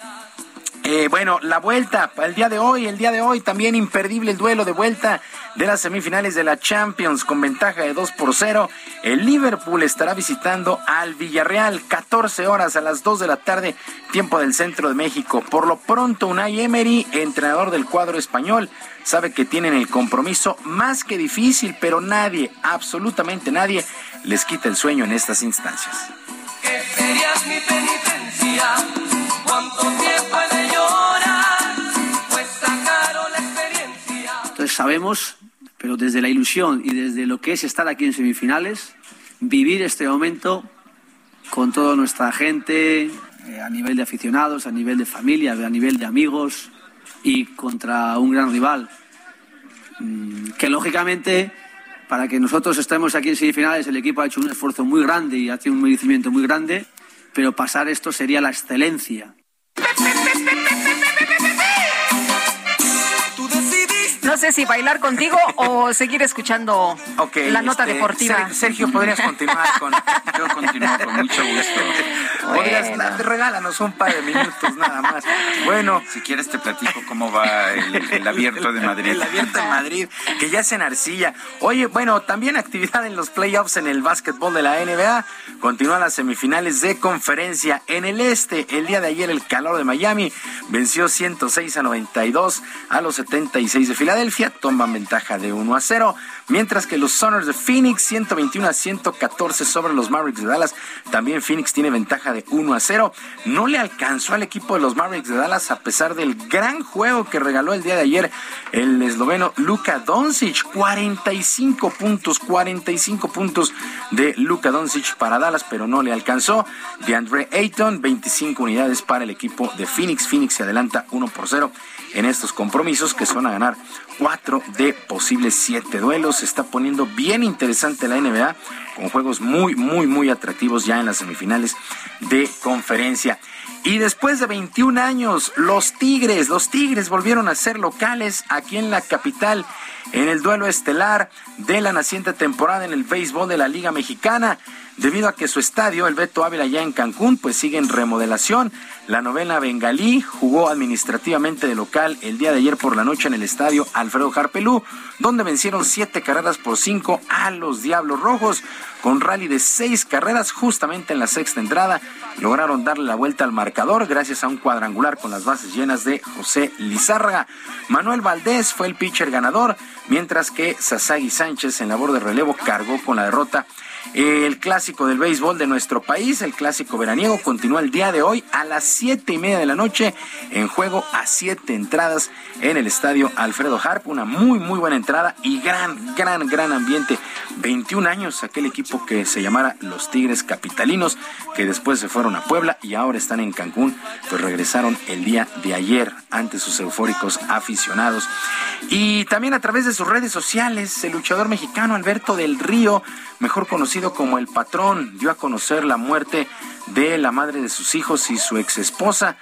Eh, bueno, la vuelta, el día de hoy, el día de hoy también imperdible el duelo de vuelta de las semifinales de la Champions con ventaja de 2 por 0. El Liverpool estará visitando al Villarreal 14 horas a las 2 de la tarde, tiempo del centro de México. Por lo pronto, Unai Emery, entrenador del cuadro español, sabe que tienen el compromiso más que difícil, pero nadie, absolutamente nadie, les quita el sueño en estas instancias. serías mi penitencia? Sabemos, pero desde la ilusión y desde lo que es estar aquí en semifinales, vivir este momento con toda nuestra gente, eh, a nivel de aficionados, a nivel de familia, a nivel de amigos y contra un gran rival. Mm, Que lógicamente, para que nosotros estemos aquí en semifinales, el equipo ha hecho un esfuerzo muy grande y ha hecho un merecimiento muy grande, pero pasar esto sería la excelencia. No sé si bailar contigo o seguir escuchando la nota este, deportiva. Ser- Sergio, podrías continuar con. Yo continúo con mucho gusto. Podrías, Bueno. regálanos un par de minutos nada más. Bueno. Si quieres te platico cómo va el, el abierto de Madrid. El abierto de Madrid, que ya es en arcilla. Oye, bueno, también actividad en los playoffs en el básquetbol de la NBA. Continúan las semifinales de conferencia en el este. El día de ayer el calor de Miami venció 106 a 92 a los 76 de Filadelfia. Toman ventaja de 1 a 0. Mientras que los Soners de Phoenix 121 a 114 sobre los Mavericks de Dallas. También Phoenix tiene ventaja de 1 a 0. No le alcanzó al equipo de los Mavericks de Dallas a pesar del gran juego que regaló el día de ayer el esloveno Luka Doncic. 45 puntos, 45 puntos de Luka Doncic para Dallas, pero no le alcanzó. De Andre Ayton, 25 unidades para el equipo de Phoenix. Phoenix se adelanta 1 por 0 en estos compromisos que son a ganar 4 de posibles 7 duelos. Se está poniendo bien interesante la NBA con juegos muy, muy, muy atractivos ya en las semifinales de conferencia. Y después de 21 años, los Tigres, los Tigres volvieron a ser locales aquí en la capital en el duelo estelar de la naciente temporada en el béisbol de la Liga Mexicana. Debido a que su estadio, el Beto Ávila ya en Cancún, pues sigue en remodelación. La novena bengalí jugó administrativamente de local el día de ayer por la noche en el estadio Alfredo Harpelú, donde vencieron siete carreras por cinco a los Diablos Rojos. Con rally de seis carreras, justamente en la sexta entrada, lograron darle la vuelta al marcador gracias a un cuadrangular con las bases llenas de José Lizárraga. Manuel Valdés fue el pitcher ganador, mientras que Sasagi Sánchez en labor de relevo cargó con la derrota el clásico del béisbol de nuestro país, el clásico veraniego, continúa el día de hoy a las siete y media de la noche en juego a siete entradas en el estadio Alfredo Harp. Una muy, muy buena entrada y gran, gran, gran ambiente. 21 años aquel equipo que se llamara los Tigres Capitalinos, que después se fueron a Puebla y ahora están en Cancún, pues regresaron el día de ayer ante sus eufóricos aficionados. Y también a través de sus redes sociales, el luchador mexicano Alberto del Río, mejor conocido como El Patrón, dio a conocer la muerte de la madre de sus hijos y su ex esposa.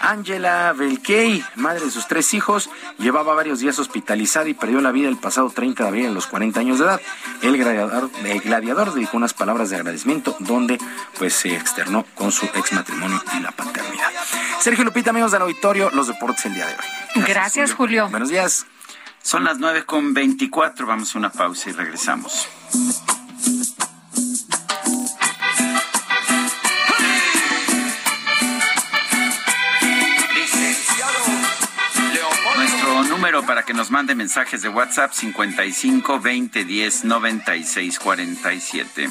Angela Belkey, madre de sus tres hijos, llevaba varios días hospitalizada y perdió la vida el pasado 30 de abril a los 40 años de edad. El gladiador, el gladiador dedicó unas palabras de agradecimiento donde pues se externó con su ex matrimonio y la paternidad. Sergio Lupita, amigos del auditorio, los deportes el día de hoy. Gracias, Julio. Buenos días. Son las 9 con 24. Vamos a una pausa y regresamos. Para que nos mande mensajes de WhatsApp 55 20 10 96 47.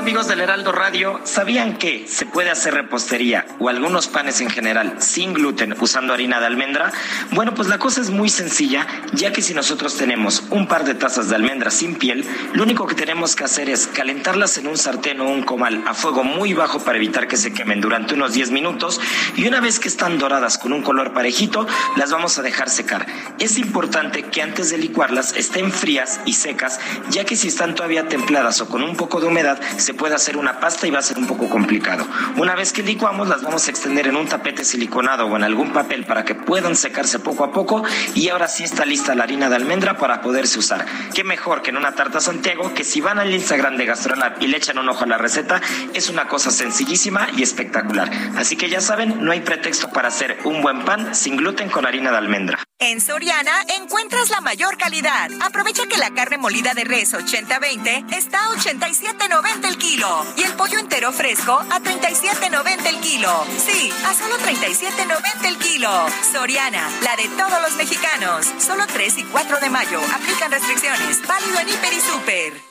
Amigos del Heraldo Radio, ¿sabían que se puede hacer repostería o algunos panes en general sin gluten usando harina de almendra? Bueno, pues la cosa es muy sencilla, ya que si nosotros tenemos un par de tazas de almendra sin piel, lo único que tenemos que hacer es calentarlas en un sartén o un comal a fuego muy bajo para evitar que se quemen durante unos 10 minutos y una vez que están doradas con un color parejito, las vamos a dejar secar. Es importante que antes de licuarlas estén frías y secas, ya que si están todavía templadas o con un poco de humedad, se puede hacer una pasta y va a ser un poco complicado. Una vez que licuamos, las vamos a extender en un tapete siliconado o en algún papel para que puedan secarse poco a poco y ahora sí está lista la harina de almendra para poderse usar. Qué mejor que en una tarta Santiago, que si van al Instagram de Gastronab y le echan un ojo a la receta, es una cosa sencillísima y espectacular. Así que ya saben, no hay pretexto para hacer un buen pan sin gluten con harina de almendra. En Soriana encuentras la mayor calidad. Aprovecha que la carne molida de res 80-20 está a 87.90 el kilo y el pollo entero fresco a 37.90 el kilo. Sí, a solo 37.90 el kilo. Soriana, la de todos los mexicanos. Solo 3 y 4 de mayo. Aplican restricciones. Válido en Hiper y Super.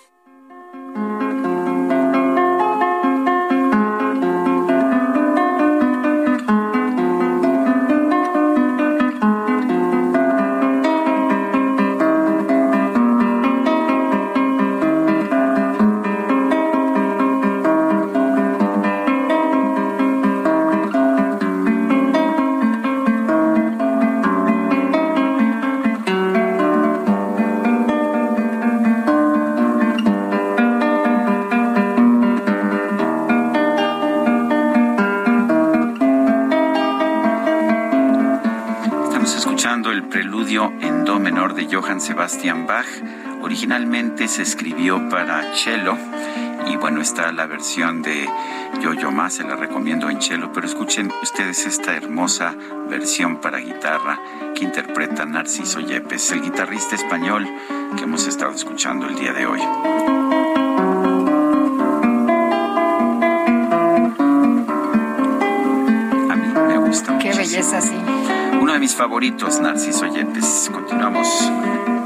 Originalmente se escribió para cello y bueno, está la versión de Yo-Yo Más, se la recomiendo en cello, pero escuchen ustedes esta hermosa versión para guitarra que interpreta Narciso Yepes, el guitarrista español que hemos estado escuchando el día de hoy. A mí me gusta. Qué belleza, sí. Uno de mis favoritos, Narciso Yepes. Continuamos.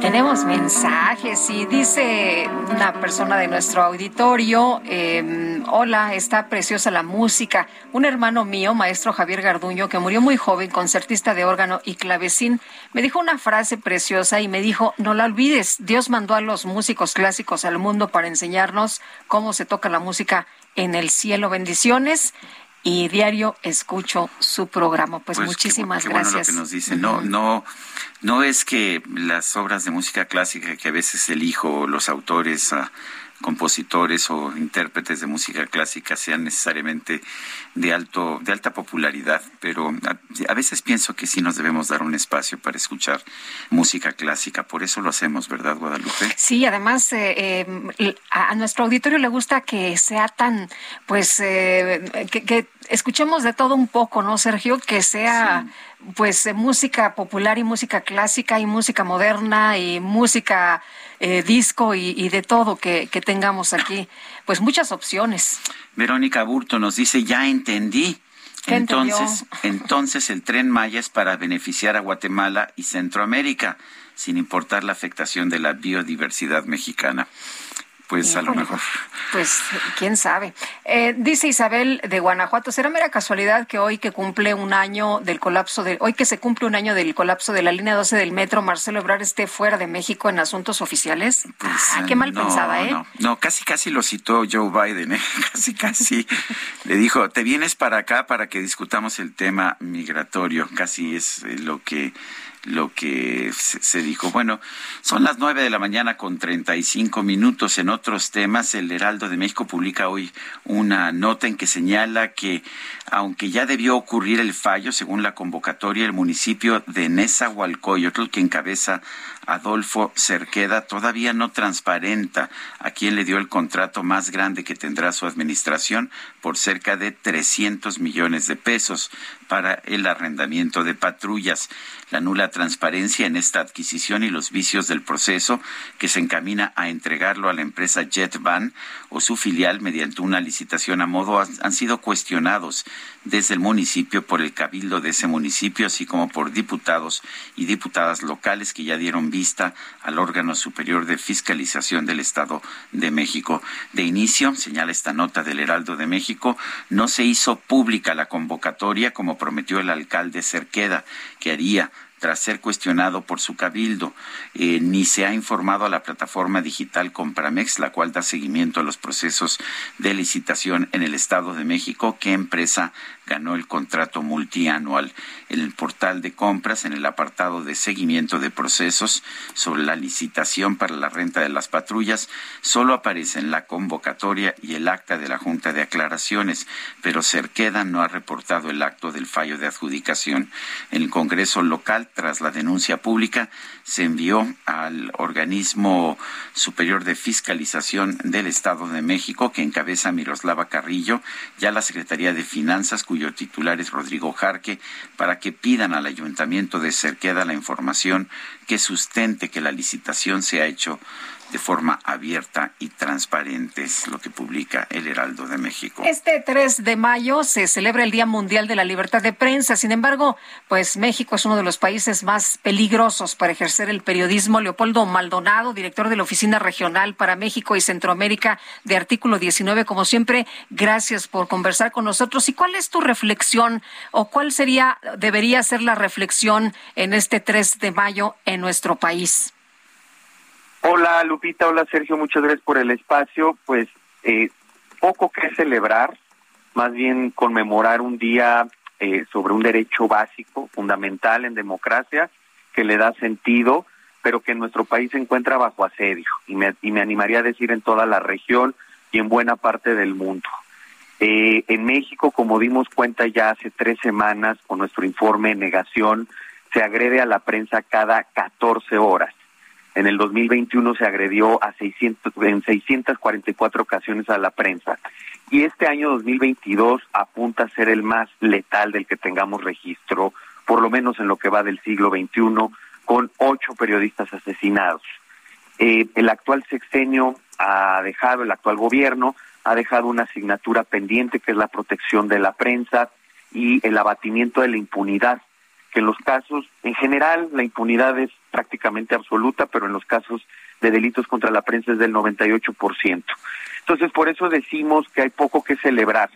Tenemos mensajes y dice una persona de nuestro auditorio, em, hola, está preciosa la música. Un hermano mío, maestro Javier Garduño, que murió muy joven, concertista de órgano y clavecín, me dijo una frase preciosa y me dijo, no la olvides, Dios mandó a los músicos clásicos al mundo para enseñarnos cómo se toca la música en el cielo. Bendiciones y diario escucho su programa. Pues, pues muchísimas gracias. que nos dice. No, no, no es que las obras de música clásica que a veces elijo los autores ah, compositores o intérpretes de música clásica sean necesariamente de alto de alta popularidad, pero a, veces pienso que sí nos debemos dar un espacio para escuchar música clásica, por eso lo hacemos, ¿verdad, Guadalupe? Sí, además eh, eh, a nuestro auditorio le gusta que sea tan, pues, eh, que, escuchemos de todo un poco, ¿no, Sergio? Que sea pues música popular y música clásica y música moderna y música eh, disco y, de todo que, tengamos aquí. Pues muchas opciones. Verónica Burto nos dice, ya entendí. Entonces, entonces el tren Maya es para beneficiar a Guatemala y Centroamérica, sin importar la afectación de la biodiversidad mexicana pues a lo mejor. Pues quién sabe. Eh, dice Isabel de Guanajuato, ¿será mera casualidad que hoy que cumple un año del colapso de, hoy que se cumple un año del colapso de la línea 12 del metro, Marcelo Ebrard esté fuera de México en asuntos oficiales? Pues, ah, qué mal pensada, ¿eh? No, no, casi casi lo citó Joe Biden, ¿eh? [LAUGHS] casi casi le dijo, te vienes para acá para que discutamos el tema migratorio, casi es eh, lo que lo que se, dijo. Bueno, son las nueve de la mañana con treinta y cinco minutos. En otros temas, el Heraldo de México publica hoy una nota en que señala que, aunque ya debió ocurrir el fallo, según la convocatoria, el municipio de Nezahualcóyotl, que encabeza Adolfo Cerqueda, todavía no transparenta a quién le dio el contrato más grande que tendrá su administración por cerca de 300 millones de pesos para el arrendamiento de patrullas. La nula transparencia en esta adquisición y los vicios del proceso que se encamina a entregarlo a la empresa JetBan o su filial mediante una licitación a modo han sido cuestionados desde el municipio por el cabildo de ese municipio, así como por diputados y diputadas locales que ya dieron vista al órgano superior de fiscalización del Estado de México. De inicio, señala esta nota del Heraldo de México, no se hizo pública la convocatoria como prometió el alcalde Cerqueda, que haría tras ser cuestionado por su cabildo, eh, ni se ha informado a la plataforma digital Compramex, la cual da seguimiento a los procesos de licitación en el Estado de México, qué empresa ganó el contrato multianual. En el portal de compras, en el apartado de seguimiento de procesos sobre la licitación para la renta de las patrullas, solo aparecen la convocatoria y el acta de la Junta de Aclaraciones, pero Cerqueda no ha reportado el acto del fallo de adjudicación. En el Congreso local, tras la denuncia pública, se envió al organismo superior de fiscalización del Estado de México, que encabeza Miroslava Carrillo, ya la Secretaría de Finanzas, cuyo titular es Rodrigo Jarque, para que pidan al Ayuntamiento de Cerqueda la información que sustente que la licitación se ha hecho de forma abierta y transparente, es lo que publica el Heraldo de México. Este 3 de mayo se celebra el Día Mundial de la Libertad de Prensa. Sin embargo, pues México es uno de los países más peligrosos para ejercer el periodismo. Leopoldo Maldonado, director de la Oficina Regional para México y Centroamérica de Artículo 19, como siempre, gracias por conversar con nosotros. ¿Y cuál es tu reflexión o cuál sería, debería ser la reflexión en este 3 de mayo en nuestro país? Hola Lupita, hola Sergio, muchas gracias por el espacio. Pues eh, poco que celebrar, más bien conmemorar un día eh, sobre un derecho básico, fundamental en democracia, que le da sentido, pero que en nuestro país se encuentra bajo asedio, y me, y me animaría a decir en toda la región y en buena parte del mundo. Eh, en México, como dimos cuenta ya hace tres semanas con nuestro informe Negación, se agrede a la prensa cada 14 horas en el 2021 se agredió a 600, en 644 ocasiones a la prensa. Y este año 2022 apunta a ser el más letal del que tengamos registro, por lo menos en lo que va del siglo XXI, con ocho periodistas asesinados. Eh, el actual sexenio ha dejado, el actual gobierno ha dejado una asignatura pendiente que es la protección de la prensa y el abatimiento de la impunidad que en los casos, en general, la impunidad es prácticamente absoluta, pero en los casos de delitos contra la prensa es del 98%. Entonces, por eso decimos que hay poco que celebrar.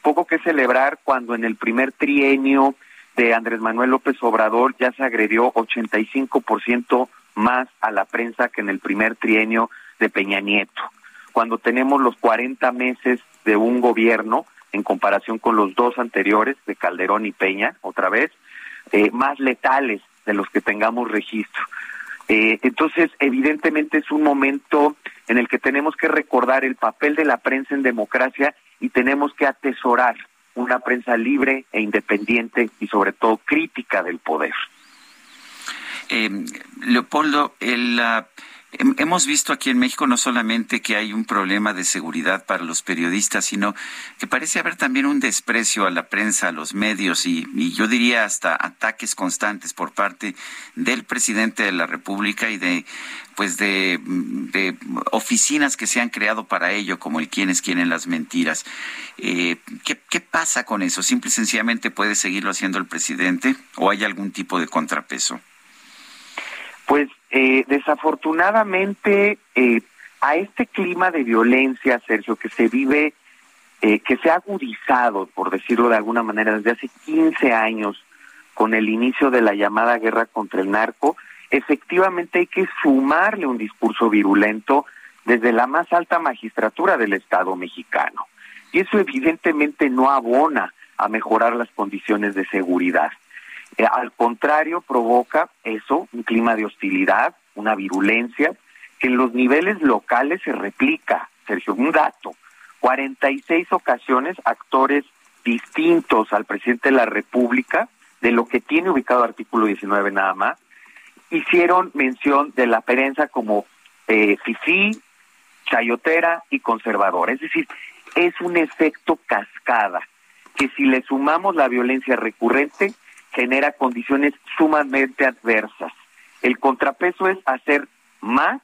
Poco que celebrar cuando en el primer trienio de Andrés Manuel López Obrador ya se agredió 85% más a la prensa que en el primer trienio de Peña Nieto. Cuando tenemos los 40 meses de un gobierno, en comparación con los dos anteriores, de Calderón y Peña, otra vez, eh, más letales de los que tengamos registro. Eh, entonces, evidentemente es un momento en el que tenemos que recordar el papel de la prensa en democracia y tenemos que atesorar una prensa libre e independiente y sobre todo crítica del poder. Eh, Leopoldo, el, Hemos visto aquí en México no solamente que hay un problema de seguridad para los periodistas, sino que parece haber también un desprecio a la prensa, a los medios y, yo diría hasta ataques constantes por parte del presidente de la República y de pues de, oficinas que se han creado para ello, como el quienes quieren las mentiras. Eh, ¿qué, ¿Qué pasa con eso? ¿Simple y sencillamente puede seguirlo haciendo el presidente o hay algún tipo de contrapeso? Pues eh, desafortunadamente, eh, a este clima de violencia, Sergio, que se vive, eh, que se ha agudizado, por decirlo de alguna manera, desde hace 15 años, con el inicio de la llamada guerra contra el narco, efectivamente hay que sumarle un discurso virulento desde la más alta magistratura del Estado mexicano. Y eso evidentemente no abona a mejorar las condiciones de seguridad. Eh, al contrario, provoca eso, un clima de hostilidad, una virulencia, que en los niveles locales se replica. Sergio, un dato, 46 ocasiones actores distintos al presidente de la República, de lo que tiene ubicado artículo 19 nada más, hicieron mención de la prensa como eh, fifí, chayotera y conservadora. Es decir, es un efecto cascada que si le sumamos la violencia recurrente, genera condiciones sumamente adversas. El contrapeso es hacer más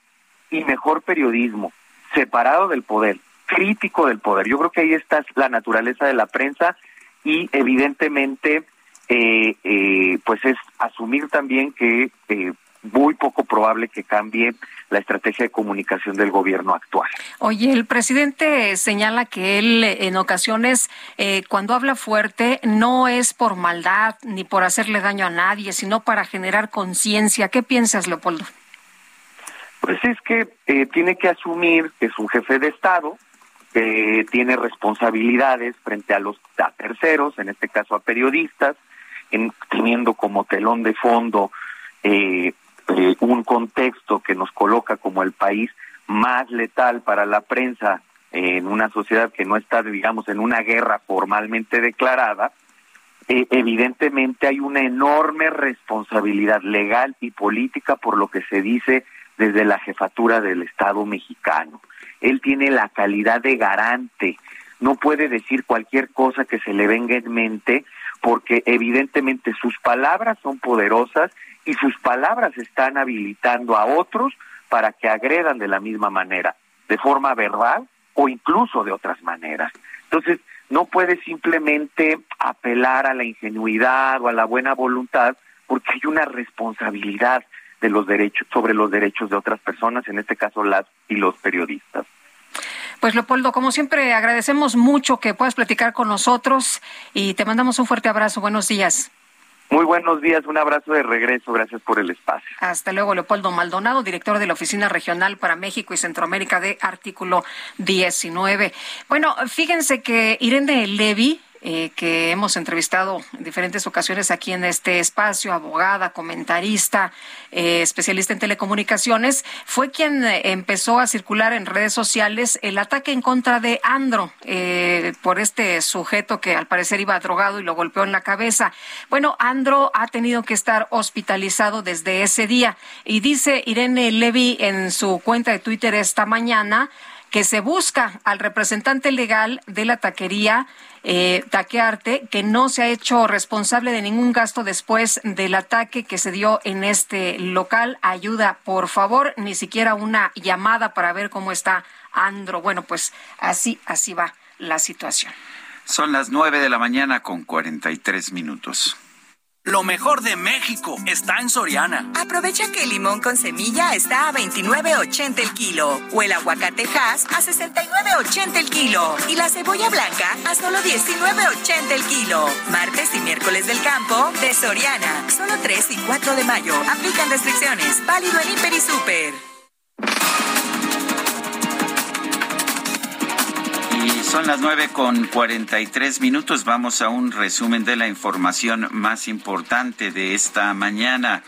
y mejor periodismo, separado del poder, crítico del poder. Yo creo que ahí está la naturaleza de la prensa y evidentemente eh, eh, pues es asumir también que eh, muy poco probable que cambie la estrategia de comunicación del gobierno actual. Oye, el presidente señala que él en ocasiones eh, cuando habla fuerte no es por maldad ni por hacerle daño a nadie, sino para generar conciencia. ¿Qué piensas, Leopoldo? Pues es que eh, tiene que asumir que es un jefe de Estado, que tiene responsabilidades frente a los a terceros, en este caso a periodistas, en, teniendo como telón de fondo eh, eh, un contexto que nos coloca como el país más letal para la prensa en una sociedad que no está, digamos, en una guerra formalmente declarada, eh, evidentemente hay una enorme responsabilidad legal y política por lo que se dice desde la jefatura del Estado mexicano. Él tiene la calidad de garante, no puede decir cualquier cosa que se le venga en mente porque evidentemente sus palabras son poderosas y sus palabras están habilitando a otros para que agredan de la misma manera, de forma verbal o incluso de otras maneras. Entonces, no puede simplemente apelar a la ingenuidad o a la buena voluntad porque hay una responsabilidad de los derechos sobre los derechos de otras personas, en este caso las y los periodistas. Pues Leopoldo, como siempre, agradecemos mucho que puedas platicar con nosotros y te mandamos un fuerte abrazo. Buenos días. Muy buenos días, un abrazo de regreso, gracias por el espacio. Hasta luego, Leopoldo Maldonado, director de la Oficina Regional para México y Centroamérica de Artículo 19. Bueno, fíjense que Irene Levy, eh, que hemos entrevistado en diferentes ocasiones aquí en este espacio, abogada, comentarista, eh, especialista en telecomunicaciones, fue quien eh, empezó a circular en redes sociales el ataque en contra de Andro por este sujeto que al parecer iba drogado y lo golpeó en la cabeza. Bueno, Andro ha tenido que estar hospitalizado desde ese día y dice Irene Levy en su cuenta de Twitter esta mañana que se busca al representante legal de la taquería eh, Taquearte, que no se ha hecho responsable de ningún gasto después del ataque que se dio en este local. Ayuda, por favor, ni siquiera una llamada para ver cómo está Andro. Bueno, pues así, así va la situación. Son las nueve de la mañana con cuarenta y tres minutos. Lo mejor de México está en Soriana. Aprovecha que el limón con semilla está a 29.80 el kilo o el aguacate Hass a 69.80 el kilo y la cebolla blanca a solo 19.80 el kilo. Martes y miércoles del campo de Soriana. Solo 3 y 4 de mayo. Aplican restricciones. Válido en Hiper y Super. Son las nueve con cuarenta y tres minutos. Vamos a un resumen de la información más importante de esta mañana.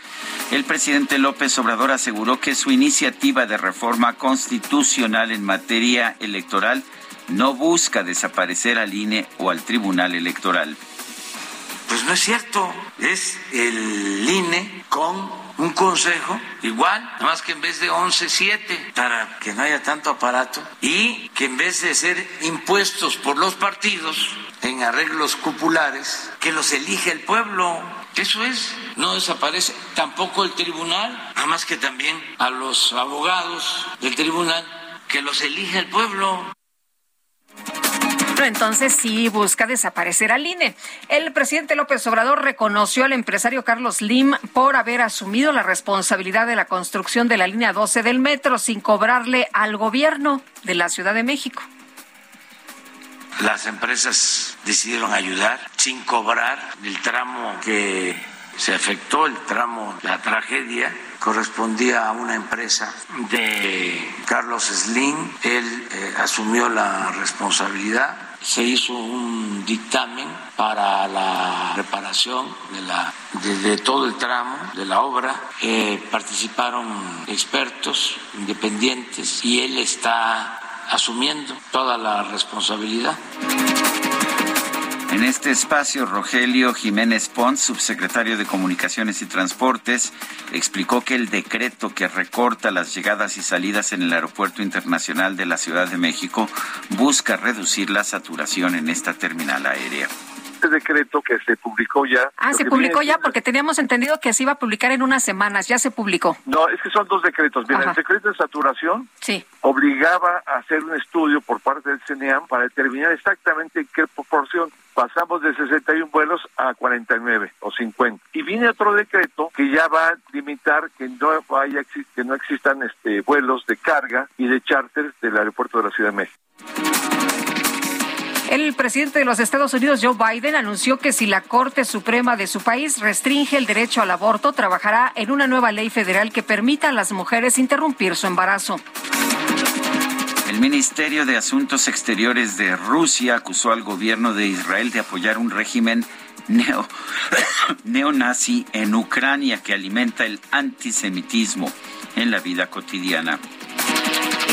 El presidente López Obrador aseguró que su iniciativa de reforma constitucional en materia electoral no busca desaparecer al INE o al Tribunal Electoral. Pues no es cierto, es el INE con un consejo igual, nada más que en vez de 11, 7, para que no haya tanto aparato, y que en vez de ser impuestos por los partidos en arreglos cupulares, que los elige el pueblo. Eso es, no desaparece tampoco el tribunal, nada más que también a los abogados del tribunal, que los elige el pueblo entonces sí busca desaparecer al INE. El presidente López Obrador reconoció al empresario Carlos Lim por haber asumido la responsabilidad de la construcción de la línea 12 del metro sin cobrarle al gobierno de la Ciudad de México. Las empresas decidieron ayudar sin cobrar el tramo que se afectó, el tramo, la tragedia correspondía a una empresa de Carlos Slim. Él eh, asumió la responsabilidad se hizo un dictamen para la reparación de, la, de, todo el tramo de la obra. Eh, participaron expertos independientes y él está asumiendo toda la responsabilidad. En este espacio, Rogelio Jiménez Pons, subsecretario de Comunicaciones y Transportes, explicó que el decreto que recorta las llegadas y salidas en el Aeropuerto Internacional de la Ciudad de México busca reducir la saturación en esta terminal aérea. este decreto que se publicó ya. Ah, se publicó ya porque teníamos entendido que se iba a publicar en unas semanas, ya se publicó. No, es que son dos decretos. Mira, el decreto de saturación sí. obligaba a hacer un estudio por parte del CNEAM para determinar exactamente en qué proporción pasamos de 61 vuelos a 49 o 50. Y viene otro decreto que ya va a limitar que no haya que no existan este vuelos de carga y de charter del aeropuerto de la Ciudad de México. El presidente de los Estados Unidos, Joe Biden, anunció que si la Corte Suprema de su país restringe el derecho al aborto, trabajará en una nueva ley federal que permita a las mujeres interrumpir su embarazo. El Ministerio de Asuntos Exteriores de Rusia acusó al gobierno de Israel de apoyar un régimen neo, [COUGHS] neonazi en Ucrania que alimenta el antisemitismo en la vida cotidiana.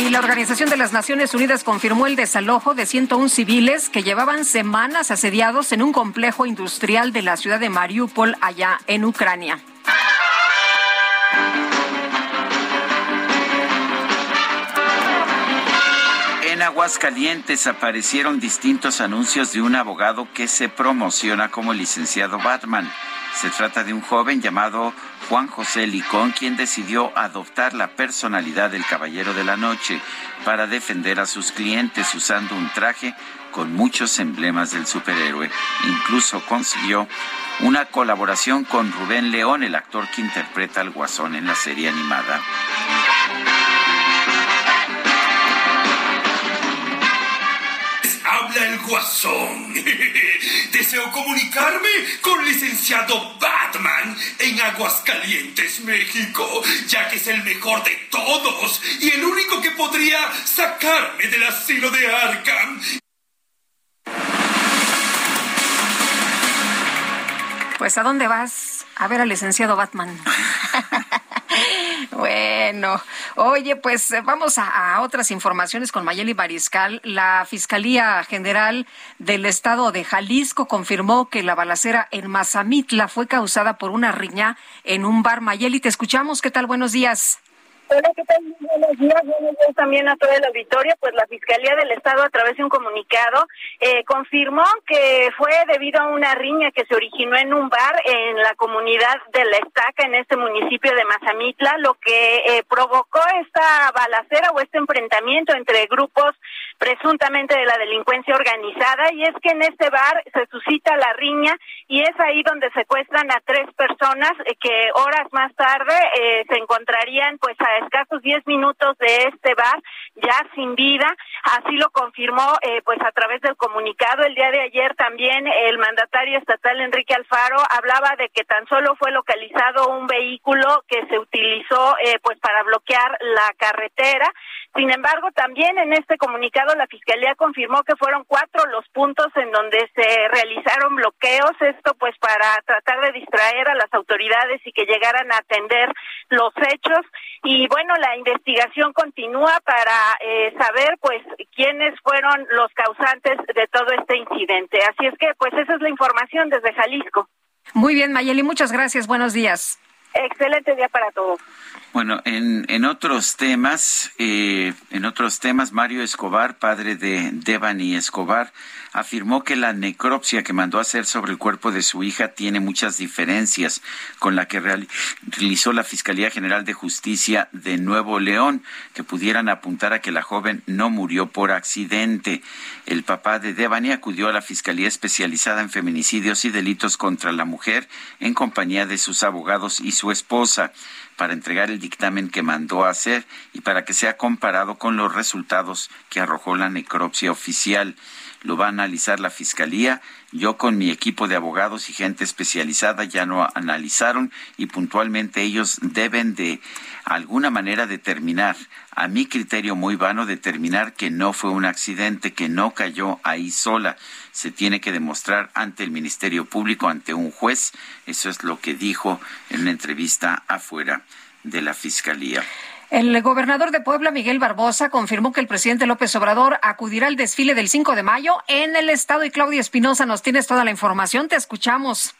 Y la Organización de las Naciones Unidas confirmó el desalojo de 101 civiles que llevaban semanas asediados en un complejo industrial de la ciudad de Mariupol, allá en Ucrania. En Aguascalientes aparecieron distintos anuncios de un abogado que se promociona como licenciado Batman. Se trata de un joven llamado Juan José Licón, quien decidió adoptar la personalidad del Caballero de la Noche para defender a sus clientes usando un traje con muchos emblemas del superhéroe. Incluso consiguió una colaboración con Rubén León, el actor que interpreta al Guasón en la serie animada. Guasón. [LAUGHS] Deseo comunicarme con licenciado Batman en Aguascalientes, México, ya que es el mejor de todos y el único que podría sacarme del asilo de Arkham. Pues ¿a dónde vas? A ver al licenciado Batman. [LAUGHS] Bueno, oye, pues eh, vamos a, otras informaciones con Mayeli Mariscal. La Fiscalía General del Estado de Jalisco confirmó que la balacera en Mazamitla fue causada por una riña en un bar. Mayeli, te escuchamos. ¿Qué tal? Buenos días. Hola, ¿qué tal? Buenos días, buenos días también a todo el auditorio. Pues la Fiscalía del Estado, a través de un comunicado, eh, confirmó que fue debido a una riña que se originó en un bar en la comunidad de La Estaca, en este municipio de Mazamitla, lo que eh, provocó esta balacera o este enfrentamiento entre grupos presuntamente de la delincuencia organizada. Y es que en este bar se suscita la riña y es ahí donde secuestran a tres personas eh, que horas más tarde se encontrarían pues a escasos 10 minutos de este bar, ya sin vida. Así lo confirmó, eh, pues a través del comunicado. El día de ayer también el mandatario estatal Enrique Alfaro hablaba de que tan solo fue localizado un vehículo que se utilizó, eh, pues para bloquear la carretera. Sin embargo, también en este comunicado la fiscalía confirmó que fueron cuatro los puntos en donde se realizaron bloqueos. Esto, pues, para tratar de distraer a las autoridades y que llegaran a atender los hechos. Y bueno, la investigación continúa para eh, saber pues quiénes fueron los causantes de todo este incidente. Así es que pues esa es la información desde Jalisco. Muy bien, Mayeli, muchas gracias. Buenos días. Excelente día para todos. Bueno, en, en otros temas, eh, en otros temas, Mario Escobar, padre de Devani Escobar, afirmó que la necropsia que mandó hacer sobre el cuerpo de su hija tiene muchas diferencias con la que realizó la Fiscalía General de Justicia de Nuevo León, que pudieran apuntar a que la joven no murió por accidente. El papá de Devani acudió a la Fiscalía especializada en feminicidios y delitos contra la mujer en compañía de sus abogados y su esposa para entregar el dictamen que mandó a hacer y para que sea comparado con los resultados que arrojó la necropsia oficial lo va a analizar la Fiscalía. Yo con mi equipo de abogados y gente especializada ya lo analizaron y puntualmente ellos deben de alguna manera determinar, a mi criterio muy vano, determinar que no fue un accidente, que no cayó ahí sola. Se tiene que demostrar ante el Ministerio Público, ante un juez. Eso es lo que dijo en una entrevista afuera de la Fiscalía. El gobernador de Puebla, Miguel Barbosa, confirmó que el presidente López Obrador acudirá al desfile del 5 de mayo en el estado y Claudia Espinosa nos tienes toda la información. Te escuchamos.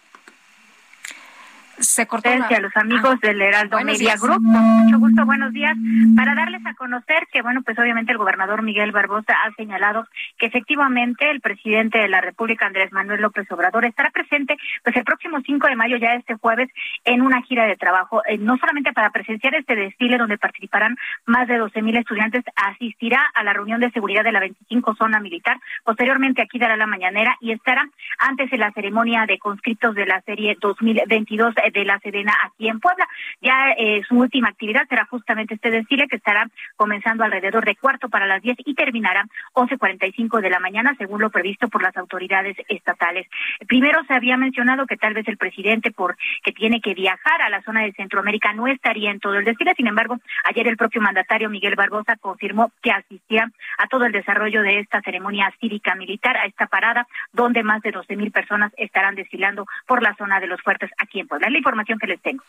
Se cortó a los amigos ah, del Heraldo Media Group. Con mucho gusto, buenos días. Para darles a conocer que, bueno, pues obviamente el gobernador Miguel Barbosa ha señalado que efectivamente el presidente de la República, Andrés Manuel López Obrador, estará presente pues el próximo 5 de mayo, ya este jueves, en una gira de trabajo, eh, no solamente para presenciar este desfile donde participarán más de 12 mil estudiantes, asistirá a la reunión de seguridad de la 25 zona militar, posteriormente aquí dará la mañanera y estará antes de la ceremonia de conscriptos de la serie 2022 de la Sedena aquí en Puebla. Ya eh, su última actividad será justamente este desfile que estará comenzando alrededor de cuarto para las 10 y terminará 11.45 de la mañana, según lo previsto por las autoridades estatales. Primero se había mencionado que tal vez el presidente, por que tiene que viajar a la zona de Centroamérica, no estaría en todo el desfile. Sin embargo, ayer el propio mandatario Miguel Barbosa confirmó que asistía a todo el desarrollo de esta ceremonia cívica militar, a esta parada, donde más de 12 mil personas estarán desfilando por la zona de los fuertes aquí en Puebla. Información que les tengo.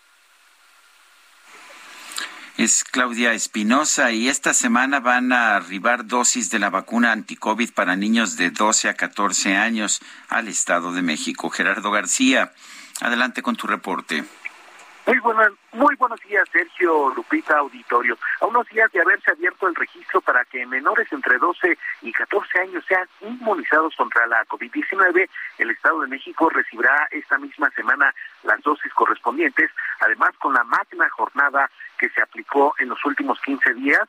Es Claudia Espinosa y esta semana van a arribar dosis de la vacuna anticovid para niños de 12 a 14 años al Estado de México. Gerardo García, adelante con tu reporte. Muy, muy buenos días, Sergio Lupita Auditorio. A unos días de haberse abierto el registro para que menores entre 12 y 14 años sean inmunizados contra la COVID-19, el Estado de México recibirá esta misma semana las dosis correspondientes, además con la magna jornada que se aplicó en los últimos 15 días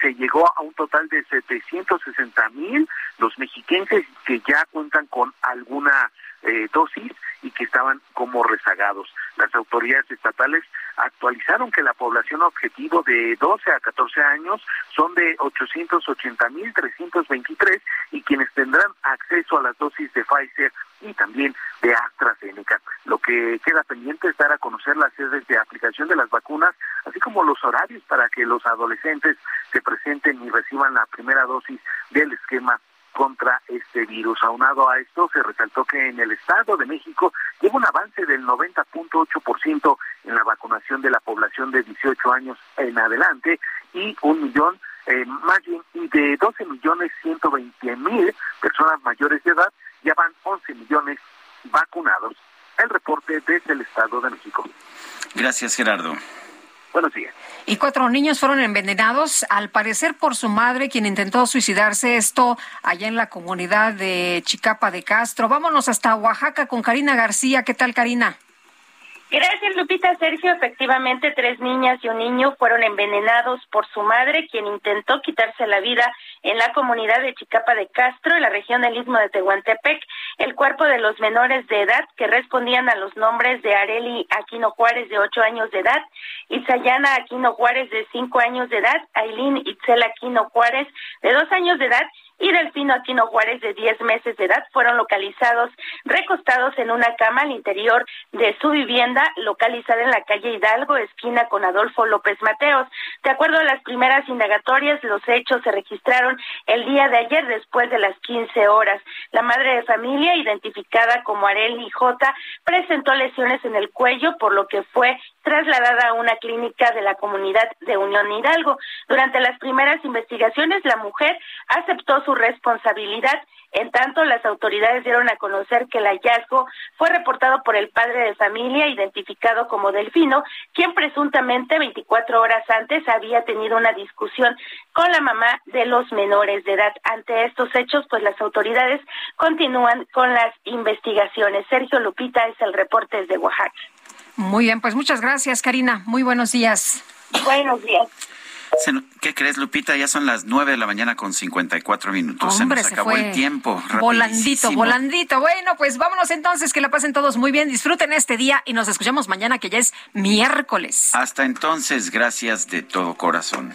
se llegó a un total de 760 mil los mexiquenses que ya cuentan con alguna eh, dosis y que estaban como rezagados. Las autoridades estatales actualizaron que la población objetivo de 12 a 14 años son de 880.323 y quienes tendrán acceso a las dosis de Pfizer y también de AstraZeneca. Lo que queda pendiente es dar a conocer las sedes de aplicación de las vacunas, así como los horarios para que los adolescentes se presenten y reciban la primera dosis del esquema contra este virus. Aunado a esto, se resaltó que en el Estado de México lleva un avance del 90.8% en la vacunación de la población de 18 años en adelante y un millón, eh, más bien, de 12 millones 120 mil personas mayores de edad, ya van 11 millones vacunados. El reporte desde el Estado de México. Gracias, Gerardo. Y cuatro niños fueron envenenados, al parecer por su madre, quien intentó suicidarse. Esto allá en la comunidad de Chicapa de Castro. Vámonos hasta Oaxaca con Karina García. ¿Qué tal, Karina? Gracias, Lupita. Sergio, efectivamente, tres niñas y un niño fueron envenenados por su madre, quien intentó quitarse la vida en la comunidad de Chicapa de Castro, en la región del Istmo de Tehuantepec. El cuerpo de los menores de edad que respondían a los nombres de Areli Aquino Juárez, de ocho años de edad, Sayana Aquino Juárez, de cinco años de edad, Ailín Itzel Aquino Juárez, de dos años de edad, y Delfino Aquino Juárez, de 10 meses de edad, fueron localizados recostados en una cama al interior de su vivienda, localizada en la calle Hidalgo, esquina con Adolfo López Mateos. De acuerdo a las primeras indagatorias, los hechos se registraron el día de ayer después de las 15 horas. La madre de familia, identificada como Areli J, presentó lesiones en el cuello, por lo que fue trasladada a una clínica de la comunidad de Unión Hidalgo. Durante las primeras investigaciones, la mujer aceptó su responsabilidad. En tanto, las autoridades dieron a conocer que el hallazgo fue reportado por el padre de familia, identificado como Delfino, quien presuntamente 24 horas antes había tenido una discusión con la mamá de los menores de edad. Ante estos hechos, pues las autoridades continúan con las investigaciones. Sergio Lupita es el reporte desde Oaxaca. Muy bien, pues muchas gracias, Karina. Muy buenos días. Buenos días. ¿Qué crees, Lupita? Ya son las nueve de la mañana con 54 minutos. Hombre, se nos acabó el tiempo. Volandito, volandito. Bueno, pues vámonos entonces, que la pasen todos muy bien. Disfruten este día y nos escuchamos mañana, que ya es miércoles. Hasta entonces, gracias de todo corazón.